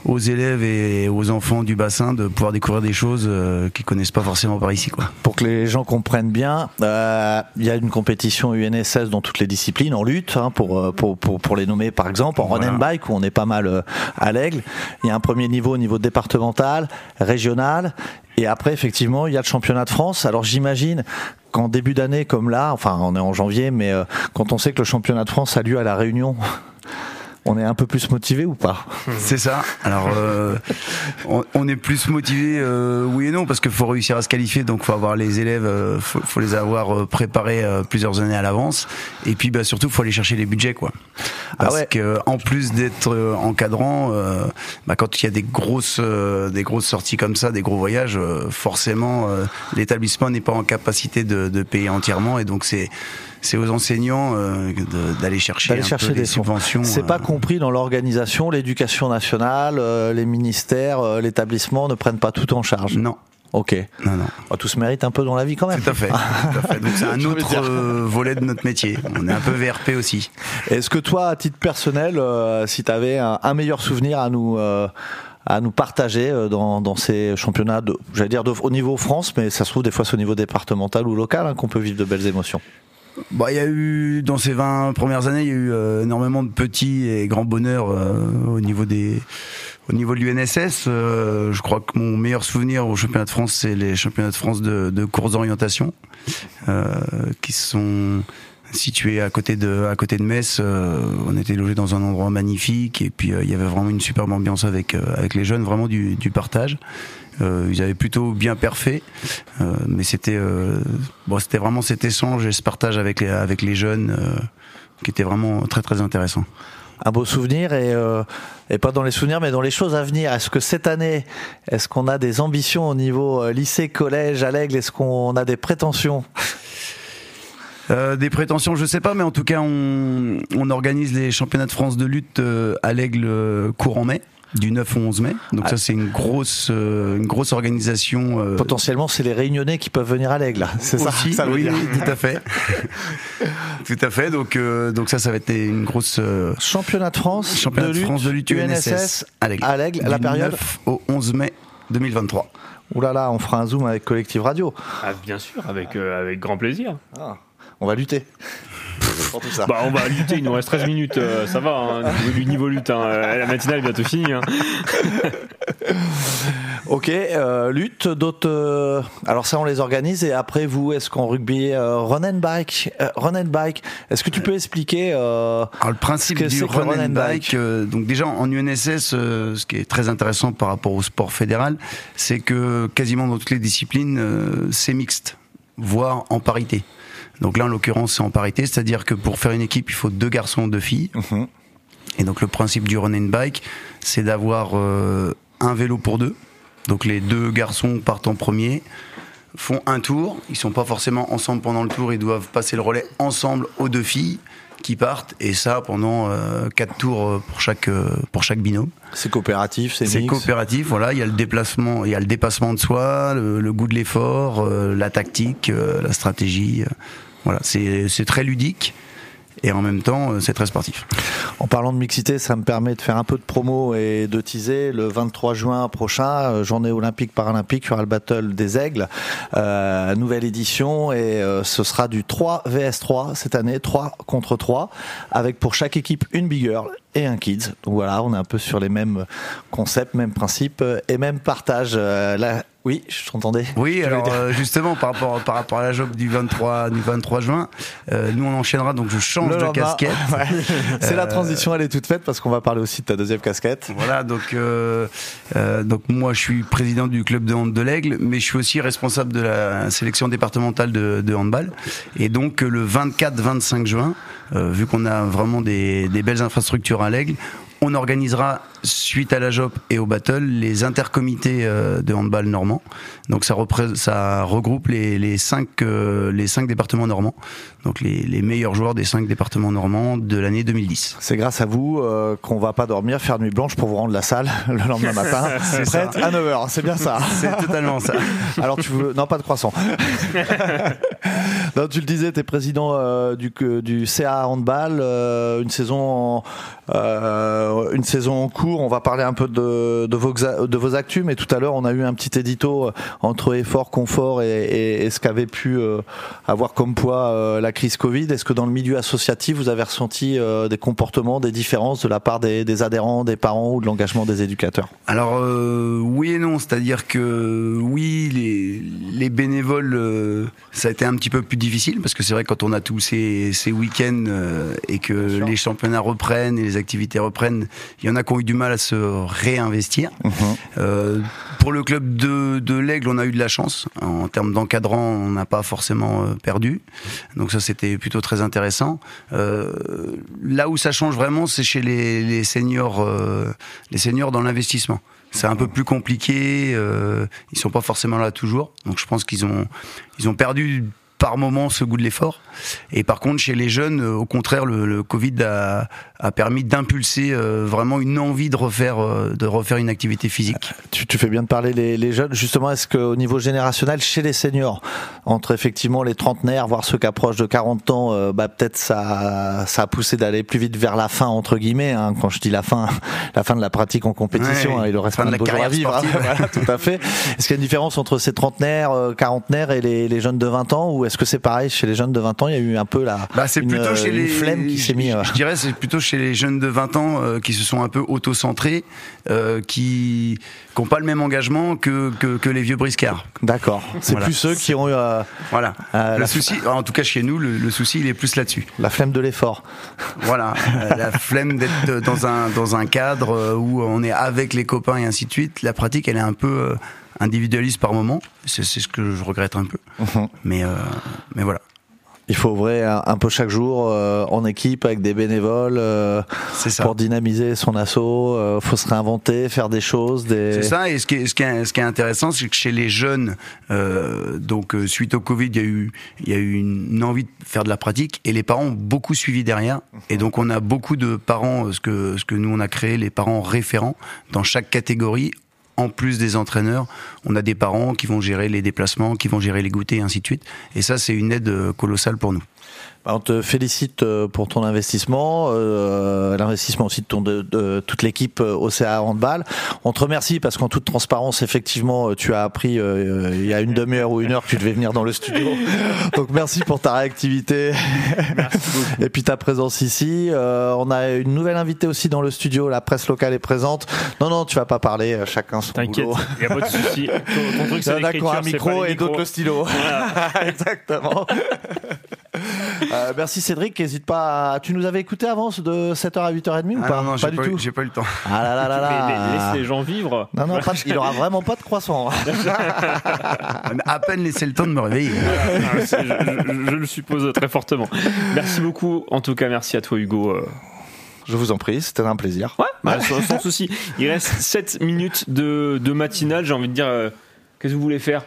aux élèves et aux enfants du bassin de pouvoir découvrir des choses euh, qu'ils connaissent pas forcément par ici quoi. Pour que les gens comprennent bien, euh, il y a une compétition UNSS dans toutes les disciplines, en lutte, hein, pour, euh, pour, pour, pour les nommer par exemple, en run and bike, où on est pas mal euh, à l'aigle. Il y a un premier niveau au niveau départemental, régional, et après, effectivement, il y a le championnat de France. Alors j'imagine qu'en début d'année comme là, enfin on est en janvier, mais euh, quand on sait que le championnat de France a lieu à La Réunion, on est un peu plus motivé ou pas C'est ça. Alors, euh, on, on est plus motivé, euh, oui et non, parce qu'il faut réussir à se qualifier, donc faut avoir les élèves, euh, faut, faut les avoir euh, préparés euh, plusieurs années à l'avance, et puis bah, surtout faut aller chercher les budgets, quoi. Ah Parce que en plus d'être euh, encadrant, euh, bah, quand il y a des grosses, euh, des grosses sorties comme ça, des gros voyages, euh, forcément euh, l'établissement n'est pas en capacité de, de payer entièrement, et donc c'est c'est aux enseignants euh, d'aller chercher, un chercher peu des des subventions. C'est euh, pas compris dans l'organisation, l'éducation nationale, euh, les ministères, euh, l'établissement ne prennent pas tout en charge. Non. Ok. Non, non. Oh, tout se mérite un peu dans la vie quand même. Tout à fait. Tout à fait. Donc c'est un autre euh, volet de notre métier. On est un peu VRP aussi. Est-ce que toi, à titre personnel, euh, si tu avais un, un meilleur souvenir à nous euh, à nous partager euh, dans, dans ces championnats, de, j'allais dire de, au niveau France, mais ça se trouve des fois c'est au niveau départemental ou local hein, qu'on peut vivre de belles émotions. Bah, il y a eu dans ces 20 premières années, il y a eu euh, énormément de petits et grands bonheurs euh, au niveau des au niveau de l'UNSS. Euh, je crois que mon meilleur souvenir au championnat de France, c'est les championnats de France de, de course d'orientation, euh, qui sont situés à côté de à côté de Metz. Euh, on était logé dans un endroit magnifique et puis euh, il y avait vraiment une superbe ambiance avec avec les jeunes, vraiment du, du partage. Euh, ils avaient plutôt bien perfait, euh, mais c'était euh, bon, c'était vraiment cet échange et ce partage avec les avec les jeunes euh, qui était vraiment très très intéressant. Un beau souvenir et, et pas dans les souvenirs mais dans les choses à venir. Est-ce que cette année, est-ce qu'on a des ambitions au niveau lycée, collège, à l'aigle? Est-ce qu'on a des prétentions? Euh, des prétentions, je sais pas, mais en tout cas, on, on organise les championnats de France de lutte euh, à l'Aigle euh, courant mai, du 9 au 11 mai. Donc ça, c'est une grosse, euh, une grosse organisation. euh, Potentiellement, c'est les Réunionnais qui peuvent venir à l'aigle. C'est ça ça oui, tout à fait. tout à fait. Donc, euh, donc ça, ça va être une grosse euh, championnat de France, championnat de de, lutte, France de lutte UNSS, UNSS à l'Aigle. à l'Aigle, la Du période 9 au 11 mai 2023. Ouh là là, on fera un zoom avec Collective Radio. Ah, bien sûr, avec, euh, avec grand plaisir. On va lutter. Pour tout ça. Bah, on va lutter, il nous reste 13 minutes, euh, ça va, hein, niveau, niveau lutte. hein, euh, la matinale est bientôt finie. hein. Ok, euh, lutte, d'autres. euh, alors ça, on les organise et après vous, est-ce qu'en rugby, euh, run and bike, euh, run and bike. Est-ce que tu peux expliquer euh, Alors le principe ce que du que run and bike, euh, donc déjà en UNSS, euh, ce qui est très intéressant par rapport au sport fédéral, c'est que quasiment dans toutes les disciplines, euh, c'est mixte, voire en parité. Donc là, en l'occurrence, c'est en parité, c'est-à-dire que pour faire une équipe, il faut deux garçons, deux filles. Et donc le principe du run and bike, c'est d'avoir euh, un vélo pour deux. Donc les deux garçons partent en premier, font un tour. Ils sont pas forcément ensemble pendant le tour. Ils doivent passer le relais ensemble aux deux filles qui partent. Et ça pendant euh, quatre tours euh, pour chaque euh, pour chaque binôme. C'est coopératif, c'est C'est coopératif. Voilà, il y a le déplacement, il y a le dépassement de soi, le, le goût de l'effort, euh, la tactique, la stratégie. Voilà, c'est très ludique. Et en même temps, euh, c'est très sportif. En parlant de mixité, ça me permet de faire un peu de promo et de teaser. Le 23 juin prochain, euh, journée olympique paralympique, il y aura le Battle des Aigles, euh, nouvelle édition et ce sera du 3 vs 3 cette année, 3 contre 3, avec pour chaque équipe une big et un kids. Donc voilà, on est un peu sur les mêmes concepts, mêmes principes euh, et même partage. Euh, là, oui, je t'entendais. Oui, alors euh, justement par rapport par rapport à la job du 23 du 23 juin, euh, nous on enchaînera donc je change Le de casquette. ouais. C'est la transition, elle est toute faite parce qu'on va parler aussi de ta deuxième casquette. Voilà, donc donc moi je suis président du club de hand de l'Aigle, mais je suis aussi responsable de la sélection départementale de, de handball. Et donc le 24-25 juin, vu qu'on a vraiment des, des belles infrastructures à l'Aigle, on organisera suite à la JOP et au battle les intercomités euh, de handball normand. Donc ça, regroupe les, les cinq euh, les cinq départements normands, donc les, les meilleurs joueurs des cinq départements normands de l'année 2010. C'est grâce à vous euh, qu'on va pas dormir, faire nuit blanche pour vous rendre la salle le lendemain matin, C'est prête ça. à 9h, c'est bien ça. C'est totalement ça. Alors tu veux non pas de croissant. non, tu le disais, tu es président euh, du CA handball, euh, une saison en, une saison en cours. On va parler un peu de, de vos de vos actus, mais tout à l'heure on a eu un petit édito euh, entre effort, confort et, et- et ce qu'avait pu euh, avoir comme poids euh, la crise Covid. Est-ce que dans le milieu associatif vous avez ressenti euh, des comportements, des différences de la part des, des adhérents, des parents ou de l'engagement des éducateurs? Alors oui et non, c'est-à-dire que oui, les, les bénévoles, ça a été un petit peu plus difficile parce que c'est vrai quand on a tous ces, ces week-ends et que les championnats reprennent et les activités reprennent, il y en a qui ont eu du mal à se réinvestir. Euh, pour le club de, de l'Aigle, on a eu de la chance. En termes d'encadrant, on n'a pas forcément euh, perdu. Donc ça, c'était plutôt très intéressant. Euh, là où ça change vraiment, c'est chez les, les seniors, euh, les seniors dans l'investissement. C'est un peu plus compliqué. Euh, ils sont pas forcément là toujours. Donc je pense qu'ils ont, ils ont perdu par moment ce goût de l'effort. Et par contre, chez les jeunes, au contraire, le, le Covid a, a permis d'impulser euh, vraiment une envie de refaire, euh, de refaire une activité physique. Tu, tu fais bien de parler les, les jeunes. Justement, est-ce qu'au niveau générationnel, chez les seniors, entre effectivement les trentenaires, voire ceux qui approchent de 40 ans, euh, bah, peut-être ça, ça a poussé d'aller plus vite vers la fin, entre guillemets. Hein, quand je dis la fin, la fin de la pratique en compétition, Ouais, hein, il aurait fin de plein beaux jours à vivre. hein. Voilà, tout à fait. Est-ce qu'il y a une différence entre ces trentenaires, euh, quarantenaires et les, les jeunes de 20 ans, ou est-ce que c'est pareil chez les jeunes de 20 ans Il y a eu un peu la Bah, c'est plutôt euh, chez une les flemme qui s'est mis. euh, Je dirais c'est plutôt chez les jeunes de 20 ans euh, qui se sont un peu auto-centrés, euh, qui n'ont pas le même engagement que, que, que les vieux briscards. D'accord. C'est plus ceux qui ont eu. euh, voilà. le la- souci, en tout cas chez nous, le, le souci il est plus là-dessus. La flemme de l'effort. Voilà, la flemme d'être dans un dans un cadre où on est avec les copains et ainsi de suite. La pratique, elle est un peu individualiste par moment. C'est ce que je regrette un peu. Mais euh, mais voilà. Il faut ouvrir un, peu chaque jour euh, en équipe avec des bénévoles euh, pour dynamiser son assaut. Euh, faut se réinventer, faire des choses. Des... C'est ça. Et ce qui est, ce qui est, ce qui est intéressant, c'est que chez les jeunes, euh, donc suite au Covid, il y a eu, il y a eu une, envie de faire de la pratique et les parents ont beaucoup suivi derrière. Et donc on a beaucoup de parents, ce que, ce que nous on a créé, les parents référents dans chaque catégorie. En plus des entraîneurs, on a des parents qui vont gérer les déplacements, qui vont gérer les goûters, et ainsi de suite. Et ça, c'est une aide euh, colossale pour nous. On te félicite euh, pour ton investissement, euh, l'investissement aussi de, ton, de, de toute l'équipe euh, OCA Handball. On te remercie parce qu'en toute transparence, effectivement, euh, tu as appris euh, il y a une demi-heure ou une heure que tu devais venir dans le studio. Donc merci pour ta réactivité et puis ta présence ici. Euh, on a une nouvelle invitée aussi dans le studio, la presse locale est présente. Non, non, tu vas pas parler, euh, chacun son T'inquiète, boulot. y a pas de souci. Ton- ton truc, c'est Il y en a qui ont un l'écriture, c'est pas micro les et d'autres le stylo. Voilà. Exactement. Euh, merci Cédric, n'hésite pas à... Tu nous avais écouté avant de 7h à 8h30 ou Ah pas non, non, j'ai du pas eu- tout. j'ai pas eu le temps. Ah là là là là. Mais- mais laisse les gens vivre. Non, non, pas il aura vraiment pas de croissant. à peine laissé le temps de me réveiller. Je, je- je le suppose très fortement. Merci beaucoup. En tout cas, merci à toi, Hugo. euh. Je vous en prie, c'était un plaisir. Ouais, bah, sans, sans souci. Il reste 7 minutes de, de matinale. J'ai envie de dire, euh, qu'est-ce que vous voulez faire?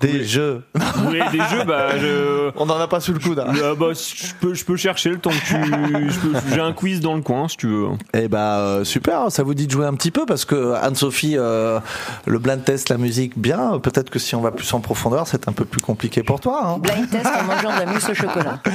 Des voulez- jeux. Vous voulez des jeux bah, je... On n'en a pas sous le coude. hein. Euh, bah, je, peux, je peux chercher le temps que tu. J'ai un quiz dans le coin si tu veux. Eh bah euh, super, ça vous dit de jouer un petit peu parce que Anne-Sophie, euh, le blind test, la musique, bien. Peut-être que si on va plus en profondeur, c'est un peu plus compliqué pour toi. hein. Blind test en mangeant de la mousse au chocolat.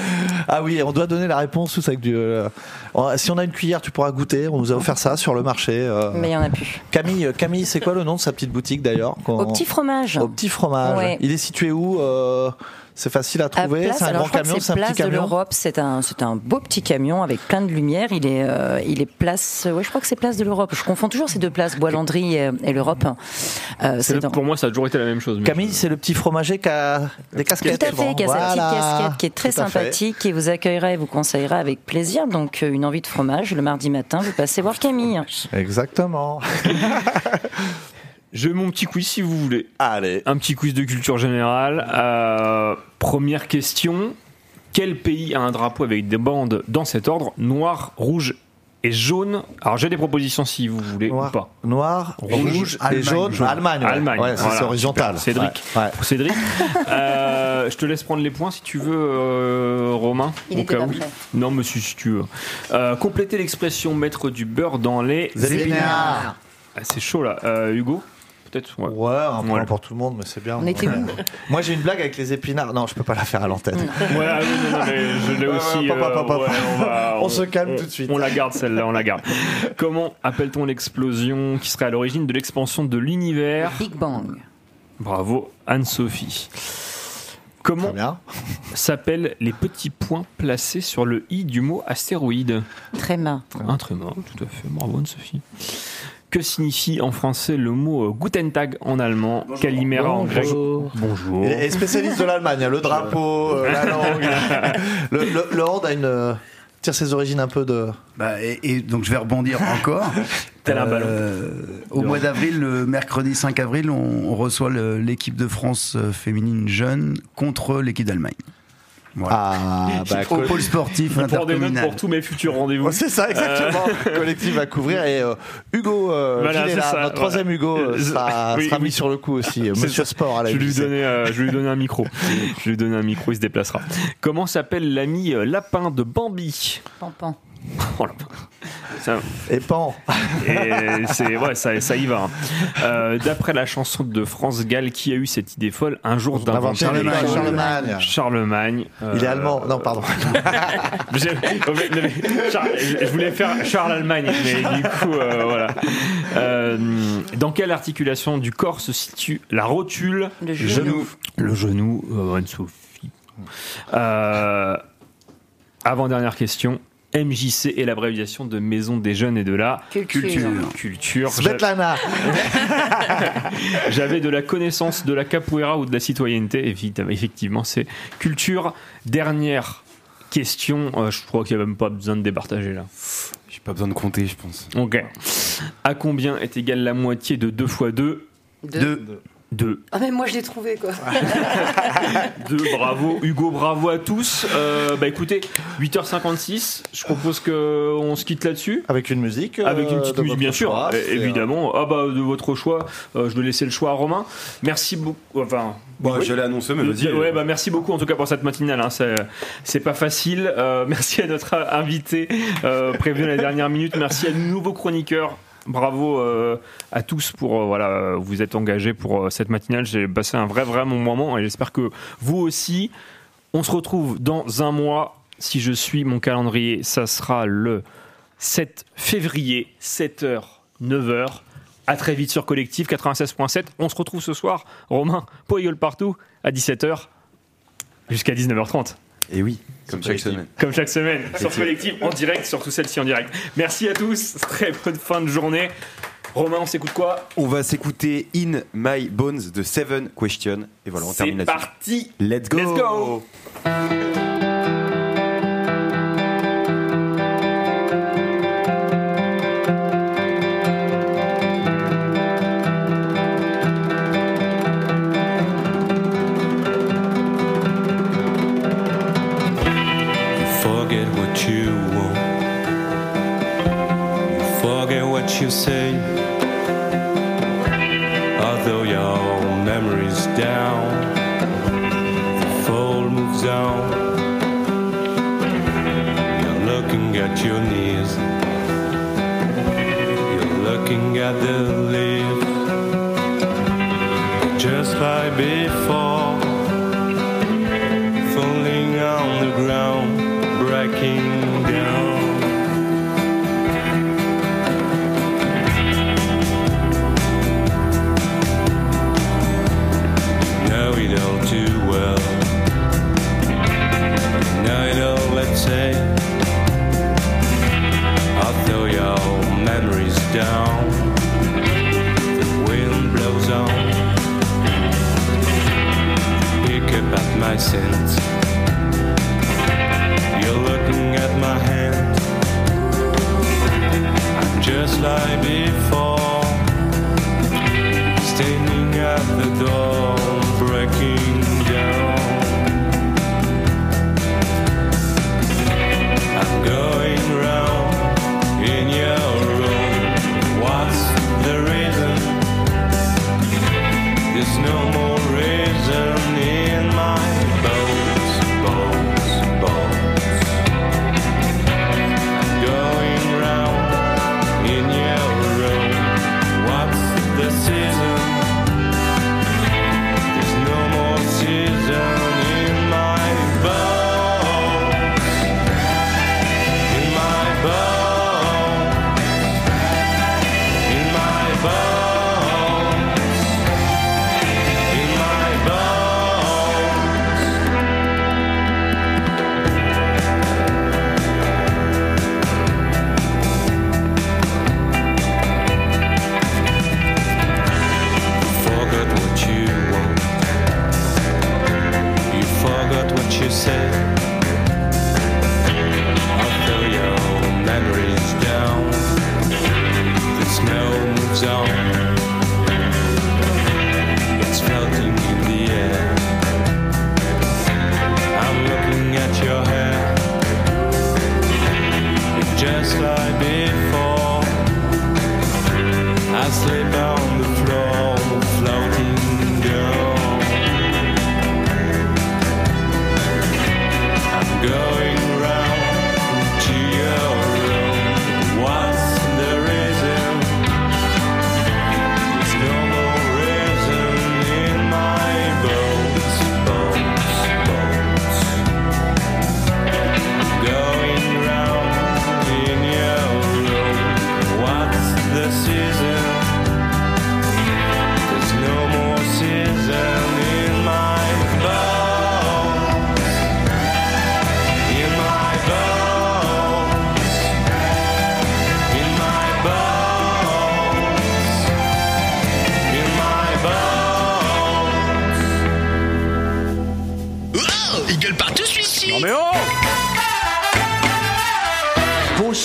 Ah oui, on doit donner la réponse tous avec du. euh, euh, si on a une cuillère, tu pourras goûter. On nous a offert ça sur le marché. euh. Mais il y en a plus. Camille, Camille, c'est quoi le nom de sa petite boutique d'ailleurs Au petit fromage. Au petit fromage. Ouais. Il est situé où euh, C'est facile à trouver. C'est un alors grand camion. c'est un place petit de camion. l'Europe. C'est un, c'est un beau petit camion avec plein de lumière. Il est, euh, il est place. Ouais, je crois que c'est place de l'Europe. Je confonds toujours ces deux places, Bois-Landry et, et l'Europe. Euh, C'est c'est le- dans- Pour moi, ça a toujours été la même chose. Camille, c'est le petit fromager qui a des casquettes. Tout à fait, qui a sa petite Voilà. casquette qui est très sympathique et vous accueillera et vous conseillera avec plaisir. Donc, une envie de fromage le mardi matin, vous passez voir Camille. Exactement. J'ai mon petit quiz si vous voulez. Allez. Un petit quiz de culture générale. Euh, première question. Quel pays a un drapeau avec des bandes dans cet ordre Noir, rouge et jaune? Alors j'ai des propositions si vous voulez ou pas. Noir, rouge, et Allemagne. jaune. Allemagne. ouais. Allemagne. Ouais, c'est Voilà, horizontal. Cédric. Ouais. Ouais. Pour Cédric. Euh, je te laisse prendre les points si tu veux, euh, Romain. Il au était cas où. Non, monsieur, si tu veux. Euh, complétez l'expression mettre du beurre dans les Épinards. Ah, c'est chaud là. Euh, Hugo? Peut-être ouais. Ouais, un point pour tout le monde, mais c'est bien. On était où? Moi, j'ai une blague avec les épinards. Non, je peux pas la faire à l'antenne. Ouais, ah oui, non, non, mais je l'ai aussi. ouais, papa, papa, ouais, on, va- On se calme tout de suite. On la garde celle-là, on la garde. Comment appelle-t-on l'explosion qui serait à l'origine de l'expansion de l'univers? Big Bang. Bravo Anne-Sophie. Comment s'appellent les petits points placés sur le i du mot astéroïde? Tréma. Un tréma, tout à fait. Bravo Anne-Sophie. Que signifie en français le mot euh, Guten Tag en allemand, Calimera en grec Bonjour. Et, et spécialiste de l'Allemagne, hein, le drapeau, euh, la langue. le, le, le hand a une, euh, tire ses origines un peu de. Bah, et, et donc je vais rebondir encore. Tel un Euh, au mois d'avril, le mercredi 5 avril, on, on reçoit l'équipe de France féminine jeune contre l'équipe d'Allemagne. Voilà. Ah, bah, au pôle sportif intercommunal. pour tous mes futurs rendez-vous. Ouais, c'est ça, exactement. Euh, Collectif va couvrir et euh, Hugo euh, Voilà, c'est ça, notre voilà. troisième Hugo, euh, Euh, sera, oui, sera oui. mis sur le coup aussi. C'est Monsieur ça. Sport à la je vais lui donner, euh, je vais lui donner un micro. je vais lui donner un micro, il se déplacera. Comment s'appelle l'ami lapin de Bambi? Pampan. Oh. Ça- Et pan. Et c'est ouais, ça, ça y va. hein. Euh, D'après la chanson de France Gall, qui a eu cette idée folle un jour d'inventer Charlemagne. Charlemagne. Charlemagne. Il est euh, allemand. Non, pardon. Charles- je voulais faire Charles Allemagne, mais du coup, euh, voilà. Euh, dans quelle articulation du corps se situe la rotule? Le genou. Le genou, euh, Anne-Sophie. Euh, Avant-dernière question. MJC et l'abréviation de Maison des Jeunes et de la Culture. Culture. Svetlana J'avais de la connaissance de la capoeira ou de la citoyenneté. Effectivement, c'est culture. Dernière question. Euh, je crois qu'il n'y a même pas besoin de départager là. J'ai pas besoin de compter, je pense. Ok. À combien est égale la moitié de 2 x 2 2 de. Ah, mais moi je l'ai trouvé quoi. de bravo, Hugo, bravo à tous. Euh, bah écoutez, 8h56, je propose qu'on se quitte là-dessus. Avec une musique. Avec une euh, petite musique, bien sûr. Euh, évidemment. Ah bah de votre choix, je vais laisser le choix à Romain. Merci beaucoup. Enfin. Bon, je l'ai annoncé, mais vas-y. Ouais, bah, merci beaucoup en tout cas pour cette matinale. Hein. C'est pas facile. merci à notre invité prévenu à la dernière minute. Merci à nos nouveaux chroniqueurs Bravo euh, à tous pour euh, voilà, vous êtes engagés pour euh, cette matinale. J'ai passé un vrai vrai bon moment et j'espère que vous aussi. On se retrouve dans un mois. Si je suis mon calendrier, ça sera le 7 février, 7h, 9h. À très vite sur Collectif 96.7. On se retrouve ce soir, Romain, Poyol partout, à 17h jusqu'à 19h30. Et oui, comme chaque semaine. Comme chaque semaine, sur Collectif, en direct, surtout celle-ci en direct. Merci à tous, très bonne fin de journée. Romain, on s'écoute quoi? On va s'écouter In My Bones de Seven Question. Et voilà, on C'est termine là-dessus. parti Let's go. Let's go you say. Although your memory's down, the fall moves on. You're looking at your knees. You're looking at the leaves. Just like before down, the wind blows on pick up at my scent. You're looking at my hand. I'm just like before, standing at the door,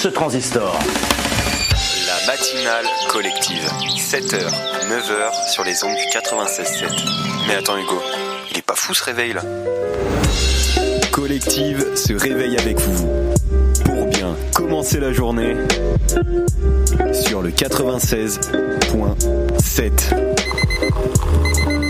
ce transistor. La matinale collective. 7h, 9h sur les ondes du 96.7. Mais attends Hugo, il est pas fou ce réveil là? Collective se réveille avec vous. Pour bien commencer la journée sur le 96.7.